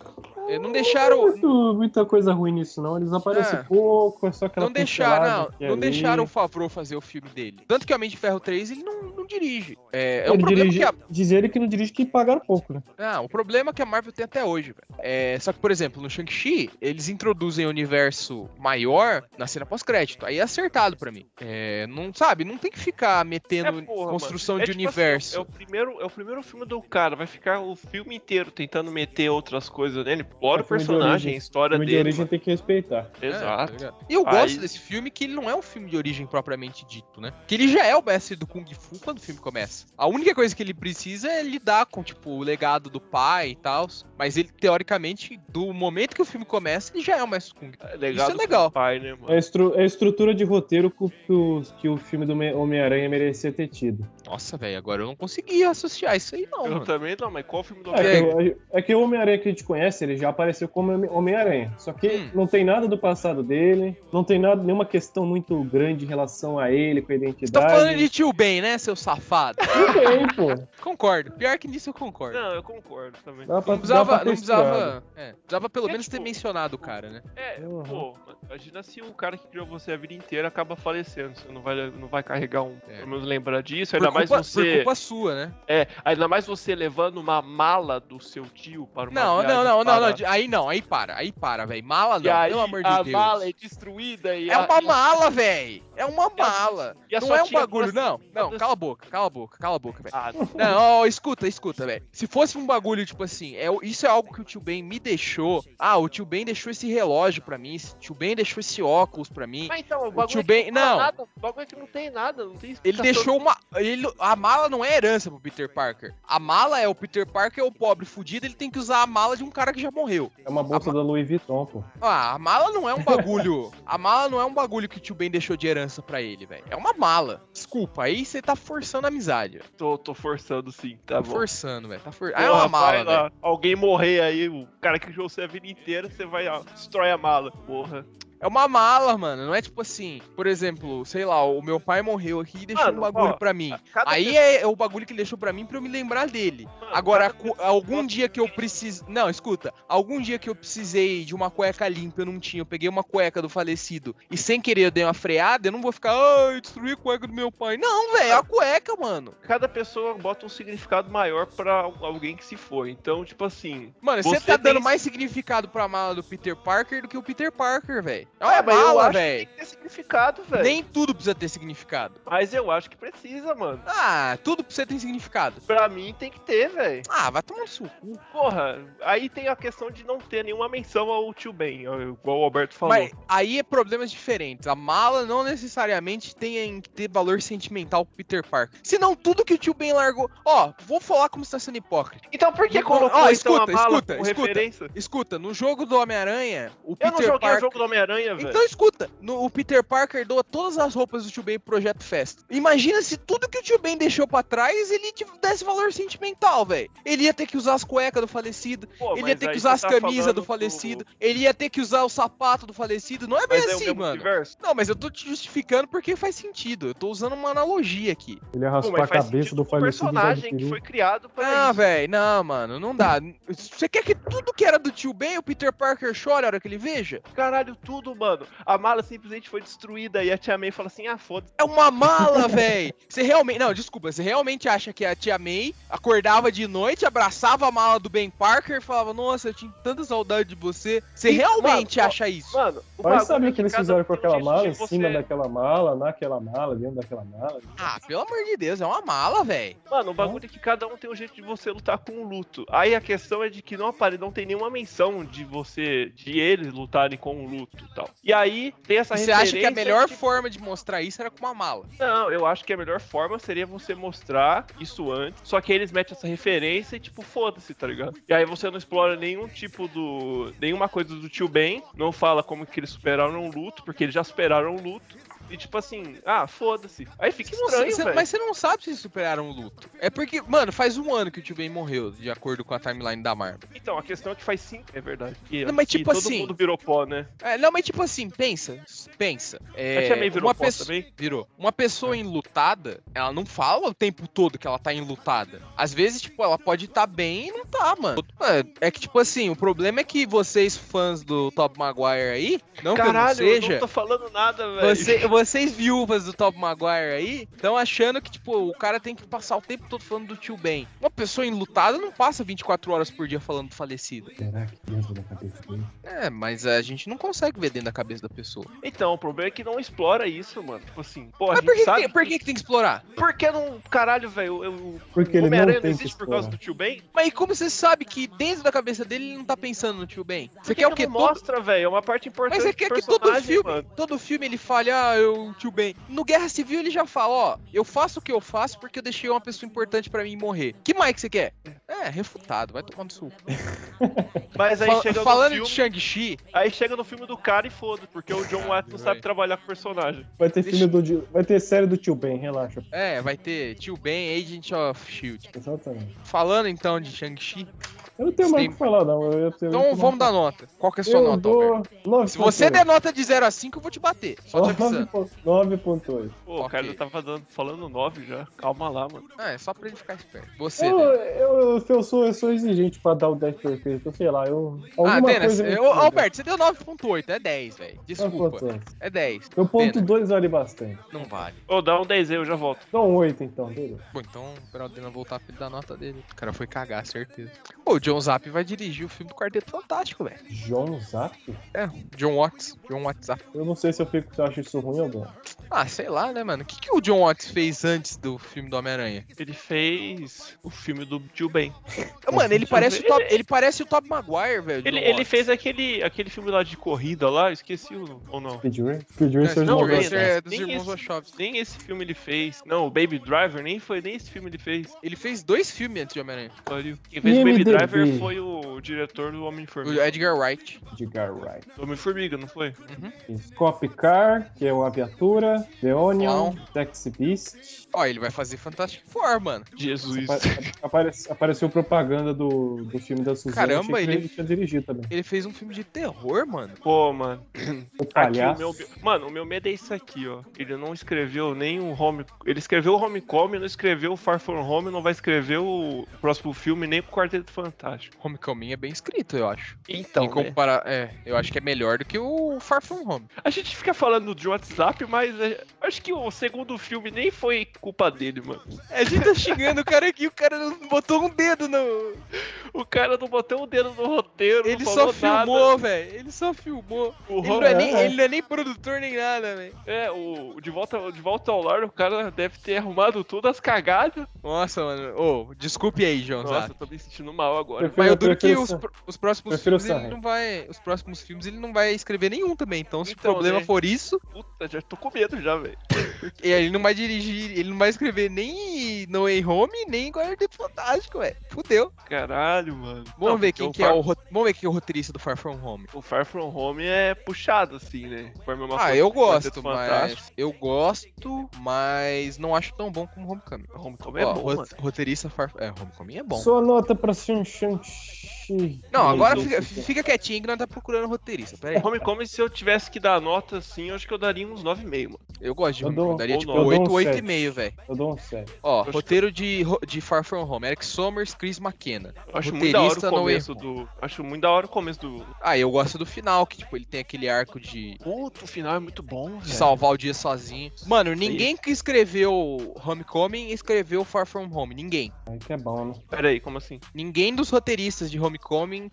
Speaker 2: Não
Speaker 3: Não
Speaker 2: deixaram,
Speaker 3: tem muito- muita coisa ruim nisso, não. Eles aparecem
Speaker 2: É.
Speaker 3: pouco, é só aquela
Speaker 2: não deixaram, não, não
Speaker 3: ali.
Speaker 2: deixaram o Favreau fazer o filme dele. Tanto que o Homem de Ferro 3 ele não, não dirige. É, é um
Speaker 3: Ele
Speaker 2: problema
Speaker 3: dirige,
Speaker 2: que a,
Speaker 3: Diz ele que não dirige que pagaram pouco, né?
Speaker 2: ah, o problema que a Marvel tem até hoje, velho. É, só que, por exemplo, no Shang-Chi, eles introduzem o universo maior na cena pós-crédito. Aí é acertado pra mim. É, não sabe, não tem que ficar metendo
Speaker 1: É, porra,
Speaker 2: construção
Speaker 1: mano. É
Speaker 2: de
Speaker 1: tipo assim,
Speaker 2: universo.
Speaker 1: é, o primeiro, é o primeiro filme do cara, vai ficar o filme inteiro tentando meter outras coisas nele. Bora
Speaker 3: É
Speaker 1: o
Speaker 3: de
Speaker 1: personagem,
Speaker 3: origem.
Speaker 1: a história
Speaker 3: filme de
Speaker 1: dele.
Speaker 3: origem
Speaker 1: mano.
Speaker 3: tem que respeitar.
Speaker 2: É, tá
Speaker 1: Exato.
Speaker 2: ligado? e eu
Speaker 1: Aí-
Speaker 2: gosto desse filme que ele não é um filme de origem propriamente dito, né? Que ele já é o mestre do Kung Fu quando o filme começa. A única coisa que ele precisa é lidar com, tipo, o legado do pai e tal. Mas ele, teoricamente, do momento que o filme começa, ele já é o mestre Kung.
Speaker 1: É legado
Speaker 2: Isso é legal.
Speaker 1: pai, né, mano?
Speaker 3: É a, estru- é a estrutura de roteiro que o, que o- que o filme do Me- Homem-Aranha merecia ter tido.
Speaker 2: Nossa, velho, agora eu não consegui associar isso aí, não,
Speaker 1: Eu
Speaker 2: mano.
Speaker 1: também não, mas qual filme do
Speaker 3: É
Speaker 1: Homem-Aranha?
Speaker 3: que, o- é que o Homem-Aranha que a gente conhece, ele já apareceu como Homem- Homem-Aranha. Só que
Speaker 2: Hum.
Speaker 3: não tem nada do passado dele, não tem nada, nenhuma questão muito grande em relação a ele, com a
Speaker 2: Você
Speaker 3: identidade.
Speaker 2: tá falando de tio Ben, né, seu safado?
Speaker 3: Não tem, pô.
Speaker 2: Concordo. Pior que nisso eu concordo.
Speaker 1: Não, eu concordo também.
Speaker 3: Dá pra,
Speaker 2: Não precisava, não precisava, é, precisava pelo
Speaker 1: É,
Speaker 2: menos ter mencionado o cara, né?
Speaker 1: É,
Speaker 3: Uhum.
Speaker 1: pô, imagina se o cara que criou você a vida inteira acaba falecendo. Você não vai, não vai carregar um.
Speaker 2: É.
Speaker 1: Pelo menos lembrar disso.
Speaker 2: Por
Speaker 1: Ainda mais
Speaker 2: culpa, por
Speaker 1: você.
Speaker 2: culpa sua, né?
Speaker 1: É, ainda mais você levando uma mala do seu tio para uma
Speaker 2: Não,
Speaker 1: viagem
Speaker 2: não, não, não,
Speaker 1: para-
Speaker 2: não, de- aí não, aí para, aí para, velho. Mala não,
Speaker 1: aí
Speaker 2: pelo amor de
Speaker 1: a
Speaker 2: Deus.
Speaker 1: mala é destruída e
Speaker 2: É
Speaker 1: a-
Speaker 2: uma
Speaker 1: a-
Speaker 2: mala, velho. É uma
Speaker 1: a-
Speaker 2: mala.
Speaker 1: e a
Speaker 2: Não é um bagulho, não.
Speaker 1: assim,
Speaker 2: Não,
Speaker 1: "Foda-se."
Speaker 2: cala a boca. cala a boca, cala a boca, velho.
Speaker 1: Ah,
Speaker 2: Não, ó, escuta, escuta, velho. Se fosse um bagulho, tipo assim, é, isso é algo que o tio Ben me deixou. Ah, o tio Ben deixou esse relógio pra mim, esse tio Ben deixou esse óculos pra mim.
Speaker 1: Mas então, o bagulho
Speaker 2: tio
Speaker 1: é que
Speaker 2: Ben-
Speaker 1: não,
Speaker 2: não.
Speaker 1: tem nada, o bagulho é que não tem nada, não tem
Speaker 2: Ele deixou uma. Ele, a mala não é herança pro Peter Parker. A mala é o Peter Parker, é o pobre fudido, ele tem que usar a mala de um cara que já morreu.
Speaker 3: É uma bolsa da Louis Vuitton, pô.
Speaker 2: Ah, a mala não é um bagulho. A mala não é um bagulho que o tio Ben deixou de herança pra ele, velho. É uma mala. Desculpa, aí você tá forçando a amizade.
Speaker 1: Tô, tô forçando sim, tá
Speaker 2: Tá
Speaker 1: bom.
Speaker 2: forçando, velho. Tá for... Ah, é uma mala.
Speaker 1: Alguém morrer aí, o cara que jogou você a vida inteira, você vai, ó, destrói a mala. Porra.
Speaker 2: É uma mala, mano. Não é tipo assim, por exemplo, sei lá, o meu pai morreu aqui e deixou
Speaker 1: Mano,
Speaker 2: um bagulho
Speaker 1: ó,
Speaker 2: pra mim. Aí
Speaker 1: pessoa-
Speaker 2: é, o bagulho que ele deixou pra mim pra eu me lembrar dele.
Speaker 1: mano,
Speaker 2: Agora,
Speaker 1: pessoa-
Speaker 2: algum dia que eu preciso. Não, escuta. Algum dia que eu precisei de uma cueca limpa, eu não tinha. Eu peguei uma cueca do falecido e sem querer eu dei uma freada, eu não vou ficar, ai, destruí a cueca do meu pai. Não, velho, é a cueca, mano.
Speaker 1: cada pessoa bota um significado maior pra alguém que se foi. Então, tipo assim.
Speaker 2: Mano, você
Speaker 1: Você
Speaker 2: tá dando mais significado pra mala do Peter Parker do que o Peter Parker, velho. É uma
Speaker 1: eu
Speaker 2: mala, velho.
Speaker 1: tem que ter significado, velho.
Speaker 2: Nem tudo precisa ter significado.
Speaker 1: Mas eu acho que precisa, mano.
Speaker 2: Ah, tudo você tem significado.
Speaker 1: Pra mim tem que ter, velho.
Speaker 2: Ah, vai tomar cu.
Speaker 1: Porra, aí tem a questão de não ter nenhuma menção ao tio Ben, igual o Alberto falou.
Speaker 2: Mas aí é problemas diferentes. A mala não necessariamente tem que ter valor sentimental pro Peter Parker. Senão tudo que o tio Ben largou. Ó, vou falar como você tá sendo hipócrita.
Speaker 1: Então por que colocou
Speaker 2: ó,
Speaker 1: então
Speaker 2: escuta,
Speaker 1: a mala
Speaker 2: escuta, escuta.
Speaker 1: referência?
Speaker 2: Escuta, no jogo do Homem-Aranha, o
Speaker 1: Eu
Speaker 2: Peter
Speaker 1: não joguei
Speaker 2: Parker.
Speaker 1: o jogo do Homem-Aranha, velho.
Speaker 2: Então escuta, no- o Peter Parker doa todas as roupas do tio Ben pro Projeto Festa. Imagina se tudo que o tio Ben deixou pra trás, ele te desse valor sentimental, velho. Ele ia ter que usar as cuecas do falecido,
Speaker 1: Pô,
Speaker 2: ele ia ter que usar as
Speaker 1: tá
Speaker 2: camisas do
Speaker 1: do-
Speaker 2: falecido, ele ia ter que usar o sapato do falecido. Não é bem
Speaker 1: Mas é
Speaker 2: assim,
Speaker 1: mesmo
Speaker 2: mano. Não, mas eu tô te justificando porque faz sentido. Eu tô usando uma analogia aqui.
Speaker 3: Ele
Speaker 1: Pô,
Speaker 3: raspou
Speaker 1: mas
Speaker 3: a cabeça do
Speaker 1: o
Speaker 3: falecido do
Speaker 1: personagem que foi criado pra
Speaker 2: Ah,
Speaker 1: isso.
Speaker 2: velho, não, mano, não dá. Você quer que tudo que era do tio Ben, o Peter Parker chore a hora que ele veja?
Speaker 1: Caralho, tudo, mano. A mala simplesmente foi destruída e a Tia May fala assim, ah, foda-se.
Speaker 2: É uma mala, velho. Você realmente. Não, desculpa. Você realmente acha que a tia May acordava de noite, abraçava a mala do Ben Parker e falava: Nossa, eu tinha tanta saudade de você. Você
Speaker 1: E,
Speaker 2: realmente
Speaker 1: mano, ó,
Speaker 2: acha isso?
Speaker 1: Mano, o
Speaker 3: Vai
Speaker 1: bagulho
Speaker 3: saber
Speaker 1: é
Speaker 3: o que eles fizeram com aquela mala, em
Speaker 1: você-
Speaker 3: cima daquela mala, naquela mala, dentro daquela mala.
Speaker 2: Ah, pelo amor de Deus, é uma mala, velho.
Speaker 1: Mano, o bagulho é que cada um tem um jeito de você lutar com o luto. Aí a questão é de que não apare, não tem nenhuma menção de você, de eles lutarem com o luto e tal. E aí tem essa
Speaker 2: Você acha que a
Speaker 1: referência
Speaker 2: melhor
Speaker 1: de-
Speaker 2: forma de mostrar isso era com uma mala?
Speaker 1: Não, eu acho que a melhor forma seria você mostrar isso antes, só que aí eles metem essa referência e tipo, foda-se, tá ligado? E aí você não explora nenhum tipo do. nenhuma coisa do tio Ben, não fala como que eles superaram o luto, porque eles já superaram o luto. E tipo assim, ah, foda-se. Aí fica estranho, velho.
Speaker 2: mas você não sabe se superaram o luto. É porque, mano, faz um ano que o tio Ben morreu, de acordo com a timeline da Marvel.
Speaker 1: Então, a questão é que faz cinco, é verdade. E,
Speaker 2: Não, mas tipo
Speaker 1: todo
Speaker 2: assim-
Speaker 1: mundo virou pó, né?
Speaker 2: É, não, mas tipo assim, pensa, pensa. É,
Speaker 1: May virou
Speaker 2: uma
Speaker 1: pó
Speaker 2: pessoa
Speaker 1: também?
Speaker 2: virou. Uma pessoa enlutada, ela não fala o tempo todo que ela tá enlutada. Às vezes, tipo, ela pode estar bem e não tá, mano. É, é que tipo assim, o problema é que vocês fãs do Top Maguire aí, não
Speaker 1: Caralho,
Speaker 2: que eu não
Speaker 1: eu
Speaker 2: seja,
Speaker 1: não tô falando nada, velho.
Speaker 2: você- vocês viúvas do Top Maguire aí, estão achando que, tipo, o cara tem que passar o tempo todo falando do tio Ben. Uma pessoa enlutada não passa 24 horas por dia falando do falecido.
Speaker 3: Será que dentro da cabeça dele?
Speaker 2: É, mas a gente não consegue ver dentro da cabeça da pessoa.
Speaker 1: Então, o problema é que não explora isso, mano. Tipo assim, pô, a
Speaker 2: Mas
Speaker 1: gente
Speaker 2: por que, que
Speaker 1: sabe.
Speaker 2: tem, por que, que tem que explorar?
Speaker 1: Por que não. Caralho, velho. eu-
Speaker 3: Porque
Speaker 1: O
Speaker 3: ele não
Speaker 1: Homem-Aranha não
Speaker 3: que
Speaker 1: existe por causa do tio Ben?
Speaker 2: Mas e como você sabe que dentro da cabeça dele ele não tá pensando no tio Ben? Você
Speaker 1: Por que
Speaker 2: quer o
Speaker 1: que
Speaker 2: quê?
Speaker 1: mostra, velho? É uma parte importante
Speaker 2: Mas você
Speaker 1: do
Speaker 2: quer que todo filme,
Speaker 1: mano.
Speaker 2: todo filme ele fale, ah, eu, tio Ben. No Guerra Civil ele já fala, ó, eu faço o que eu faço porque eu deixei uma pessoa importante pra mim morrer. Que mais que você quer? É, refutado, vai tomar no sul.
Speaker 1: Mas aí
Speaker 2: Fal-
Speaker 1: chega
Speaker 2: falando
Speaker 1: no
Speaker 2: de
Speaker 1: filme.
Speaker 2: Shang-Chi,
Speaker 1: Aí chega no filme do cara e foda, porque o John Watts não sabe trabalhar com o personagem.
Speaker 3: Vai ter filme do. Vai ter série do tio Ben, relaxa.
Speaker 2: é, vai ter tio Ben, Agent of Shield.
Speaker 3: Exatamente.
Speaker 2: Falando então de Shang-Chi,
Speaker 3: Eu não tenho mais o que falar, não. Eu, eu tenho-
Speaker 2: então vamos dar nota. Qual que é a sua
Speaker 3: eu
Speaker 2: nota,
Speaker 3: dou 9.
Speaker 2: Se você der nota de 0 a 5, eu vou te bater. Só te avisando.
Speaker 3: 9.8.
Speaker 1: Pô, o
Speaker 2: Ok.
Speaker 1: cara já tava dando, falando 9 já. Calma lá, mano.
Speaker 2: Ah, é só pra ele ficar esperto. Você,
Speaker 3: Eu,
Speaker 2: Denis.
Speaker 3: eu, eu, sou, eu sou exigente pra dar o 10 perfeito, sei lá, eu.
Speaker 2: Ah,
Speaker 3: Alguma
Speaker 2: Denis,
Speaker 3: coisa. me
Speaker 2: eu,
Speaker 3: incomoda.
Speaker 2: Alberto, você deu 9.8, é 10, velho. Desculpa.
Speaker 3: 9.8.
Speaker 2: É 10.
Speaker 3: Meu ponto
Speaker 2: Pena.
Speaker 3: 2 vale bastante.
Speaker 2: Não vale.
Speaker 1: Ô, dá um 10 aí, eu já volto.
Speaker 3: Dá um 8 então, beleza.
Speaker 2: Bom, então, esperar o Dena voltar pra ele dar a nota dele. O cara foi cagar, certeza. Ô, o John Zapp vai dirigir o filme do Quarteto Fantástico, velho.
Speaker 3: John Zapp?
Speaker 2: É, John Watts. John WhatsApp.
Speaker 3: Eu não sei se eu, fico, se eu acho isso ruim ou bom.
Speaker 2: Ah, sei lá, né, mano? O que, que o John Watts fez antes do filme do Homem-Aranha?
Speaker 1: Ele fez o filme do Tio Ben.
Speaker 2: Mano, ele parece o Top, ele parece o Top Maguire, velho.
Speaker 1: Ele, ele fez aquele, aquele filme lá de corrida lá, esqueci o ou não.
Speaker 3: Speed Racer? Speed Racer
Speaker 2: Não,
Speaker 3: não,
Speaker 1: Racer.
Speaker 2: esse é dos
Speaker 1: Nem
Speaker 2: irmãos
Speaker 1: esse-
Speaker 2: Wachowski.
Speaker 1: Nem esse filme ele fez. Não, o Baby Driver nem foi, nem esse filme ele fez.
Speaker 2: Ele fez dois filmes antes de Homem-Aranha.
Speaker 1: Quem fez o Baby
Speaker 3: IMDb.
Speaker 1: Driver foi o diretor do
Speaker 2: O
Speaker 1: Homem-Formiga.
Speaker 2: Edgar Wright.
Speaker 3: Edgar Wright.
Speaker 1: Do Homem-Formiga, não foi?
Speaker 3: Fiz Cop Car, que é o Aviatura, The Onion, Taxi Beast.
Speaker 2: Ó, ele vai fazer Fantastic Four, mano.
Speaker 1: Jesus.
Speaker 3: Apa- apare- apareceu propaganda do, do filme da Suzana.
Speaker 2: Caramba,
Speaker 3: que
Speaker 2: ele-
Speaker 3: tinha dirigido também.
Speaker 2: Ele fez um filme de terror, mano.
Speaker 1: Pô, mano.
Speaker 3: O
Speaker 1: Aqui,
Speaker 3: palhaço.
Speaker 1: o meu, mano, o meu medo é isso aqui, ó. Ele não escreveu nem o Home. Ele escreveu o Homecoming, não escreveu o Far From Home, não vai escrever o próximo filme nem pro Quarteto Fantástico.
Speaker 2: Homecoming é bem escrito, eu acho.
Speaker 1: Então,
Speaker 2: em comparar, é, eu acho que é melhor do que o Far From Home.
Speaker 1: A gente fica falando de WhatsApp, mas é, acho que o segundo filme nem foi culpa dele, mano.
Speaker 2: A gente tá xingando o cara aqui, o cara não botou um dedo no.
Speaker 1: O cara não botou o dedo no roteiro,
Speaker 2: Ele
Speaker 1: não
Speaker 2: só filmou, velho. Ele só filmou.
Speaker 1: O
Speaker 2: Ele não, é nem,
Speaker 3: é.
Speaker 2: ele não é nem produtor nem nada, velho.
Speaker 1: É, o de volta, de volta ao lar, o cara deve ter arrumado todas as cagadas.
Speaker 2: Nossa, mano. Ô, desculpe aí, João.
Speaker 1: Nossa, eu tô me sentindo mal agora.
Speaker 3: Prefiro-
Speaker 2: Mas eu duro que os, os próximos
Speaker 3: prefiro
Speaker 2: filmes ele não vai. Os próximos filmes ele não vai escrever nenhum também. Então, se
Speaker 1: Então,
Speaker 2: o problema
Speaker 1: né?
Speaker 2: for isso,
Speaker 1: Puta, já tô com medo já, velho.
Speaker 2: ele não vai dirigir. Ele não vai escrever nem No Way Home, nem Quarteto Fantástico, velho. Fudeu.
Speaker 1: Caralho, mano.
Speaker 2: Vamos
Speaker 1: Não,
Speaker 2: ver quem
Speaker 1: o
Speaker 2: que é
Speaker 1: Far-
Speaker 2: o. ro- Vamos ver quem é o roteirista do Far From Home.
Speaker 1: O Far From Home é puxado, assim, né? Mesma
Speaker 2: Ah, eu
Speaker 1: o
Speaker 2: gosto, mas. Eu gosto, mas não acho tão bom como Homecoming.
Speaker 1: Homecoming é
Speaker 2: Ó,
Speaker 1: bom,
Speaker 2: ro-
Speaker 1: mano.
Speaker 2: roteirista Far. É, Homecoming é bom.
Speaker 3: Sua nota pra Shang-Chi.
Speaker 2: Não, agora fica, fica quietinho que nós tá procurando roteirista. Pera aí.
Speaker 1: Homecoming, se eu tivesse que dar nota, assim, eu acho que eu daria uns 9,5, mano.
Speaker 2: Eu gosto de
Speaker 3: Eu
Speaker 2: Homecoming.
Speaker 3: dou-
Speaker 2: Daria
Speaker 1: ou
Speaker 2: tipo
Speaker 1: não.
Speaker 3: Eu dou
Speaker 2: 8,
Speaker 3: um
Speaker 2: 8,5, velho.
Speaker 3: Eu dou um 7.
Speaker 2: Ó,
Speaker 1: acho
Speaker 2: roteiro de, ro- de Far From Home, Eric Somers, Chris McKenna.
Speaker 1: Eu acho muito da hora
Speaker 2: Roteirista
Speaker 1: o
Speaker 2: no
Speaker 1: começo do. Acho muito da hora o começo do.
Speaker 2: Ah, eu gosto do final, que tipo, ele tem aquele arco de,
Speaker 1: Puta, o final é muito bom,
Speaker 2: de
Speaker 1: velho.
Speaker 2: salvar o dia sozinho. Mano, ninguém que escreveu Homecoming escreveu Far From Home. Ninguém.
Speaker 3: Aí que é bom, né?
Speaker 1: Pera aí, como assim?
Speaker 2: Ninguém dos roteiristas de Homecoming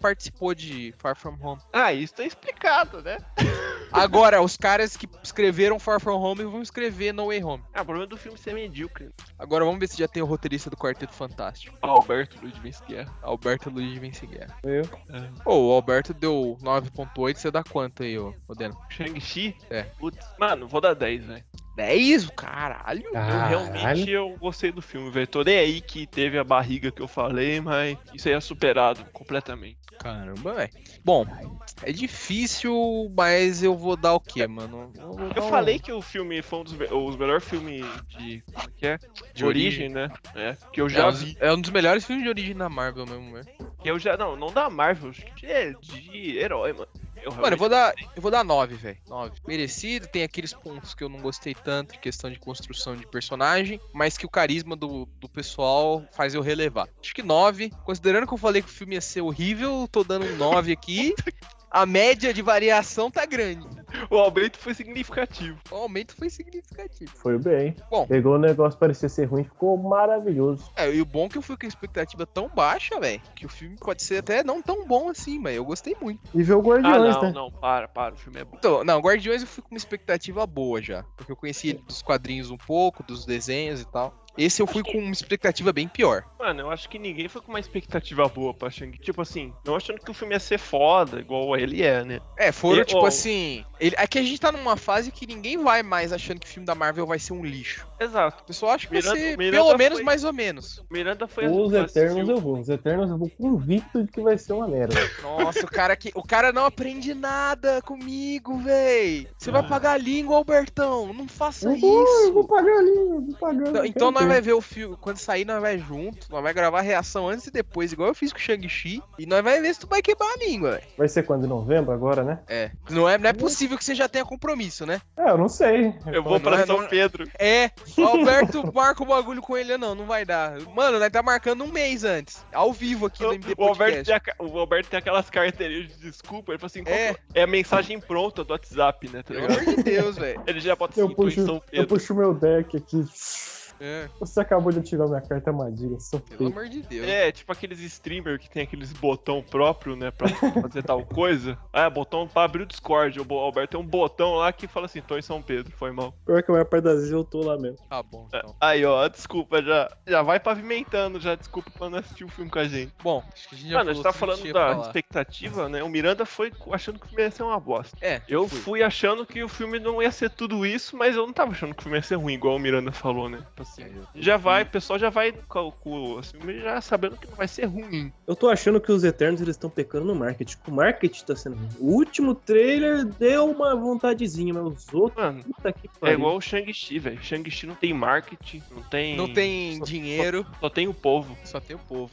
Speaker 2: participou de Far From Home.
Speaker 1: Ah, isso tá explicado, né?
Speaker 2: Agora, os caras que escreveram Far From Home vão escrever No Way Home.
Speaker 1: Ah, o problema do filme é ser medíocre.
Speaker 2: Agora vamos ver se já tem o roteirista do Quarteto Fantástico.
Speaker 1: Alberto Luiz Vence Guerra.
Speaker 2: Alberto Luiz Vence Guerra.
Speaker 3: Eu.
Speaker 2: Ô, o Alberto deu 9.8, você dá quanto aí, ô, Odeno?
Speaker 1: Shang-Chi?
Speaker 2: É.
Speaker 1: Putz, mano, vou dar 10, velho.
Speaker 2: 10? Caralho.
Speaker 1: Eu realmente eu gostei do filme, velho. Tô nem aí que teve a barriga que eu falei, mas isso aí é superado completamente.
Speaker 2: Caramba, velho. Bom, é difícil, mas eu vou dar o quê, mano? Eu,
Speaker 1: Eu
Speaker 2: um-
Speaker 1: falei que o filme foi um dos, me- os melhores filmes de. Como é que é? De origem, né? É. Que eu
Speaker 2: É
Speaker 1: já
Speaker 2: um,
Speaker 1: vi.
Speaker 2: dos, é um dos melhores filmes de origem da Marvel mesmo, velho.
Speaker 1: Que eu já. Não, não da Marvel, acho que é de herói, mano. Eu
Speaker 2: Mano, eu vou dar, eu vou dar 9, velho. 9. Merecido, tem aqueles pontos que eu não gostei tanto, em questão de construção de personagem, mas que o carisma do, do pessoal faz eu relevar. Acho que 9. Considerando que eu falei que o filme ia ser horrível, tô dando um 9 aqui. A média de variação tá grande.
Speaker 1: O aumento foi significativo.
Speaker 2: O aumento foi significativo.
Speaker 3: Foi bem.
Speaker 2: Bom.
Speaker 3: Pegou o negócio, parecia ser ruim, ficou maravilhoso.
Speaker 2: É, e o bom é que eu fui com a expectativa tão baixa, velho, que o filme pode ser até não tão bom assim, mas eu gostei muito.
Speaker 3: E ver o
Speaker 1: Ah,
Speaker 3: Guardiões,
Speaker 1: não,
Speaker 3: né?
Speaker 1: não, para, para. O filme é bom.
Speaker 2: Então, não, Guardiões eu fui com uma expectativa boa já, porque eu conhecia dos quadrinhos um pouco, dos desenhos e tal. Esse eu fui com uma expectativa bem pior.
Speaker 1: Mano, eu acho que ninguém foi com uma expectativa boa pra Shang. Tipo assim, não achando que o filme ia ser foda, igual ele é, né?
Speaker 2: É, foram
Speaker 1: E-
Speaker 2: tipo
Speaker 1: ó,
Speaker 2: assim. Ele, é que a gente tá numa fase que ninguém vai mais achando que o filme da Marvel vai ser um lixo.
Speaker 1: Exato.
Speaker 2: O pessoal acha que vai
Speaker 1: Miranda-
Speaker 2: ser
Speaker 1: Miranda
Speaker 2: pelo menos
Speaker 1: foi-
Speaker 2: mais ou menos.
Speaker 1: Miranda foi
Speaker 3: Os Eternos
Speaker 1: assistiu-
Speaker 3: eu vou. Os Eternos eu vou convicto de que vai ser uma merda.
Speaker 2: Nossa, o cara que. O cara não aprende nada comigo, véi. Você vai pagar a língua, Albertão. Não faça
Speaker 3: Eu vou, eu
Speaker 2: isso.
Speaker 3: vou pagar ali, eu vou pagar.
Speaker 2: Então, então nós vai ver o filme. Quando sair, nós vai junto. Nós vai gravar a reação antes e depois, igual eu fiz com o Shang-Chi. E nós vai ver se tu vai quebrar a língua, velho.
Speaker 3: Vai ser quando? Em novembro agora, né?
Speaker 2: É. Não é, não é possível que você já tenha compromisso, né?
Speaker 3: É, eu não sei.
Speaker 1: Eu vou pra
Speaker 2: é-
Speaker 1: São
Speaker 2: não-
Speaker 1: Pedro.
Speaker 2: É. O Alberto marca o bagulho com ele, não, não vai dar. Mano, nós tá marcando um mês antes. Ao vivo aqui no MD
Speaker 1: O Alberto, a o Alberto tem aquelas carteirinhas de desculpa. Ele fala assim:
Speaker 2: É.
Speaker 1: é. a mensagem pronta do WhatsApp, né? Tá
Speaker 2: Pelo amor de Deus, velho.
Speaker 1: Ele já bota
Speaker 3: Eu puxo meu deck aqui.
Speaker 2: É,
Speaker 3: Você acabou de ativar minha carta armadilha, sou
Speaker 2: pelo
Speaker 3: feio.
Speaker 2: amor de Deus.
Speaker 1: É, tipo aqueles streamer que tem aqueles botão próprio, né, pra fazer tal coisa. Ah, botão pra abrir o Discord. O Alberto tem um botão lá que fala assim, tô em São Pedro, foi mal.
Speaker 3: Pior que a maior parte das vezes eu tô lá mesmo.
Speaker 2: Tá bom,
Speaker 1: É,
Speaker 2: então.
Speaker 1: Aí, ó, desculpa, já, já vai pavimentando, já desculpa pra não assistir o filme com a gente.
Speaker 2: Bom, acho que a gente já
Speaker 1: Mano, a gente tá falando da
Speaker 2: pra
Speaker 1: expectativa, né? O Miranda foi achando que o filme ia ser uma bosta.
Speaker 2: É,
Speaker 1: Eu
Speaker 2: fui.
Speaker 1: fui achando que o filme não ia ser tudo isso, mas eu não tava achando que o filme ia ser ruim, igual o Miranda falou, né? Tipo assim,
Speaker 2: É,
Speaker 1: já vai, o pessoal já vai com, com assim, já sabendo que não vai ser ruim.
Speaker 3: Eu tô achando que os Eternos eles estão pecando no marketing. O marketing tá sendo ruim. O último trailer deu uma vontadezinha, mas os outros.
Speaker 1: Mano,
Speaker 3: Puta que
Speaker 1: é igual o Shang-Chi, velho. Shang-Chi não tem marketing, não tem.
Speaker 2: Não tem
Speaker 1: só-
Speaker 2: dinheiro,
Speaker 1: Só tem o povo.
Speaker 2: só tem o povo.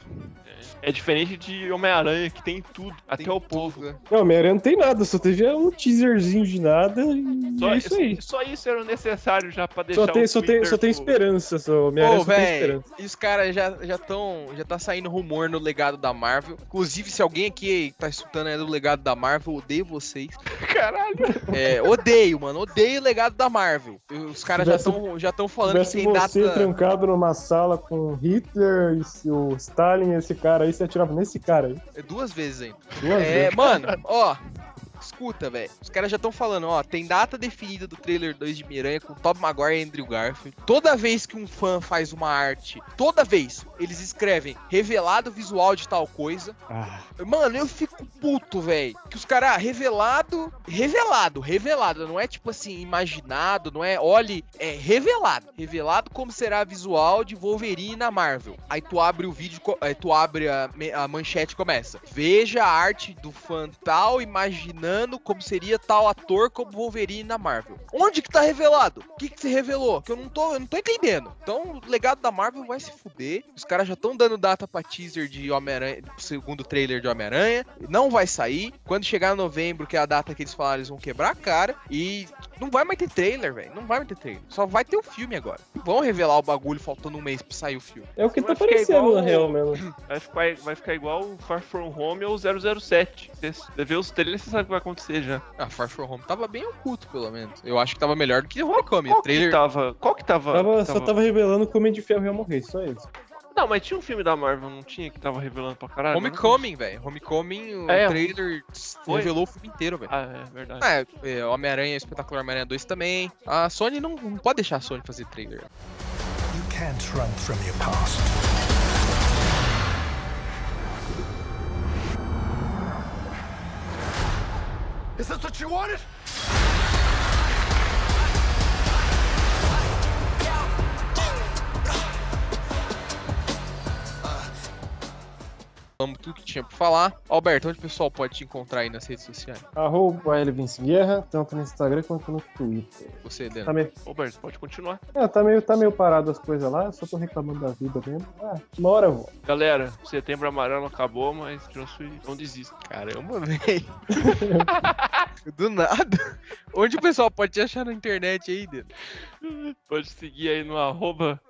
Speaker 1: É diferente de Homem-Aranha, que tem tudo, até
Speaker 2: Tem
Speaker 1: o povo.
Speaker 2: tudo, né?
Speaker 3: Não, Homem-Aranha não tem nada, só teve um teaserzinho de nada e
Speaker 1: Só
Speaker 3: é isso aí.
Speaker 1: Só isso era o necessário já pra deixar
Speaker 3: Só tem,
Speaker 1: o
Speaker 3: só tem, só tem
Speaker 1: do-
Speaker 3: esperança. Homem-Aranha tem
Speaker 2: véi,
Speaker 3: esperança.
Speaker 2: e os caras já já tão, já tá saindo rumor no legado da Marvel. Inclusive, se alguém aqui tá escutando é do legado da Marvel, eu odeio vocês.
Speaker 1: Caralho.
Speaker 2: É, odeio, mano, odeio o legado da Marvel. Os caras já estão já tão falando que tem
Speaker 3: você
Speaker 2: data.
Speaker 3: trancado numa sala com Hitler e o Stalin e esse cara aí, você atirava nesse cara aí.
Speaker 2: É duas vezes ainda.
Speaker 3: Duas
Speaker 2: É,
Speaker 3: vezes.
Speaker 2: mano, ó. Escuta, velho. Os caras já estão falando, ó, tem data definida do trailer 2 de Miranha com Tobey Maguire e Andrew Garfield. Toda vez que um fã faz uma arte, toda vez eles escrevem revelado visual de tal coisa.
Speaker 3: Ah,
Speaker 2: Mano, eu fico puto, velho. Que os caras, ah, revelado, revelado, revelado. Não é tipo assim, imaginado, não é, olhe, é revelado. Revelado como será visual de Wolverine na Marvel. Aí tu abre o vídeo, aí tu abre a, a manchete e começa. Veja a arte do fã tal, imaginando como seria tal ator como Wolverine na Marvel. Onde que tá revelado? O que que se revelou? Que eu não tô, eu não tô entendendo. Então, o legado da Marvel vai se fuder. Os caras já estão dando data pra teaser de Homem-Aranha, segundo trailer de Homem-Aranha. Não vai sair. Quando chegar novembro, que é a data que eles falaram, eles vão quebrar a cara. E não vai mais ter trailer, velho. Não vai mais ter trailer. Só vai ter o filme agora. Vão revelar o bagulho faltando um mês pra sair o filme.
Speaker 3: é o que
Speaker 1: Vai
Speaker 3: tá
Speaker 1: ficar
Speaker 3: parecendo
Speaker 1: igual
Speaker 3: na real mesmo.
Speaker 1: Vai ficar, vai ficar igual o Far From Home ou 007. Você vê os trailers, você sabe o que vai acontecer já.
Speaker 2: Ah, Far From Home tava bem oculto, pelo menos. Eu acho que tava melhor do que o Homecoming.
Speaker 1: Qual
Speaker 2: O trailer.
Speaker 1: que tava? Qual que tava,
Speaker 3: Tava,
Speaker 1: tava-
Speaker 3: Só tava revelando que o Homem de Ferro ia morrer, só isso.
Speaker 1: Não, mas tinha um filme da Marvel, não tinha que tava revelando pra caralho?
Speaker 2: Homecoming, velho. Homecoming, o
Speaker 1: É,
Speaker 2: trailer
Speaker 1: foi.
Speaker 2: revelou o filme inteiro, velho.
Speaker 1: Ah, é verdade.
Speaker 2: É, é, Homem-Aranha, Espetacular Homem-Aranha 2 também. A Sony não, não pode deixar a Sony fazer trailer.
Speaker 7: You can't run from your past. Is this what you wanted?
Speaker 2: Falamos tudo que tinha pra falar. Alberto, onde o pessoal pode te encontrar aí nas redes sociais?
Speaker 3: Arroba Elvince Guerra, tanto no Instagram quanto no Twitter.
Speaker 2: Você,
Speaker 3: Tá
Speaker 2: Leandro.
Speaker 3: meio,
Speaker 1: Roberto, pode continuar.
Speaker 3: é, tá meio, tá meio parado as coisas lá, eu só tô reclamando da vida mesmo. Ah, uma hora eu vou.
Speaker 1: Galera, setembro amarelo acabou, mas não desista.
Speaker 2: Caramba, velho. Do nada. Onde o pessoal pode te achar na internet aí, Dedo?
Speaker 1: Pode seguir aí no arroba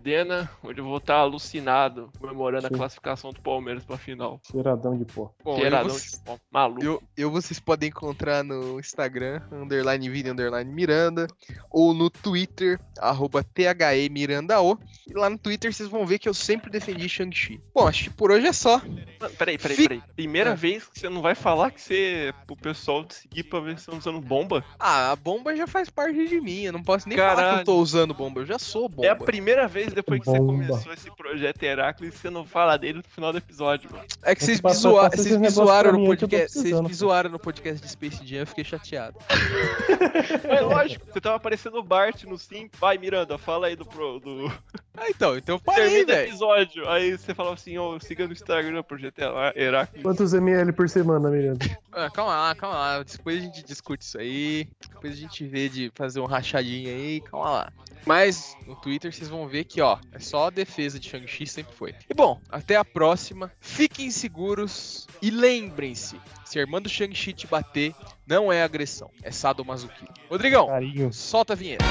Speaker 1: Dena, onde eu vou estar alucinado, comemorando a
Speaker 3: Sim.
Speaker 1: classificação do Palmeiras pra final.
Speaker 3: Cheiradão de pó.
Speaker 1: Cheiradão
Speaker 2: vou-
Speaker 1: de pau. Maluco.
Speaker 2: eu, eu vocês podem encontrar no Instagram, underline Vini, underline Miranda, ou no Twitter, arroba THE Mirandao. E lá no Twitter vocês vão ver que eu sempre defendi Shang-Chi. Bom, acho que por hoje é só.
Speaker 1: Peraí, peraí, peraí. Primeira
Speaker 2: Ah.
Speaker 1: vez que você não vai falar que você. pro pessoal te seguir pra ver se estão usando bomba?
Speaker 2: Ah, a bomba já faz parte de mim. Eu não posso nem falar que
Speaker 1: Caralho.
Speaker 2: eu tô usando bomba. Eu já sou bomba.
Speaker 1: É a primeira vez depois que você
Speaker 3: Bomba.
Speaker 1: começou esse projeto Heracles que você não fala dele no final do episódio, mano.
Speaker 2: É que vocês,
Speaker 3: passa
Speaker 2: vocês bizoaram
Speaker 3: pra
Speaker 2: no podcast. Vocês
Speaker 3: pô.
Speaker 2: bizoaram no podcast de Space Jam, eu fiquei chateado.
Speaker 1: É lógico, você tava aparecendo o Bart no Sim. Vai, Miranda, fala aí do. Pro, do...
Speaker 2: Ah, então, então eu parei,
Speaker 1: Termina o
Speaker 2: velho.
Speaker 1: episódio. Aí você falava assim, ó, siga no Instagram, Projeto Heracles.
Speaker 3: Quantos ml por semana, Miranda?
Speaker 2: Ah, calma lá, calma lá. Depois a gente discute isso aí. Depois a gente vê de fazer um rachadinho aí. Calma lá. Mas no Twitter vocês vão ver que, ó, é só a defesa de Shang-Chi, sempre foi. E bom, até a próxima. Fiquem seguros e lembrem-se: se a irmã do Shang-Chi te bater, não é agressão, é sadomasoquismo. Rodrigão,
Speaker 3: Carinho.
Speaker 2: solta a vinheta.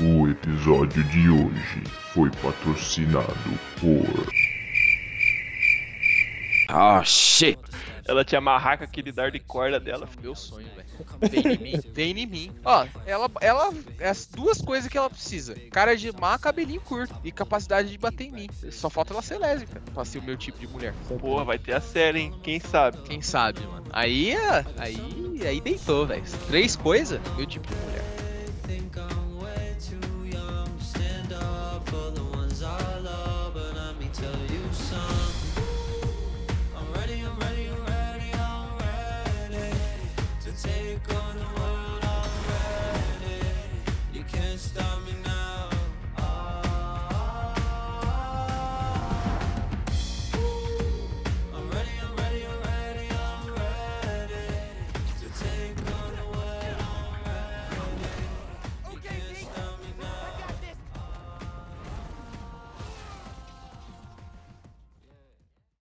Speaker 5: O episódio de hoje foi patrocinado por.
Speaker 9: Oh shit.
Speaker 1: ela te amarrar com aquele dar de corda dela.
Speaker 2: Meu sonho, velho. Vem em mim, vem em mim. Ó, ela, ela. As duas coisas que ela precisa: cara de mar, cabelinho curto e capacidade de bater em mim. Só falta ela ser lésbica pra ser o meu tipo de mulher.
Speaker 1: Porra, vai ter a série, hein? Quem sabe?
Speaker 2: Quem sabe, mano. Aí, é- aí, aí deitou, velho. Três coisas, meu tipo de mulher.